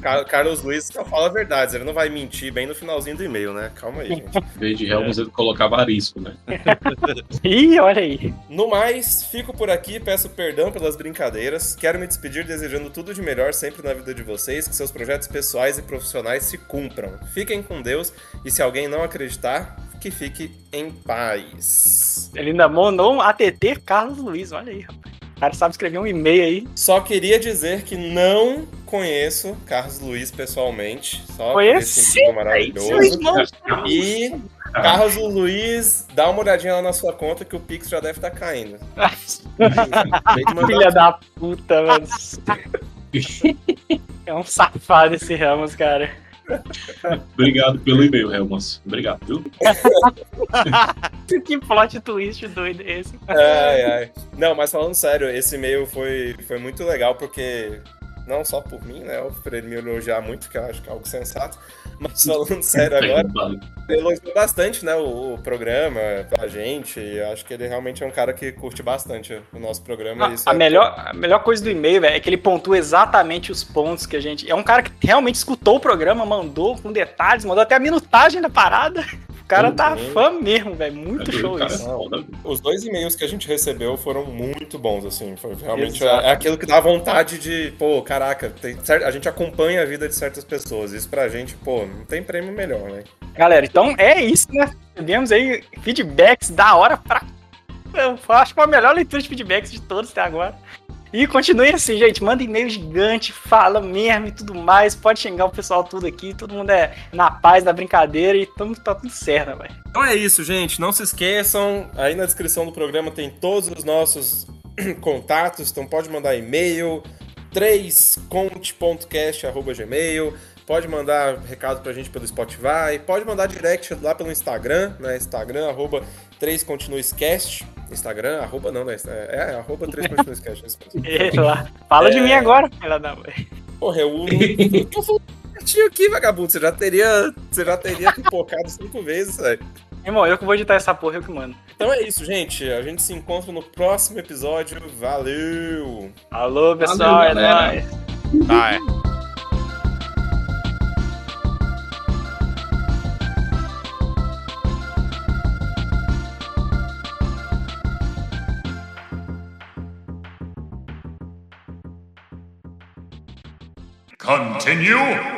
Car- Carlos Luiz só fala verdades, ele não vai mentir bem no finalzinho do e-mail, né? Calma aí, gente. Em vez de Helmos, ele colocava arisco, né? Ih, olha aí. No mais, fico por aqui, peço perdão pelas brincadeiras. Quero me despedir desejando tudo de melhor sempre na vida de vocês, que seus projetos pessoais e profissionais se cumpram. Fiquem com Deus e se alguém não acreditar, que fique em paz. Ele ainda mandou um ATT Carlos Luiz, olha aí, rapaz. O cara sabe escrever um e-mail aí. Só queria dizer que não conheço Carlos Luiz pessoalmente. Só esse Conheci. Seu maravilhoso. irmão. E Carlos Luiz, dá uma olhadinha lá na sua conta que o Pix já deve estar caindo. Que mandar Filha da puta, mano. É um safado esse Ramos, cara. Obrigado pelo e-mail, Helmos. Obrigado, viu? Que plot twist doido é esse? Ai, ai. Não, mas falando sério, esse e-mail foi, foi muito legal porque. Não só por mim, né? Por ele me elogiar muito, que eu acho que é algo sensato. Mas falando sério agora, Vale. ele elogiou bastante, né? O, o programa pra gente. E eu acho que ele realmente é um cara que curte bastante o nosso programa. e isso A é- melhor, a melhor coisa do e-mail, velho, é que ele pontua exatamente os pontos que a gente. É um cara que realmente escutou o programa, mandou com detalhes, mandou até a minutagem da parada. O cara tá Uhum. fã mesmo, velho. Muito É, show cara, isso. Os dois e-mails que a gente recebeu foram muito bons, assim. Foi realmente Exato. é aquilo que dá vontade de, pô, caraca, tem a gente acompanha a vida de certas pessoas. Isso pra gente, pô, não tem prêmio melhor, né? Galera, então é isso, né? Tivemos aí feedbacks da hora pra. Eu acho que foi a melhor leitura de feedbacks de todos até agora. E continue assim, gente. Manda e-mail gigante, fala mesmo e tudo mais. Pode xingar o pessoal tudo aqui. Todo mundo é na paz, na brincadeira e tamo, tá tudo certo, velho. Então é isso, gente. Não se esqueçam, aí na descrição do programa tem todos os nossos contatos, então pode mandar e-mail, 3conte.cast.gmail, pode mandar recado pra gente pelo Spotify, pode mandar direct lá pelo Instagram, né? Instagram, arroba 3continuescast. Instagram, arroba não, né? É, é arroba 3continuescast. isso mesmo. Sei lá. Fala de É. mim agora, filha da mãe. Porra, eu eu tô falando certinho aqui, vagabundo. Você já teria, você já teria pipocado cinco vezes, velho. Irmão, eu que vou editar essa porra, eu que mando. Então é isso, gente. A gente se encontra no próximo episódio. Valeu! Alô, pessoal, Valeu, é nóis. É. Continue.